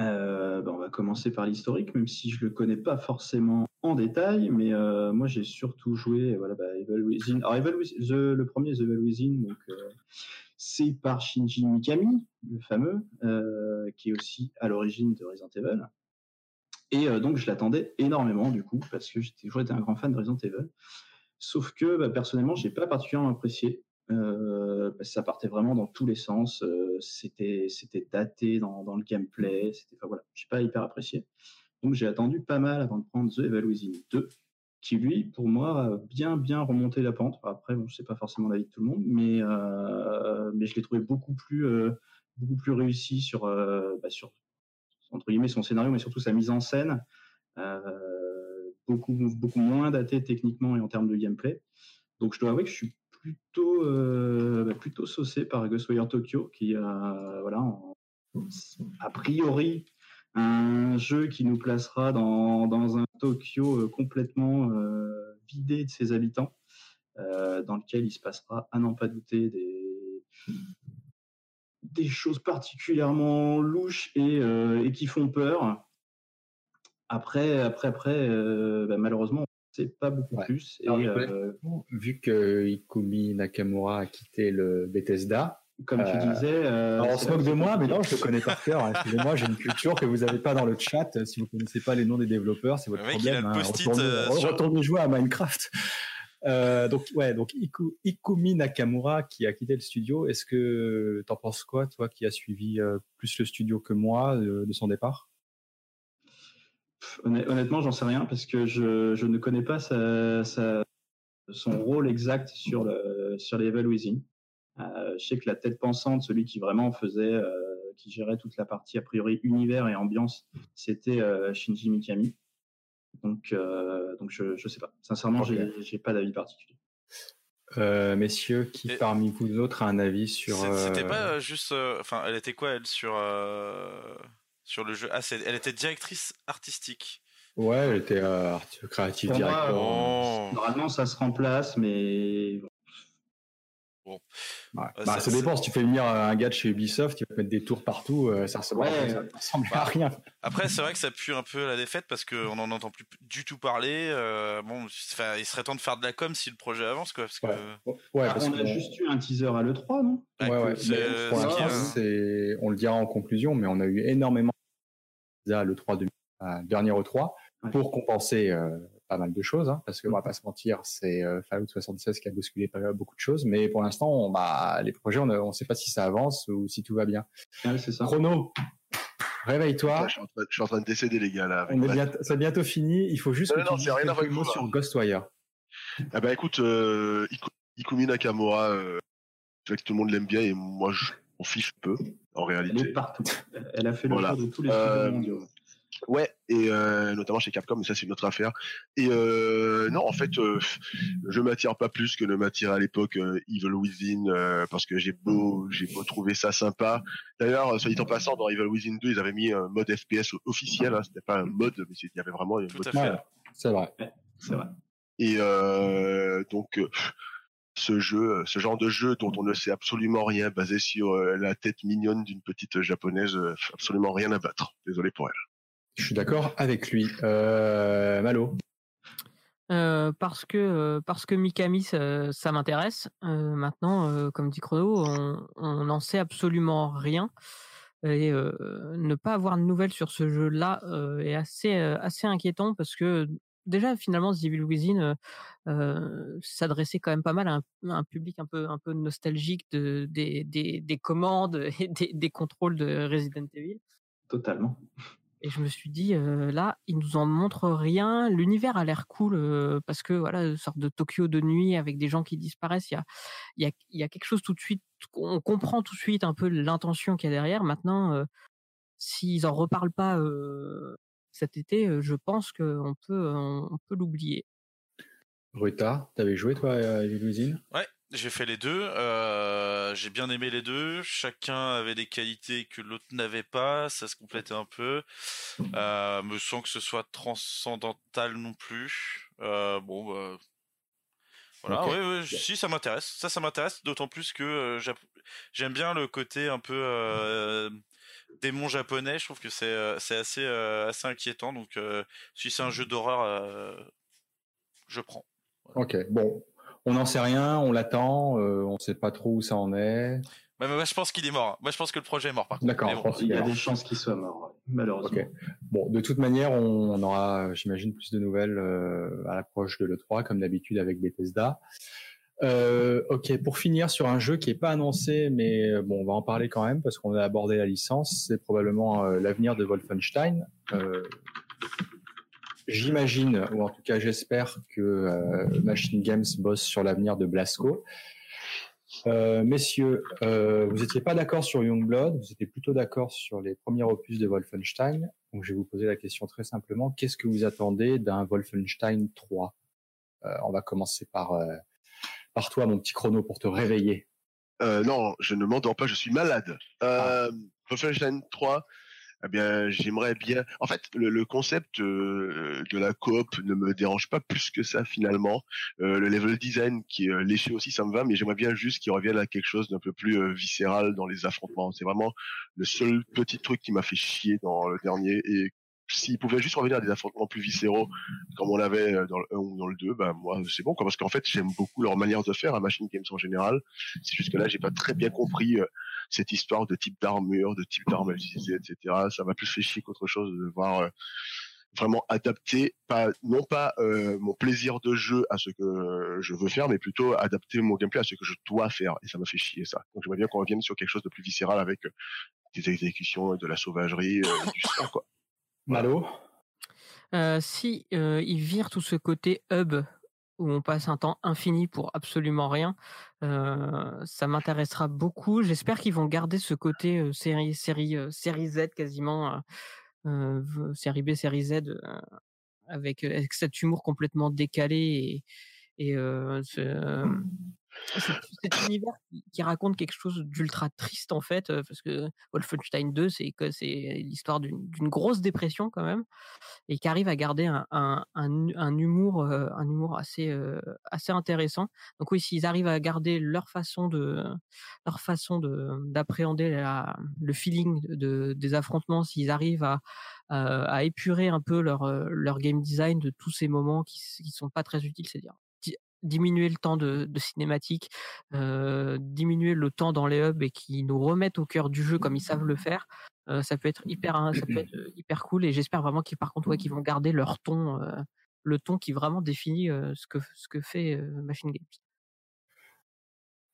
euh, ben, on va commencer par l'historique, même si je le connais pas forcément en détail, mais euh, moi j'ai surtout joué voilà bah, Evil Within. Alors Within, le premier The Evil Within, donc c'est par Shinji Mikami, le fameux, qui est aussi à l'origine de Resident Evil. Et donc, je l'attendais énormément, du coup, parce que j'étais toujours été un grand fan de Resident Evil. Sauf que, bah, personnellement, je n'ai pas particulièrement apprécié. Euh, ça partait vraiment dans tous les sens. Euh, c'était, daté dans, le gameplay. C'était, enfin, voilà, j'ai pas hyper apprécié. Donc, j'ai attendu pas mal avant de prendre The Evil Within 2, qui lui, pour moi, a bien, bien remonté la pente. Après, bon, sais pas forcément l'avis de tout le monde, mais, mais je l'ai trouvé beaucoup plus, beaucoup plus réussi sur, bah, sur entre guillemets son scénario, mais surtout sa mise en scène, euh, beaucoup, beaucoup moins daté techniquement et en termes de gameplay. Donc je dois avouer que je suis plutôt, euh, bah, plutôt saucé par Ghostwire Tokyo, qui a, voilà, a priori un jeu qui nous placera dans, un Tokyo euh, complètement vidé de ses habitants, dans lequel il se passera, à n'en pas douter, des, des choses particulièrement louches et, euh, qui font peur. Après, après, après, euh, bah, malheureusement, c'est pas beaucoup plus. Et, euh, vu que Ikumi Nakamura a quitté le Bethesda, comme tu disais. on se moque de moi, mais non, je le connais par cœur. Hein. Excusez-moi, j'ai une culture que vous n'avez pas dans le chat. Si vous ne connaissez pas les noms des développeurs, c'est votre problème. Hein. Retournez, jouer à Minecraft. Euh, donc ouais, donc Ikumi Nakamura qui a quitté le studio. Est-ce que t'en penses quoi, toi, qui as suivi euh, plus le studio que moi de, son départ? Honnêtement, j'en sais rien parce que je, je ne connais pas sa, sa, son rôle exact sur le sur les Within. Euh, je sais que la tête pensante, celui qui vraiment faisait, euh, qui gérait toute la partie a priori univers et ambiance, c'était Shinji Mikami. Donc, euh, donc je ne sais pas. Sincèrement, je j'ai pas d'avis particulier. Euh, messieurs, qui parmi vous autres a un avis sur C'était euh, pas juste, enfin, elle était quoi elle sur sur le jeu Ah, elle était directrice artistique. Ouais, elle était créative directeur. Normalement, ça se remplace, mais Bon. Bah, ça, dépend. Si tu fais venir un gars de chez Ubisoft, tu vas mettre des tours partout, ça ressemble, ressemble à bah, rien. Après, c'est vrai que ça pue un peu la défaite parce qu'on n'en entend plus du tout parler. bon, il serait temps de faire de la com si le projet avance, quoi. Parce ouais. on a juste eu un teaser à l'E3, non? Ouais, ouais. C'est, on le dira en conclusion, mais on a eu énormément à l'E3 dernier E3 pour compenser pas mal de choses, hein, parce que on va pas se mentir, c'est euh, Fallout 76 qui a bousculé pas beaucoup de choses, mais pour l'instant, bah, les projets, on ne sait pas si ça avance ou si tout va bien. c'est ça. Chrono, réveille-toi. Je, suis en train de décéder, les gars, là. On est c'est bientôt fini. Il faut juste que tu rien quelques mots sur Ghostwire. Ah bah écoute, euh, Ikumi Nakamura, euh, que tout le monde l'aime bien et moi, je m'en fiche peu, en réalité. Elle est partout. Elle a fait le tour de tous les euh, mondiaux. Ouais, et euh, notamment chez Capcom, mais ça c'est une autre affaire. Et euh, non, en fait, euh, je m'attire pas plus que ne m'attire à l'époque euh, Evil Within, parce que j'ai beau, j'ai beau trouver ça sympa. D'ailleurs, soit dit en passant, dans Evil Within 2, ils avaient mis un mode FPS officiel. Hein, C'était pas un mode, mais il y avait vraiment un mode. C'est vrai, c'est vrai. Et donc ce jeu, ce genre de jeu dont on ne sait absolument rien, basé sur la tête mignonne d'une petite japonaise, absolument rien à battre. Désolé pour elle. Je suis d'accord avec lui. Euh, Malo euh, parce que euh, parce que Mikami ça, m'intéresse. maintenant, comme dit Chrono, on n'en sait absolument rien et ne pas avoir de nouvelles sur ce jeu-là est assez assez inquiétant parce que déjà finalement The Evil Within s'adressait quand même pas mal à un, public un peu un peu nostalgique de des, des, des commandes et des, des contrôles de Resident Evil. Totalement. Et je me suis dit, là, ils nous en montrent rien. L'univers a l'air cool parce que voilà, une sorte de Tokyo de nuit avec des gens qui disparaissent. Il y a, il y a, il y a quelque chose tout de suite. On comprend tout de suite un peu l'intention qu'il y a derrière. Maintenant, s'ils en reparlent pas cet été, je pense qu'on peut, on, peut l'oublier. Ruta, t'avais joué toi à l'usine Ouais, j'ai fait les deux. Euh, j'ai bien aimé les deux. Chacun avait des qualités que l'autre n'avait pas. Ça se complétait un peu. Euh, me sens que ce soit transcendantal non plus. Euh, bon, bah, voilà. Ouais, si ça m'intéresse. Ça, ça m'intéresse. D'autant plus que euh, j'aime bien le côté un peu euh, démon japonais. Je trouve que c'est c'est assez assez inquiétant. Donc, si c'est un jeu d'horreur, je prends. Ok. Bon, on n'en sait rien, on l'attend, euh, on ne sait pas trop où ça en est. moi, je pense qu'il est mort. Moi, je pense que le projet est mort, par D'accord. il y a des chances qu'il soit mort, malheureusement. Bon, de toute manière, on, aura, j'imagine, plus de nouvelles euh, à l'approche de l'E3, comme d'habitude avec Bethesda. Euh, ok, pour finir sur un jeu qui n'est pas annoncé, mais bon, on va en parler quand même parce qu'on a abordé la licence. C'est probablement l'avenir de Wolfenstein. J'imagine, ou en tout cas j'espère que euh, Machine Games bosse sur l'avenir de Blasco. Euh, messieurs, euh, vous n'étiez pas d'accord sur Youngblood, vous étiez plutôt d'accord sur les premiers opus de Wolfenstein. Donc je vais vous poser la question très simplement, qu'est-ce que vous attendez d'un Wolfenstein 3 On va commencer par, par toi, mon petit chrono, pour te réveiller. non, je ne m'endors pas, je suis malade. Wolfenstein 3, eh bien, j'aimerais bien. En fait, le, concept euh, de la coop ne me dérange pas plus que ça finalement. Euh, le level design qui est euh, léché aussi, ça me va, mais j'aimerais bien juste qu'il revienne à quelque chose d'un peu plus viscéral dans les affrontements. C'est vraiment le seul petit truc qui m'a fait chier dans le dernier. Et s'ils pouvaient juste revenir à des affrontements plus viscéraux, comme on l'avait dans le 1 ou dans le 2, ben moi c'est bon, quoi, parce qu'en fait j'aime beaucoup leur manière de faire à Machine Games en général. C'est juste que là j'ai pas très bien compris cette histoire de type d'armure, de type d'armes utilisées, etc. Ça m'a plus fait chier qu'autre chose de voir euh, vraiment adapter, pas non pas euh, mon plaisir de jeu à ce que je veux faire, mais plutôt adapter mon gameplay à ce que je dois faire. Et ça m'a fait chier ça. Donc j'aimerais bien qu'on revienne sur quelque chose de plus viscéral avec euh, des exécutions, de la sauvagerie, du sang quoi. Malo. si il vire tout ce côté hub où on passe un temps infini pour absolument rien. ça m'intéressera beaucoup. J'espère qu'ils vont garder ce côté série, série, série Z quasiment, série B, série Z, avec, cet humour complètement décalé et, et cet univers qui, raconte quelque chose d'ultra triste en fait, parce que Wolfenstein 2, c'est c'est l'histoire d'une grosse dépression quand même, et qui arrive à garder un, humour, un humour assez intéressant. Donc oui, s'ils arrivent à garder leur façon de leur façon de d'appréhender le feeling de, des affrontements, s'ils arrivent à à épurer un peu leur leur game design de tous ces moments qui qui sont pas très utiles, c'est-à-dire diminuer le temps de, de cinématique, euh, diminuer le temps dans les hubs et qui nous remettent au cœur du jeu comme ils savent le faire, euh, ça peut être hyper, hein, ça peut être euh, hyper cool. Et j'espère vraiment qu'ils par contre, ouais, qu'ils vont garder leur ton, euh, le ton qui vraiment définit euh, ce que ce que fait Machine Games.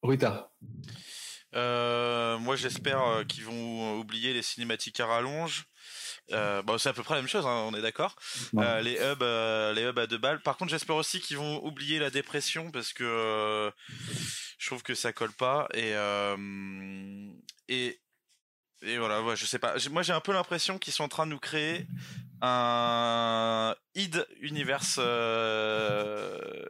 Rita. moi, j'espère qu'ils vont oublier les cinématiques à rallonge. Euh, bon, c'est à peu près la même chose, hein, on est d'accord. Euh, les hubs, euh, les hubs à deux balles. Par contre, j'espère aussi qu'ils vont oublier la dépression parce que euh, je trouve que ça colle pas et et et voilà, ouais, je sais pas. Moi, j'ai un peu l'impression qu'ils sont en train de nous créer un id universe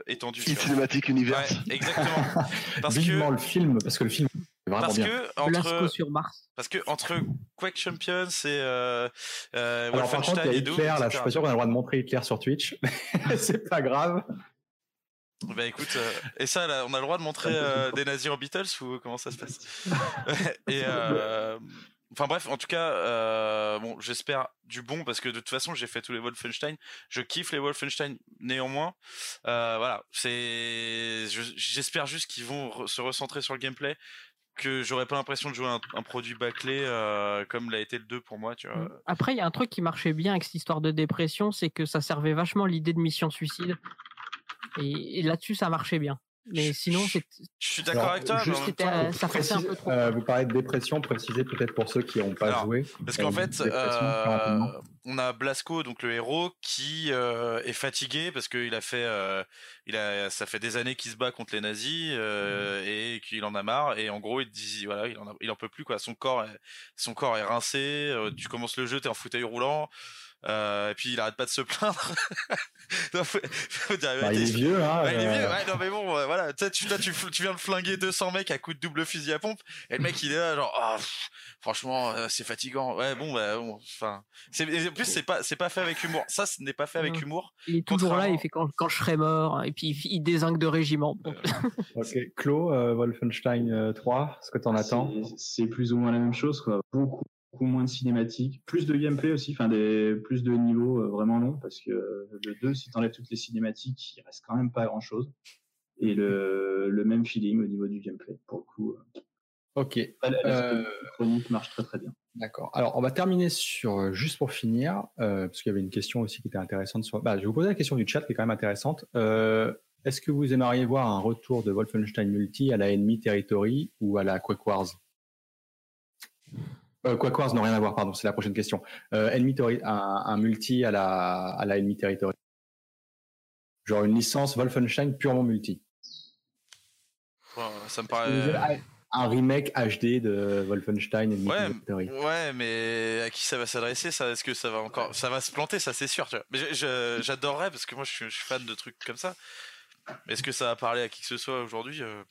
étendu. Id cinématique univers. Ouais, exactement. Parce Vivement le film, parce que le film parce que entre sur Mars. Parce que entre Quake Champions et euh, euh, Alors, par contre, il y a Hitler, là, je suis pas sûr qu'on a le droit de montrer Hitler sur Twitch. c'est pas grave. Bah écoute, euh, et ça, là, on a le droit de montrer euh, des nazis en Beatles ou comment ça se passe? Et euh, enfin bref, en tout cas, euh, bon, j'espère du bon parce que de toute façon, j'ai fait tous les Wolfenstein. Je kiffe les Wolfenstein néanmoins. Euh, voilà, c'est, j'espère juste qu'ils vont se recentrer sur le gameplay, que j'aurais pas l'impression de jouer un, un produit bâclé euh, comme l'a été le 2 pour moi tu vois. Mmh. Après il y a un truc qui marchait bien avec cette histoire de dépression, c'est que ça servait vachement l'idée de mission suicide. Et, et là-dessus ça marchait bien. Mais sinon, c'est. Je suis d'accord avec toi. Juste, mais ça un peu trop. Euh, vous parlez de dépression, précisez peut-être pour ceux qui n'ont pas joué. Parce qu'en fait, euh, on a Blasco, donc le héros, qui euh, est fatigué parce qu'il a fait, euh, il a, ça fait des années qu'il se bat contre les nazis euh, mmh. et qu'il en a marre. Et en gros, il dit, voilà, il en, a, il en peut plus quoi. Son corps, est, son corps est rincé. tu commences le jeu, t'es en fauteuil roulant. Euh, et puis il arrête pas de se plaindre. non, faut, faut dire, bah, il est vieux, hein. Ouais, il est vieux. Ouais, non, mais bon, voilà. Tu, là, tu, tu viens de flinguer 200 mecs à coup de double fusil à pompe. Et le mec, il est là, genre, oh, franchement, euh, c'est fatigant. Ouais, bon, bah, bon, enfin. En plus, c'est pas, c'est pas fait avec humour. Ça, ce n'est pas fait avec humour. Il est toujours là, il fait quand, quand je serai mort. Et puis, il, désingue de régiment. Euh. ok. Claude, euh, Wolfenstein 3, ce que t'en attends? C'est plus ou moins la même chose, quoi. Beaucoup beaucoup moins de cinématiques, plus de gameplay aussi, enfin des plus de niveaux euh, vraiment longs parce que le 2 si tu enlèves toutes les cinématiques, il reste quand même pas grand chose et le, le même feeling au niveau du gameplay pour le coup. Euh, ok. La, euh... chronique marche très très bien. D'accord. Alors on va terminer sur juste pour finir parce qu'il y avait une question aussi qui était intéressante. Sur... Bah, je vais vous poser la question du chat qui est quand même intéressante. Est-ce que vous aimeriez voir un retour de Wolfenstein Multi à la Enemy Territory ou à la Quake Wars? Euh, Quackwars n'a rien à voir, pardon, c'est la prochaine question. Euh, enemy un, un, multi à la, à la Enemy Territory. Genre une licence Wolfenstein purement multi. ça me paraît. Un remake HD de Wolfenstein Enemy ouais, Territory. Ouais, mais à qui ça va s'adresser ça? Est-ce que ça va encore, ça va se planter Ça, c'est sûr. Tu vois. Mais j'adorerais parce que moi, je suis, je suis, fan de trucs comme ça. Mais est-ce que ça va parler à qui que ce soit aujourd'hui euh?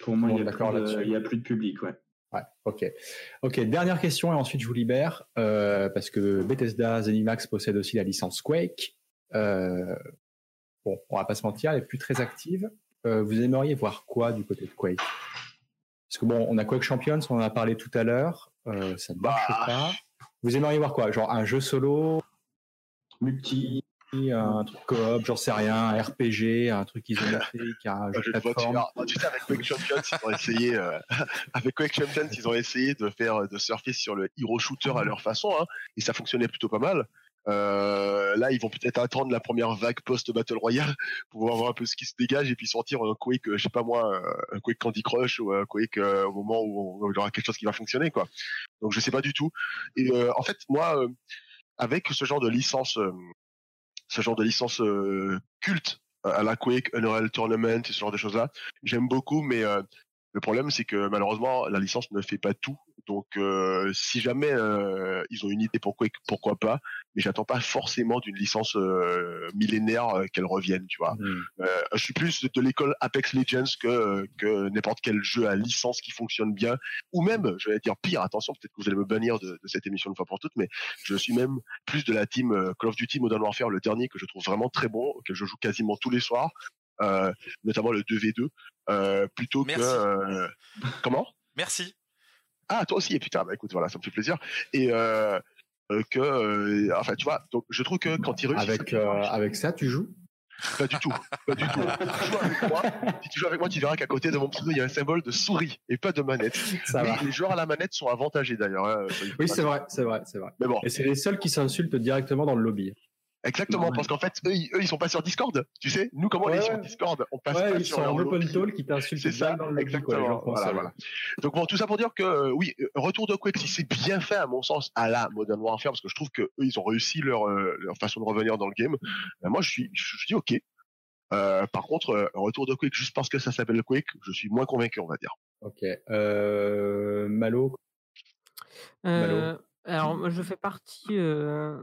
Pour moi, il n'y a, a, plus de public, ouais. Ouais, ok. Ok, dernière question et ensuite je vous libère euh, parce que Bethesda Zenimax possède aussi la licence Quake. Euh, bon, on va pas se mentir, elle est plus très active. Euh, vous aimeriez voir quoi du côté de Quake? Parce que bon, on a Quake Champions, on en a parlé tout à l'heure, ça ne marche bah. pas. Vous aimeriez voir quoi? Genre un jeu solo? Multi un truc coop, j'en sais rien, un RPG, un truc isométrique, un jeu de plateforme. Tu sais, avec Quake Champions, ils ont essayé, euh, avec Quake Champions, ils ont essayé de faire, de surfer sur le hero shooter à leur façon, hein, et ça fonctionnait plutôt pas mal. Euh, là, ils vont peut-être attendre la première vague post Battle Royale pour voir un peu ce qui se dégage et puis sortir un Quake, je sais pas moi, un Quake Candy Crush ou un Quake euh, au moment où, il y aura quelque chose qui va fonctionner, quoi. Donc, je sais pas du tout. Et euh, en fait, moi, euh, avec ce genre de licence ce genre de licence euh, culte à la Quake, Unreal Tournament ce genre de choses-là. J'aime beaucoup, mais euh, le problème, c'est que malheureusement, la licence ne fait pas tout Donc, euh, si jamais euh, ils ont une idée pour Quake, pourquoi pas Mais j'attends pas forcément d'une licence euh, millénaire euh, qu'elle revienne, tu vois. Hmm. Euh, je suis plus de l'école Apex Legends que que n'importe quel jeu à licence qui fonctionne bien, ou même, je vais dire pire. Attention, peut-être que vous allez me bannir de, de cette émission une fois pour toutes, mais je suis même plus de la team euh, Call of Duty Modern Warfare, le dernier que je trouve vraiment très bon, auquel je joue quasiment tous les soirs, euh, notamment le 2v2, euh, plutôt Merci. que euh, comment? Merci. Ah, toi aussi, et putain, bah écoute, voilà, ça me fait plaisir. Et euh, euh, que, euh, enfin, tu vois, donc je trouve que quand ils réussissent, Avec, euh, avec ça, tu joues? Pas du tout, pas du tout. Si tu joues avec moi, si tu joues avec moi, tu verras qu'à côté de mon pseudo, il y a un symbole de souris et pas de manette. Ça va. les joueurs à la manette sont avantagés d'ailleurs. hein, ça, il Oui, c'est vrai, c'est vrai, c'est vrai. Mais bon, Et c'est les seuls qui s'insultent directement dans le lobby. Exactement, Ouais. parce qu'en fait, eux, ils, eux, ils sont pas sur Discord. Tu sais, nous, comment on est sur. Discord On passe Ouais, pas ils sur sont leur en open lobby. talk qui t'insultent C'est ça, dans le lobby. quoi, exactement. Voilà. Donc bon, tout ça pour dire que euh, oui, retour de Quake, si c'est bien fait à mon sens à la Modern Warfare, parce que je trouve que eux, ils ont réussi leur euh, leur façon de revenir dans le game. Ben, moi, je suis, je, je dis ok. Euh, par contre, euh, retour de Quake juste parce que ça s'appelle Quake, je suis moins convaincu, on va dire. Ok. Euh, Malo, Malo? Alors, moi, je fais partie euh,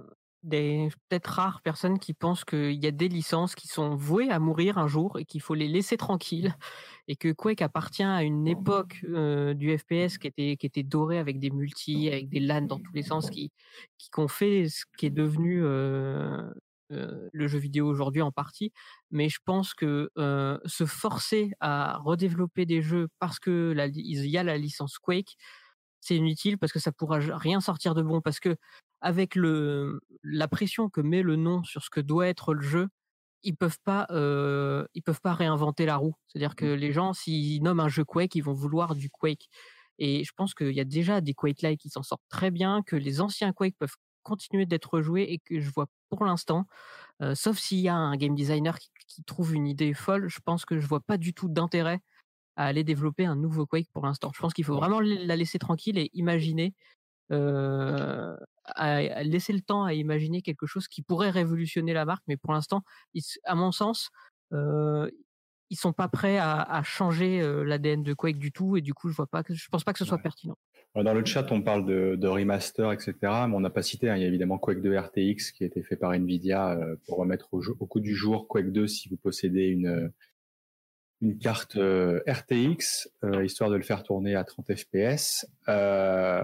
des peut-être rares personnes qui pensent qu'il y a des licences qui sont vouées à mourir un jour et qu'il faut les laisser tranquilles et que Quake appartient à une époque euh, du FPS qui était, qui était dorée avec des multis, avec des LAN dans tous les sens, qui, qui ont fait ce qui est devenu euh, euh, le jeu vidéo aujourd'hui en partie. Mais je pense que se forcer à redévelopper des jeux parce que la il y a la licence Quake, c'est inutile parce que ça pourra rien sortir de bon parce que avec le la pression que met le nom sur ce que doit être le jeu, ils peuvent pas euh, ils peuvent pas réinventer la roue. C'est-à-dire que les gens s'ils nomment un jeu Quake, ils vont vouloir du Quake. Et je pense qu'il y a déjà des Quake-like qui s'en sortent très bien, que les anciens Quake peuvent continuer d'être joués et que je vois pour l'instant, euh, sauf s'il y a un game designer qui, qui trouve une idée folle, je pense que je vois pas du tout d'intérêt à aller développer un nouveau Quake pour l'instant. Je pense qu'il faut vraiment la laisser tranquille et imaginer, euh, à, à laisser le temps à imaginer quelque chose qui pourrait révolutionner la marque. Mais pour l'instant, à mon sens, euh, ils sont pas prêts à, à changer l'ADN de Quake du tout. Et du coup, je vois pas, que, je pense pas que ce soit Ouais. pertinent. Euh, Dans le chat, on parle de, de remaster, etc. Mais on n'a pas cité, hein, il y a évidemment Quake 2 RTX qui a été fait par Nvidia pour remettre au, coup du jour Quake 2 si vous possédez une, une carte euh, RTX, euh, histoire de le faire tourner à 30 FPS. Euh...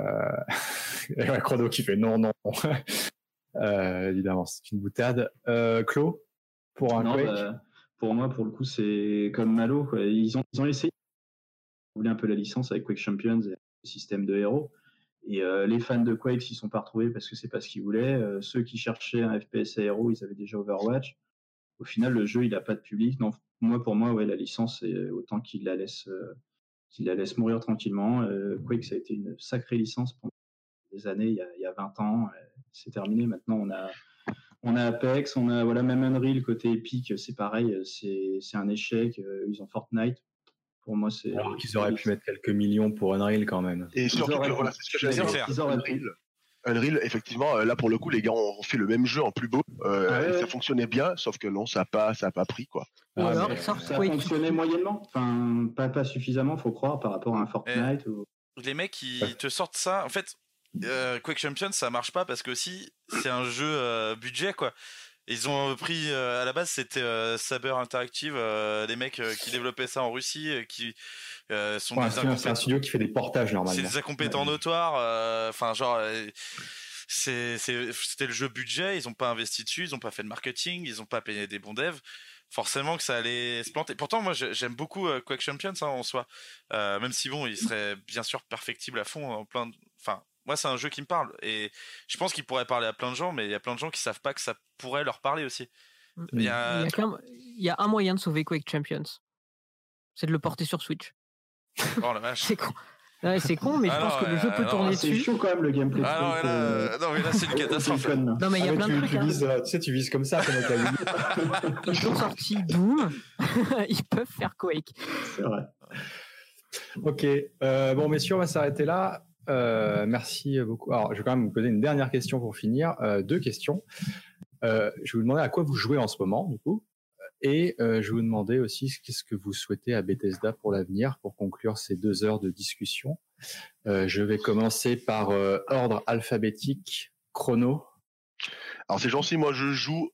et ouais, Chrono qui fait non, non. euh, évidemment, c'est une boutade. Euh, Clo, pour un Non, Quake bah, pour moi, pour le coup, c'est comme Malo. quoi. Ils ont, ils ont essayé de un peu la licence avec Quake Champions et le système de héros. Et euh, les fans de Quake s'y sont pas retrouvés parce que c'est pas ce qu'ils voulaient. Ceux qui cherchaient un FPS à héros, ils avaient déjà Overwatch. Au final, le jeu, il a pas de public. Non, moi, pour moi, ouais, la licence, c'est autant qu'il la laisse, euh, qu'il la laisse mourir tranquillement. Euh, Quake, ça a été une sacrée licence pendant des années, il y a, il y a 20 ans. Euh, C'est terminé. Maintenant, on a, on a Apex, on a voilà même Unreal côté Epic, c'est pareil, c'est c'est un échec. Euh, Ils ont Fortnite. Pour moi, c'est. Alors qu'ils auraient pu mettre quelques millions pour Unreal quand même. Et surtout que voilà, c'est ce que j'allais dire. clair. Ils auraient pu. Unreal, effectivement, euh, là pour le coup, les gars ont fait le même jeu en plus beau. Euh, Ah ouais, ça fonctionnait bien, sauf que non, ça a pas, ça a pas pris quoi. Ou Ah, alors, ils sortent Ça fonctionné moyennement, enfin pas, pas suffisamment, faut croire, par rapport à un Fortnite. ou... les mecs qui Ouais. te sortent ça, en fait, euh, Quake Champions ça marche pas parce que aussi c'est un jeu euh, budget quoi. Ils ont pris euh, à la base c'était euh, Saber Interactive, euh, les mecs euh, qui développaient ça en Russie, qui sont Ouais, des c'est un- c'est un incompétents. studio qui fait des portages C'est normalement. des incompétents notoires. Enfin, genre, c'est, c'est- c'était le jeu budget. Ils ont pas investi dessus. Ils ont pas fait de marketing. Ils ont pas payé des bons devs. Forcément que ça allait se planter. Pourtant, moi, j'ai- j'aime beaucoup Quake Champions hein, en soi. Euh, même si bon, il serait bien sûr perfectible à fond en plein. de- Enfin, moi, c'est un jeu qui me parle et je pense qu'il pourrait parler à plein de gens, mais il y a plein de gens qui savent pas que ça pourrait leur parler aussi. Il y a- Il y, a qu'un- il y a un moyen de sauver Quake Champions. C'est de le porter sur Switch. Oh la vache. C'est con. Ouais, c'est con, mais je pense non, que le jeu euh, peut non, tourner C'est dessus. chaud quand même le gameplay. Ah non, mais là, euh, non, mais là, c'est une catastrophe. Non, mais il y a Ah, plein tu, de trucs. tu hein. vises, euh, tu sais, tu vises comme ça, la Wii. Ils ont sorti Doom. Ils peuvent faire Quake. C'est vrai. Ok, euh, bon messieurs, on va s'arrêter là. Euh, merci beaucoup. Alors, je vais quand même vous poser une dernière question pour finir. Euh, deux questions. Euh, je vais vous demander à quoi vous jouez en ce moment, du coup. Et je vous demandais aussi qu'est-ce que vous souhaitez à Bethesda pour l'avenir pour conclure ces deux heures de discussion. Je vais commencer par ordre alphabétique, chrono. Alors c'est gentil, moi je joue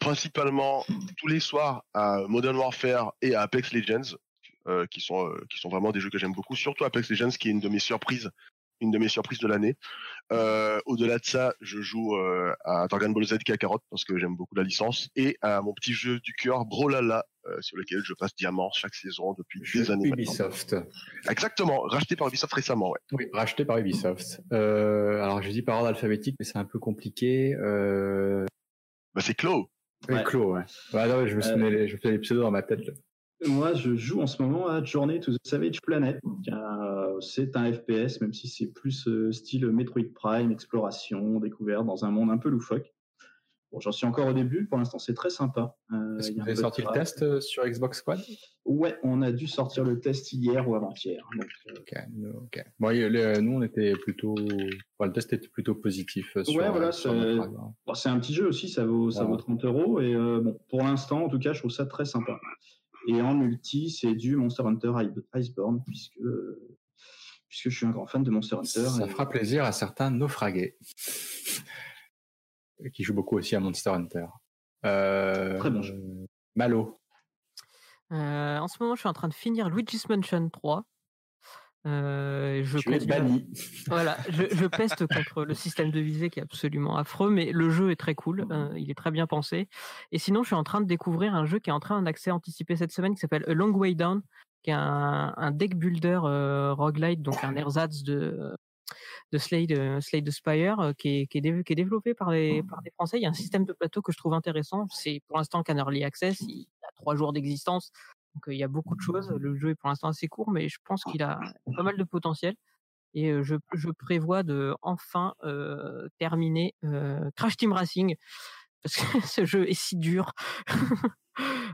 principalement tous les soirs à Modern Warfare et à Apex Legends, qui sont qui sont vraiment des jeux que j'aime beaucoup. Surtout Apex Legends, qui est une de mes surprises, une de mes surprises de l'année. Euh, Au-delà de ça, je joue euh, à Dragon Ball Z Kakarot parce que j'aime beaucoup la licence et à mon petit jeu du cœur Brawlhalla, euh, sur lequel je passe diamant chaque saison depuis Jeu des années. maintenant. Ubisoft. Exactement, racheté par Ubisoft récemment, ouais. Oui, racheté par Ubisoft. Euh, alors je dis par ordre alphabétique, mais c'est un peu compliqué. Euh... Bah c'est Clo. oui, Ouais. Clos, ouais. Ouais, non, je me souvenais, les- je fais les pseudos dans ma tête. là. Moi, je joue en ce moment à Journey to the Savage Planet. Euh, C'est un FPS, même si c'est plus euh, style Metroid Prime, exploration, découverte dans un monde un peu loufoque. Bon, j'en suis encore au début. Pour l'instant, c'est très sympa. Euh, Est-ce que vous avez de sorti le test euh, sur Xbox Squad Ouais, on a dû sortir le test hier ou avant-hier. Donc, euh, Ok, nous, ok. Bon, nous, on était plutôt. enfin, le test était plutôt positif sur, Ouais, voilà, c'est- hein. bon, un petit jeu aussi, ça vaut, ça vaut 30 euros. Et bon, pour l'instant, en tout cas, je trouve ça très sympa. Et en multi, c'est du Monster Hunter Iceborne, puisque, puisque je suis un grand fan de Monster Hunter. Ça et- fera plaisir à certains naufragués qui jouent beaucoup aussi à Monster Hunter. Euh, Très bon jeu. Malo. Euh, en ce moment, je suis en train de finir Luigi's Mansion 3. Euh, je tu es continue à- banni. Voilà, je, je peste contre le système de visée qui est absolument affreux, mais le jeu est très cool, euh, il est très bien pensé. Et sinon, je suis en train de découvrir un jeu qui est en train d'accès anticipé cette semaine qui s'appelle A Long Way Down, qui est un, un deck builder euh, roguelite, donc un ersatz de, de Slade, euh, Slade Spire, euh, qui, est, qui, est dé- qui est développé par des, par des Français. Il y a un système de plateau que je trouve intéressant. C'est pour l'instant qu'un early access, il a trois jours d'existence. Donc il y a beaucoup de choses. Le jeu est pour l'instant assez court, mais je pense qu'il a pas mal de potentiel et je, je prévois de enfin terminer Crash Team Racing parce que ce jeu est si dur.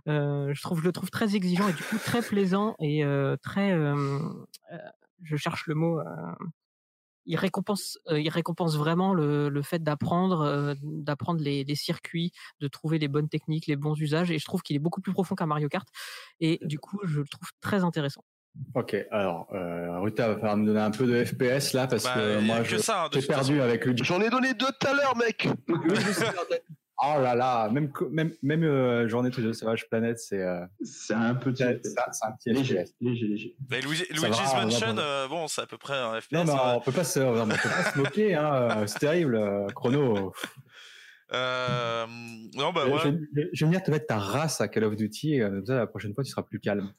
Euh, je trouve, je le trouve très exigeant et du coup très plaisant et euh, très, euh, je cherche le mot. Il récompense, euh, il récompense vraiment le, le fait d'apprendre, euh, d'apprendre les, les circuits, de trouver les bonnes techniques, les bons usages. Et je trouve qu'il est beaucoup plus profond qu'un Mario Kart. Et du coup, je le trouve très intéressant. Ok, alors, euh, Ruta va falloir me donner un peu de FPS là parce Bah, que moi que je ça, hein, j'ai perdu avec Luigi. J'en ai donné deux tout à l'heure, mec. Oh là là, même même même euh, journée to the Savage Planet, c'est euh, C'est un petit c'est c'est un c'est un petit léger, FPS. léger, léger. Mais Luigi- Ça Luigi's va, Mansion, euh, bon, c'est à peu près un FPS. Non, mais hein. on peut pas se, on peut pas se moquer, hein. C'est terrible, euh, Chrono. Euh, non, bah, ouais. je, je- je vais venir te mettre ta race à Call of Duty. euh, Comme ça, la prochaine fois, tu seras plus calme.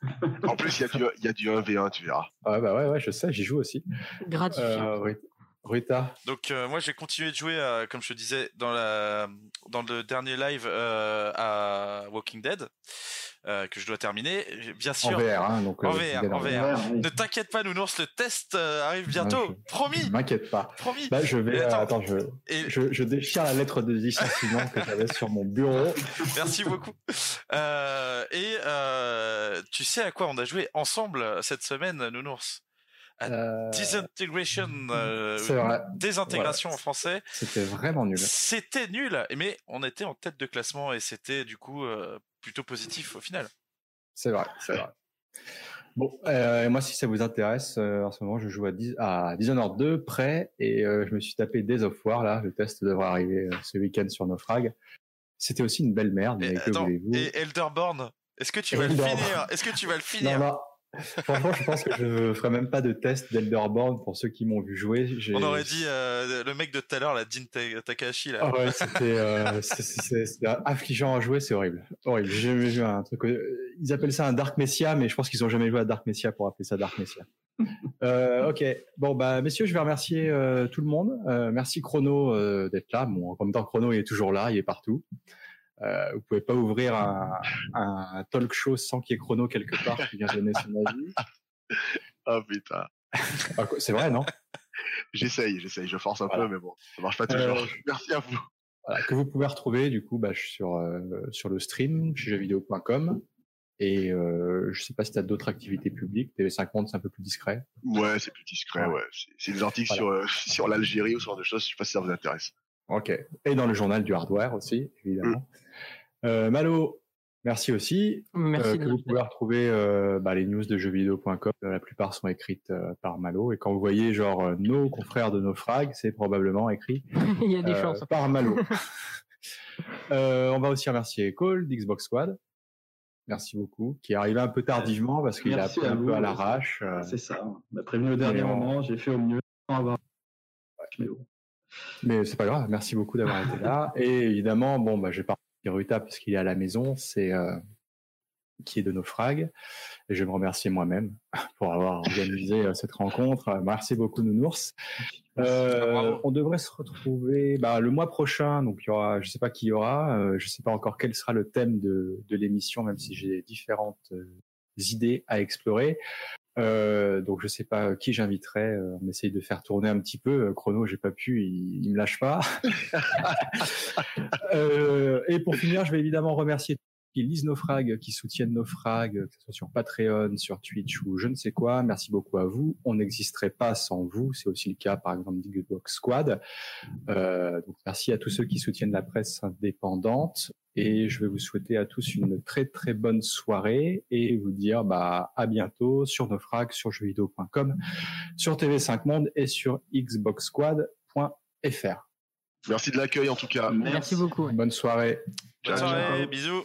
En plus, il y a du, il y a du 1v1, tu verras. Ouais, bah ouais, ouais, je sais, j'y joue aussi. Gratifiant. Euh, Ruta. Donc euh, moi j'ai continué de jouer, euh, comme je te disais dans la dans le dernier live euh, à Walking Dead euh, que je dois terminer. Bien En sûr. VR, hein, donc. En VR, en VR. Oui. Ne t'inquiète pas, Nounours, le test arrive bientôt. Ouais, Promis, M'inquiète pas. promis. Bah, je vais. Attends. attends, je, Et je, je déchire la lettre de licenciement que j'avais sur mon bureau. merci beaucoup. Et tu sais à quoi on a joué ensemble cette semaine, Nounours? Euh, Disintegration, euh, vrai. désintégration en français. C'était vraiment nul. C'était nul, mais on était en tête de classement et c'était du coup euh, plutôt positif au final. C'est vrai, c'est vrai. Bon, moi, si ça vous intéresse, en ce moment, je joue à, Dis- à Dishonored 2, prêt, et je me suis tapé Days of War, là. Le test devrait arriver ce week-end sur Naufrag. C'était aussi une belle merde, mais Et, que attends, voulez-vous? et Elderborn, est-ce que tu vas le finir? Est-ce que tu vas le Non, finir? non. Franchement, je pense que je ferai même pas de test d'Elderborn pour ceux qui m'ont vu jouer. On aurait dit euh, le mec de tout à l'heure, la Jin Ta- Takahashi là. Ouais, c'était euh, affligeant à jouer, c'est horrible. Horrible. J'ai jamais vu un truc. euh, Ils appellent ça un Dark Messia, mais je pense qu'ils ont jamais joué à Dark Messia pour appeler ça Dark Messia. Euh, ok. Bon bah messieurs, je vais remercier tout le monde. Merci Chrono d'être là. Bon, en même temps, Chrono il est toujours là, il est partout. Euh, vous pouvez pas ouvrir un, un talk show sans qu'il y ait Chrono quelque part qui vient donner son avis. Oh putain. Ah, c'est vrai, non? J'essaye, j'essaye, je force un Voilà. peu, mais bon, ça marche pas Euh, toujours. Merci à vous. Voilà, que vous pouvez retrouver du coup bah, sur euh, sur le stream chez jeuxvideo.com et euh, je sais pas si tu as d'autres activités publiques TV5 Monde c'est un peu plus discret Ouais, c'est plus discret, Ouais. ouais. C'est- des articles Voilà. sur, euh, sur l'Algérie ou ce genre de choses, je sais pas si ça vous intéresse. ok et dans le journal du hardware aussi évidemment euh, Malo Merci aussi. Merci que vous pouvez retrouver bah, les news de jeuxvideo.com. La plupart sont écrites par Malo. Et quand vous voyez genre nos confrères de nos frags, c'est probablement écrit Il y a des chances. par Malo. on va aussi remercier Cole d'Xbox Squad. Merci beaucoup. Qui est arrivé un peu tardivement parce qu'il a pris un peu à l'arrache. C'est ça. On m'a prévenu au dernier moment. J'ai fait au mieux sans avoir. Mais bon. Mais c'est pas grave. Merci beaucoup d'avoir été là. Et évidemment, bon, bah, je vais pas Ruta parce qu'il est à la maison, c'est euh, qui est de nos frags. Et je vais me remercier moi-même pour avoir organisé euh, cette rencontre. Merci beaucoup Nounours. Euh, on devrait se retrouver bah, le mois prochain. Donc il y aura, je sais pas qui y aura, euh, je sais pas encore quel sera le thème de, de l'émission, même si j'ai différentes idées à explorer. Euh, donc je sais pas qui j'inviterai. Euh, on essaye de faire tourner un petit peu. Euh, Chrono, j'ai pas pu, il, il me lâche pas. euh, et pour finir, je vais évidemment remercier qui lisent nos frags, qui soutiennent nos frags, que ce soit sur Patreon, sur Twitch ou je ne sais quoi. Merci beaucoup à vous. On n'existerait pas sans vous. C'est aussi le cas, par exemple, d'Xbox Squad. Euh, donc merci à tous ceux qui soutiennent la presse indépendante. Et je vais vous souhaiter à tous une très très bonne soirée et vous dire bah à bientôt sur nos frags, sur jeuxvideo.com, sur TV5 Monde et sur xboxsquad.fr. Merci de l'accueil en tout cas. Merci, beaucoup. Bonne soirée. Bonne soirée, bisous.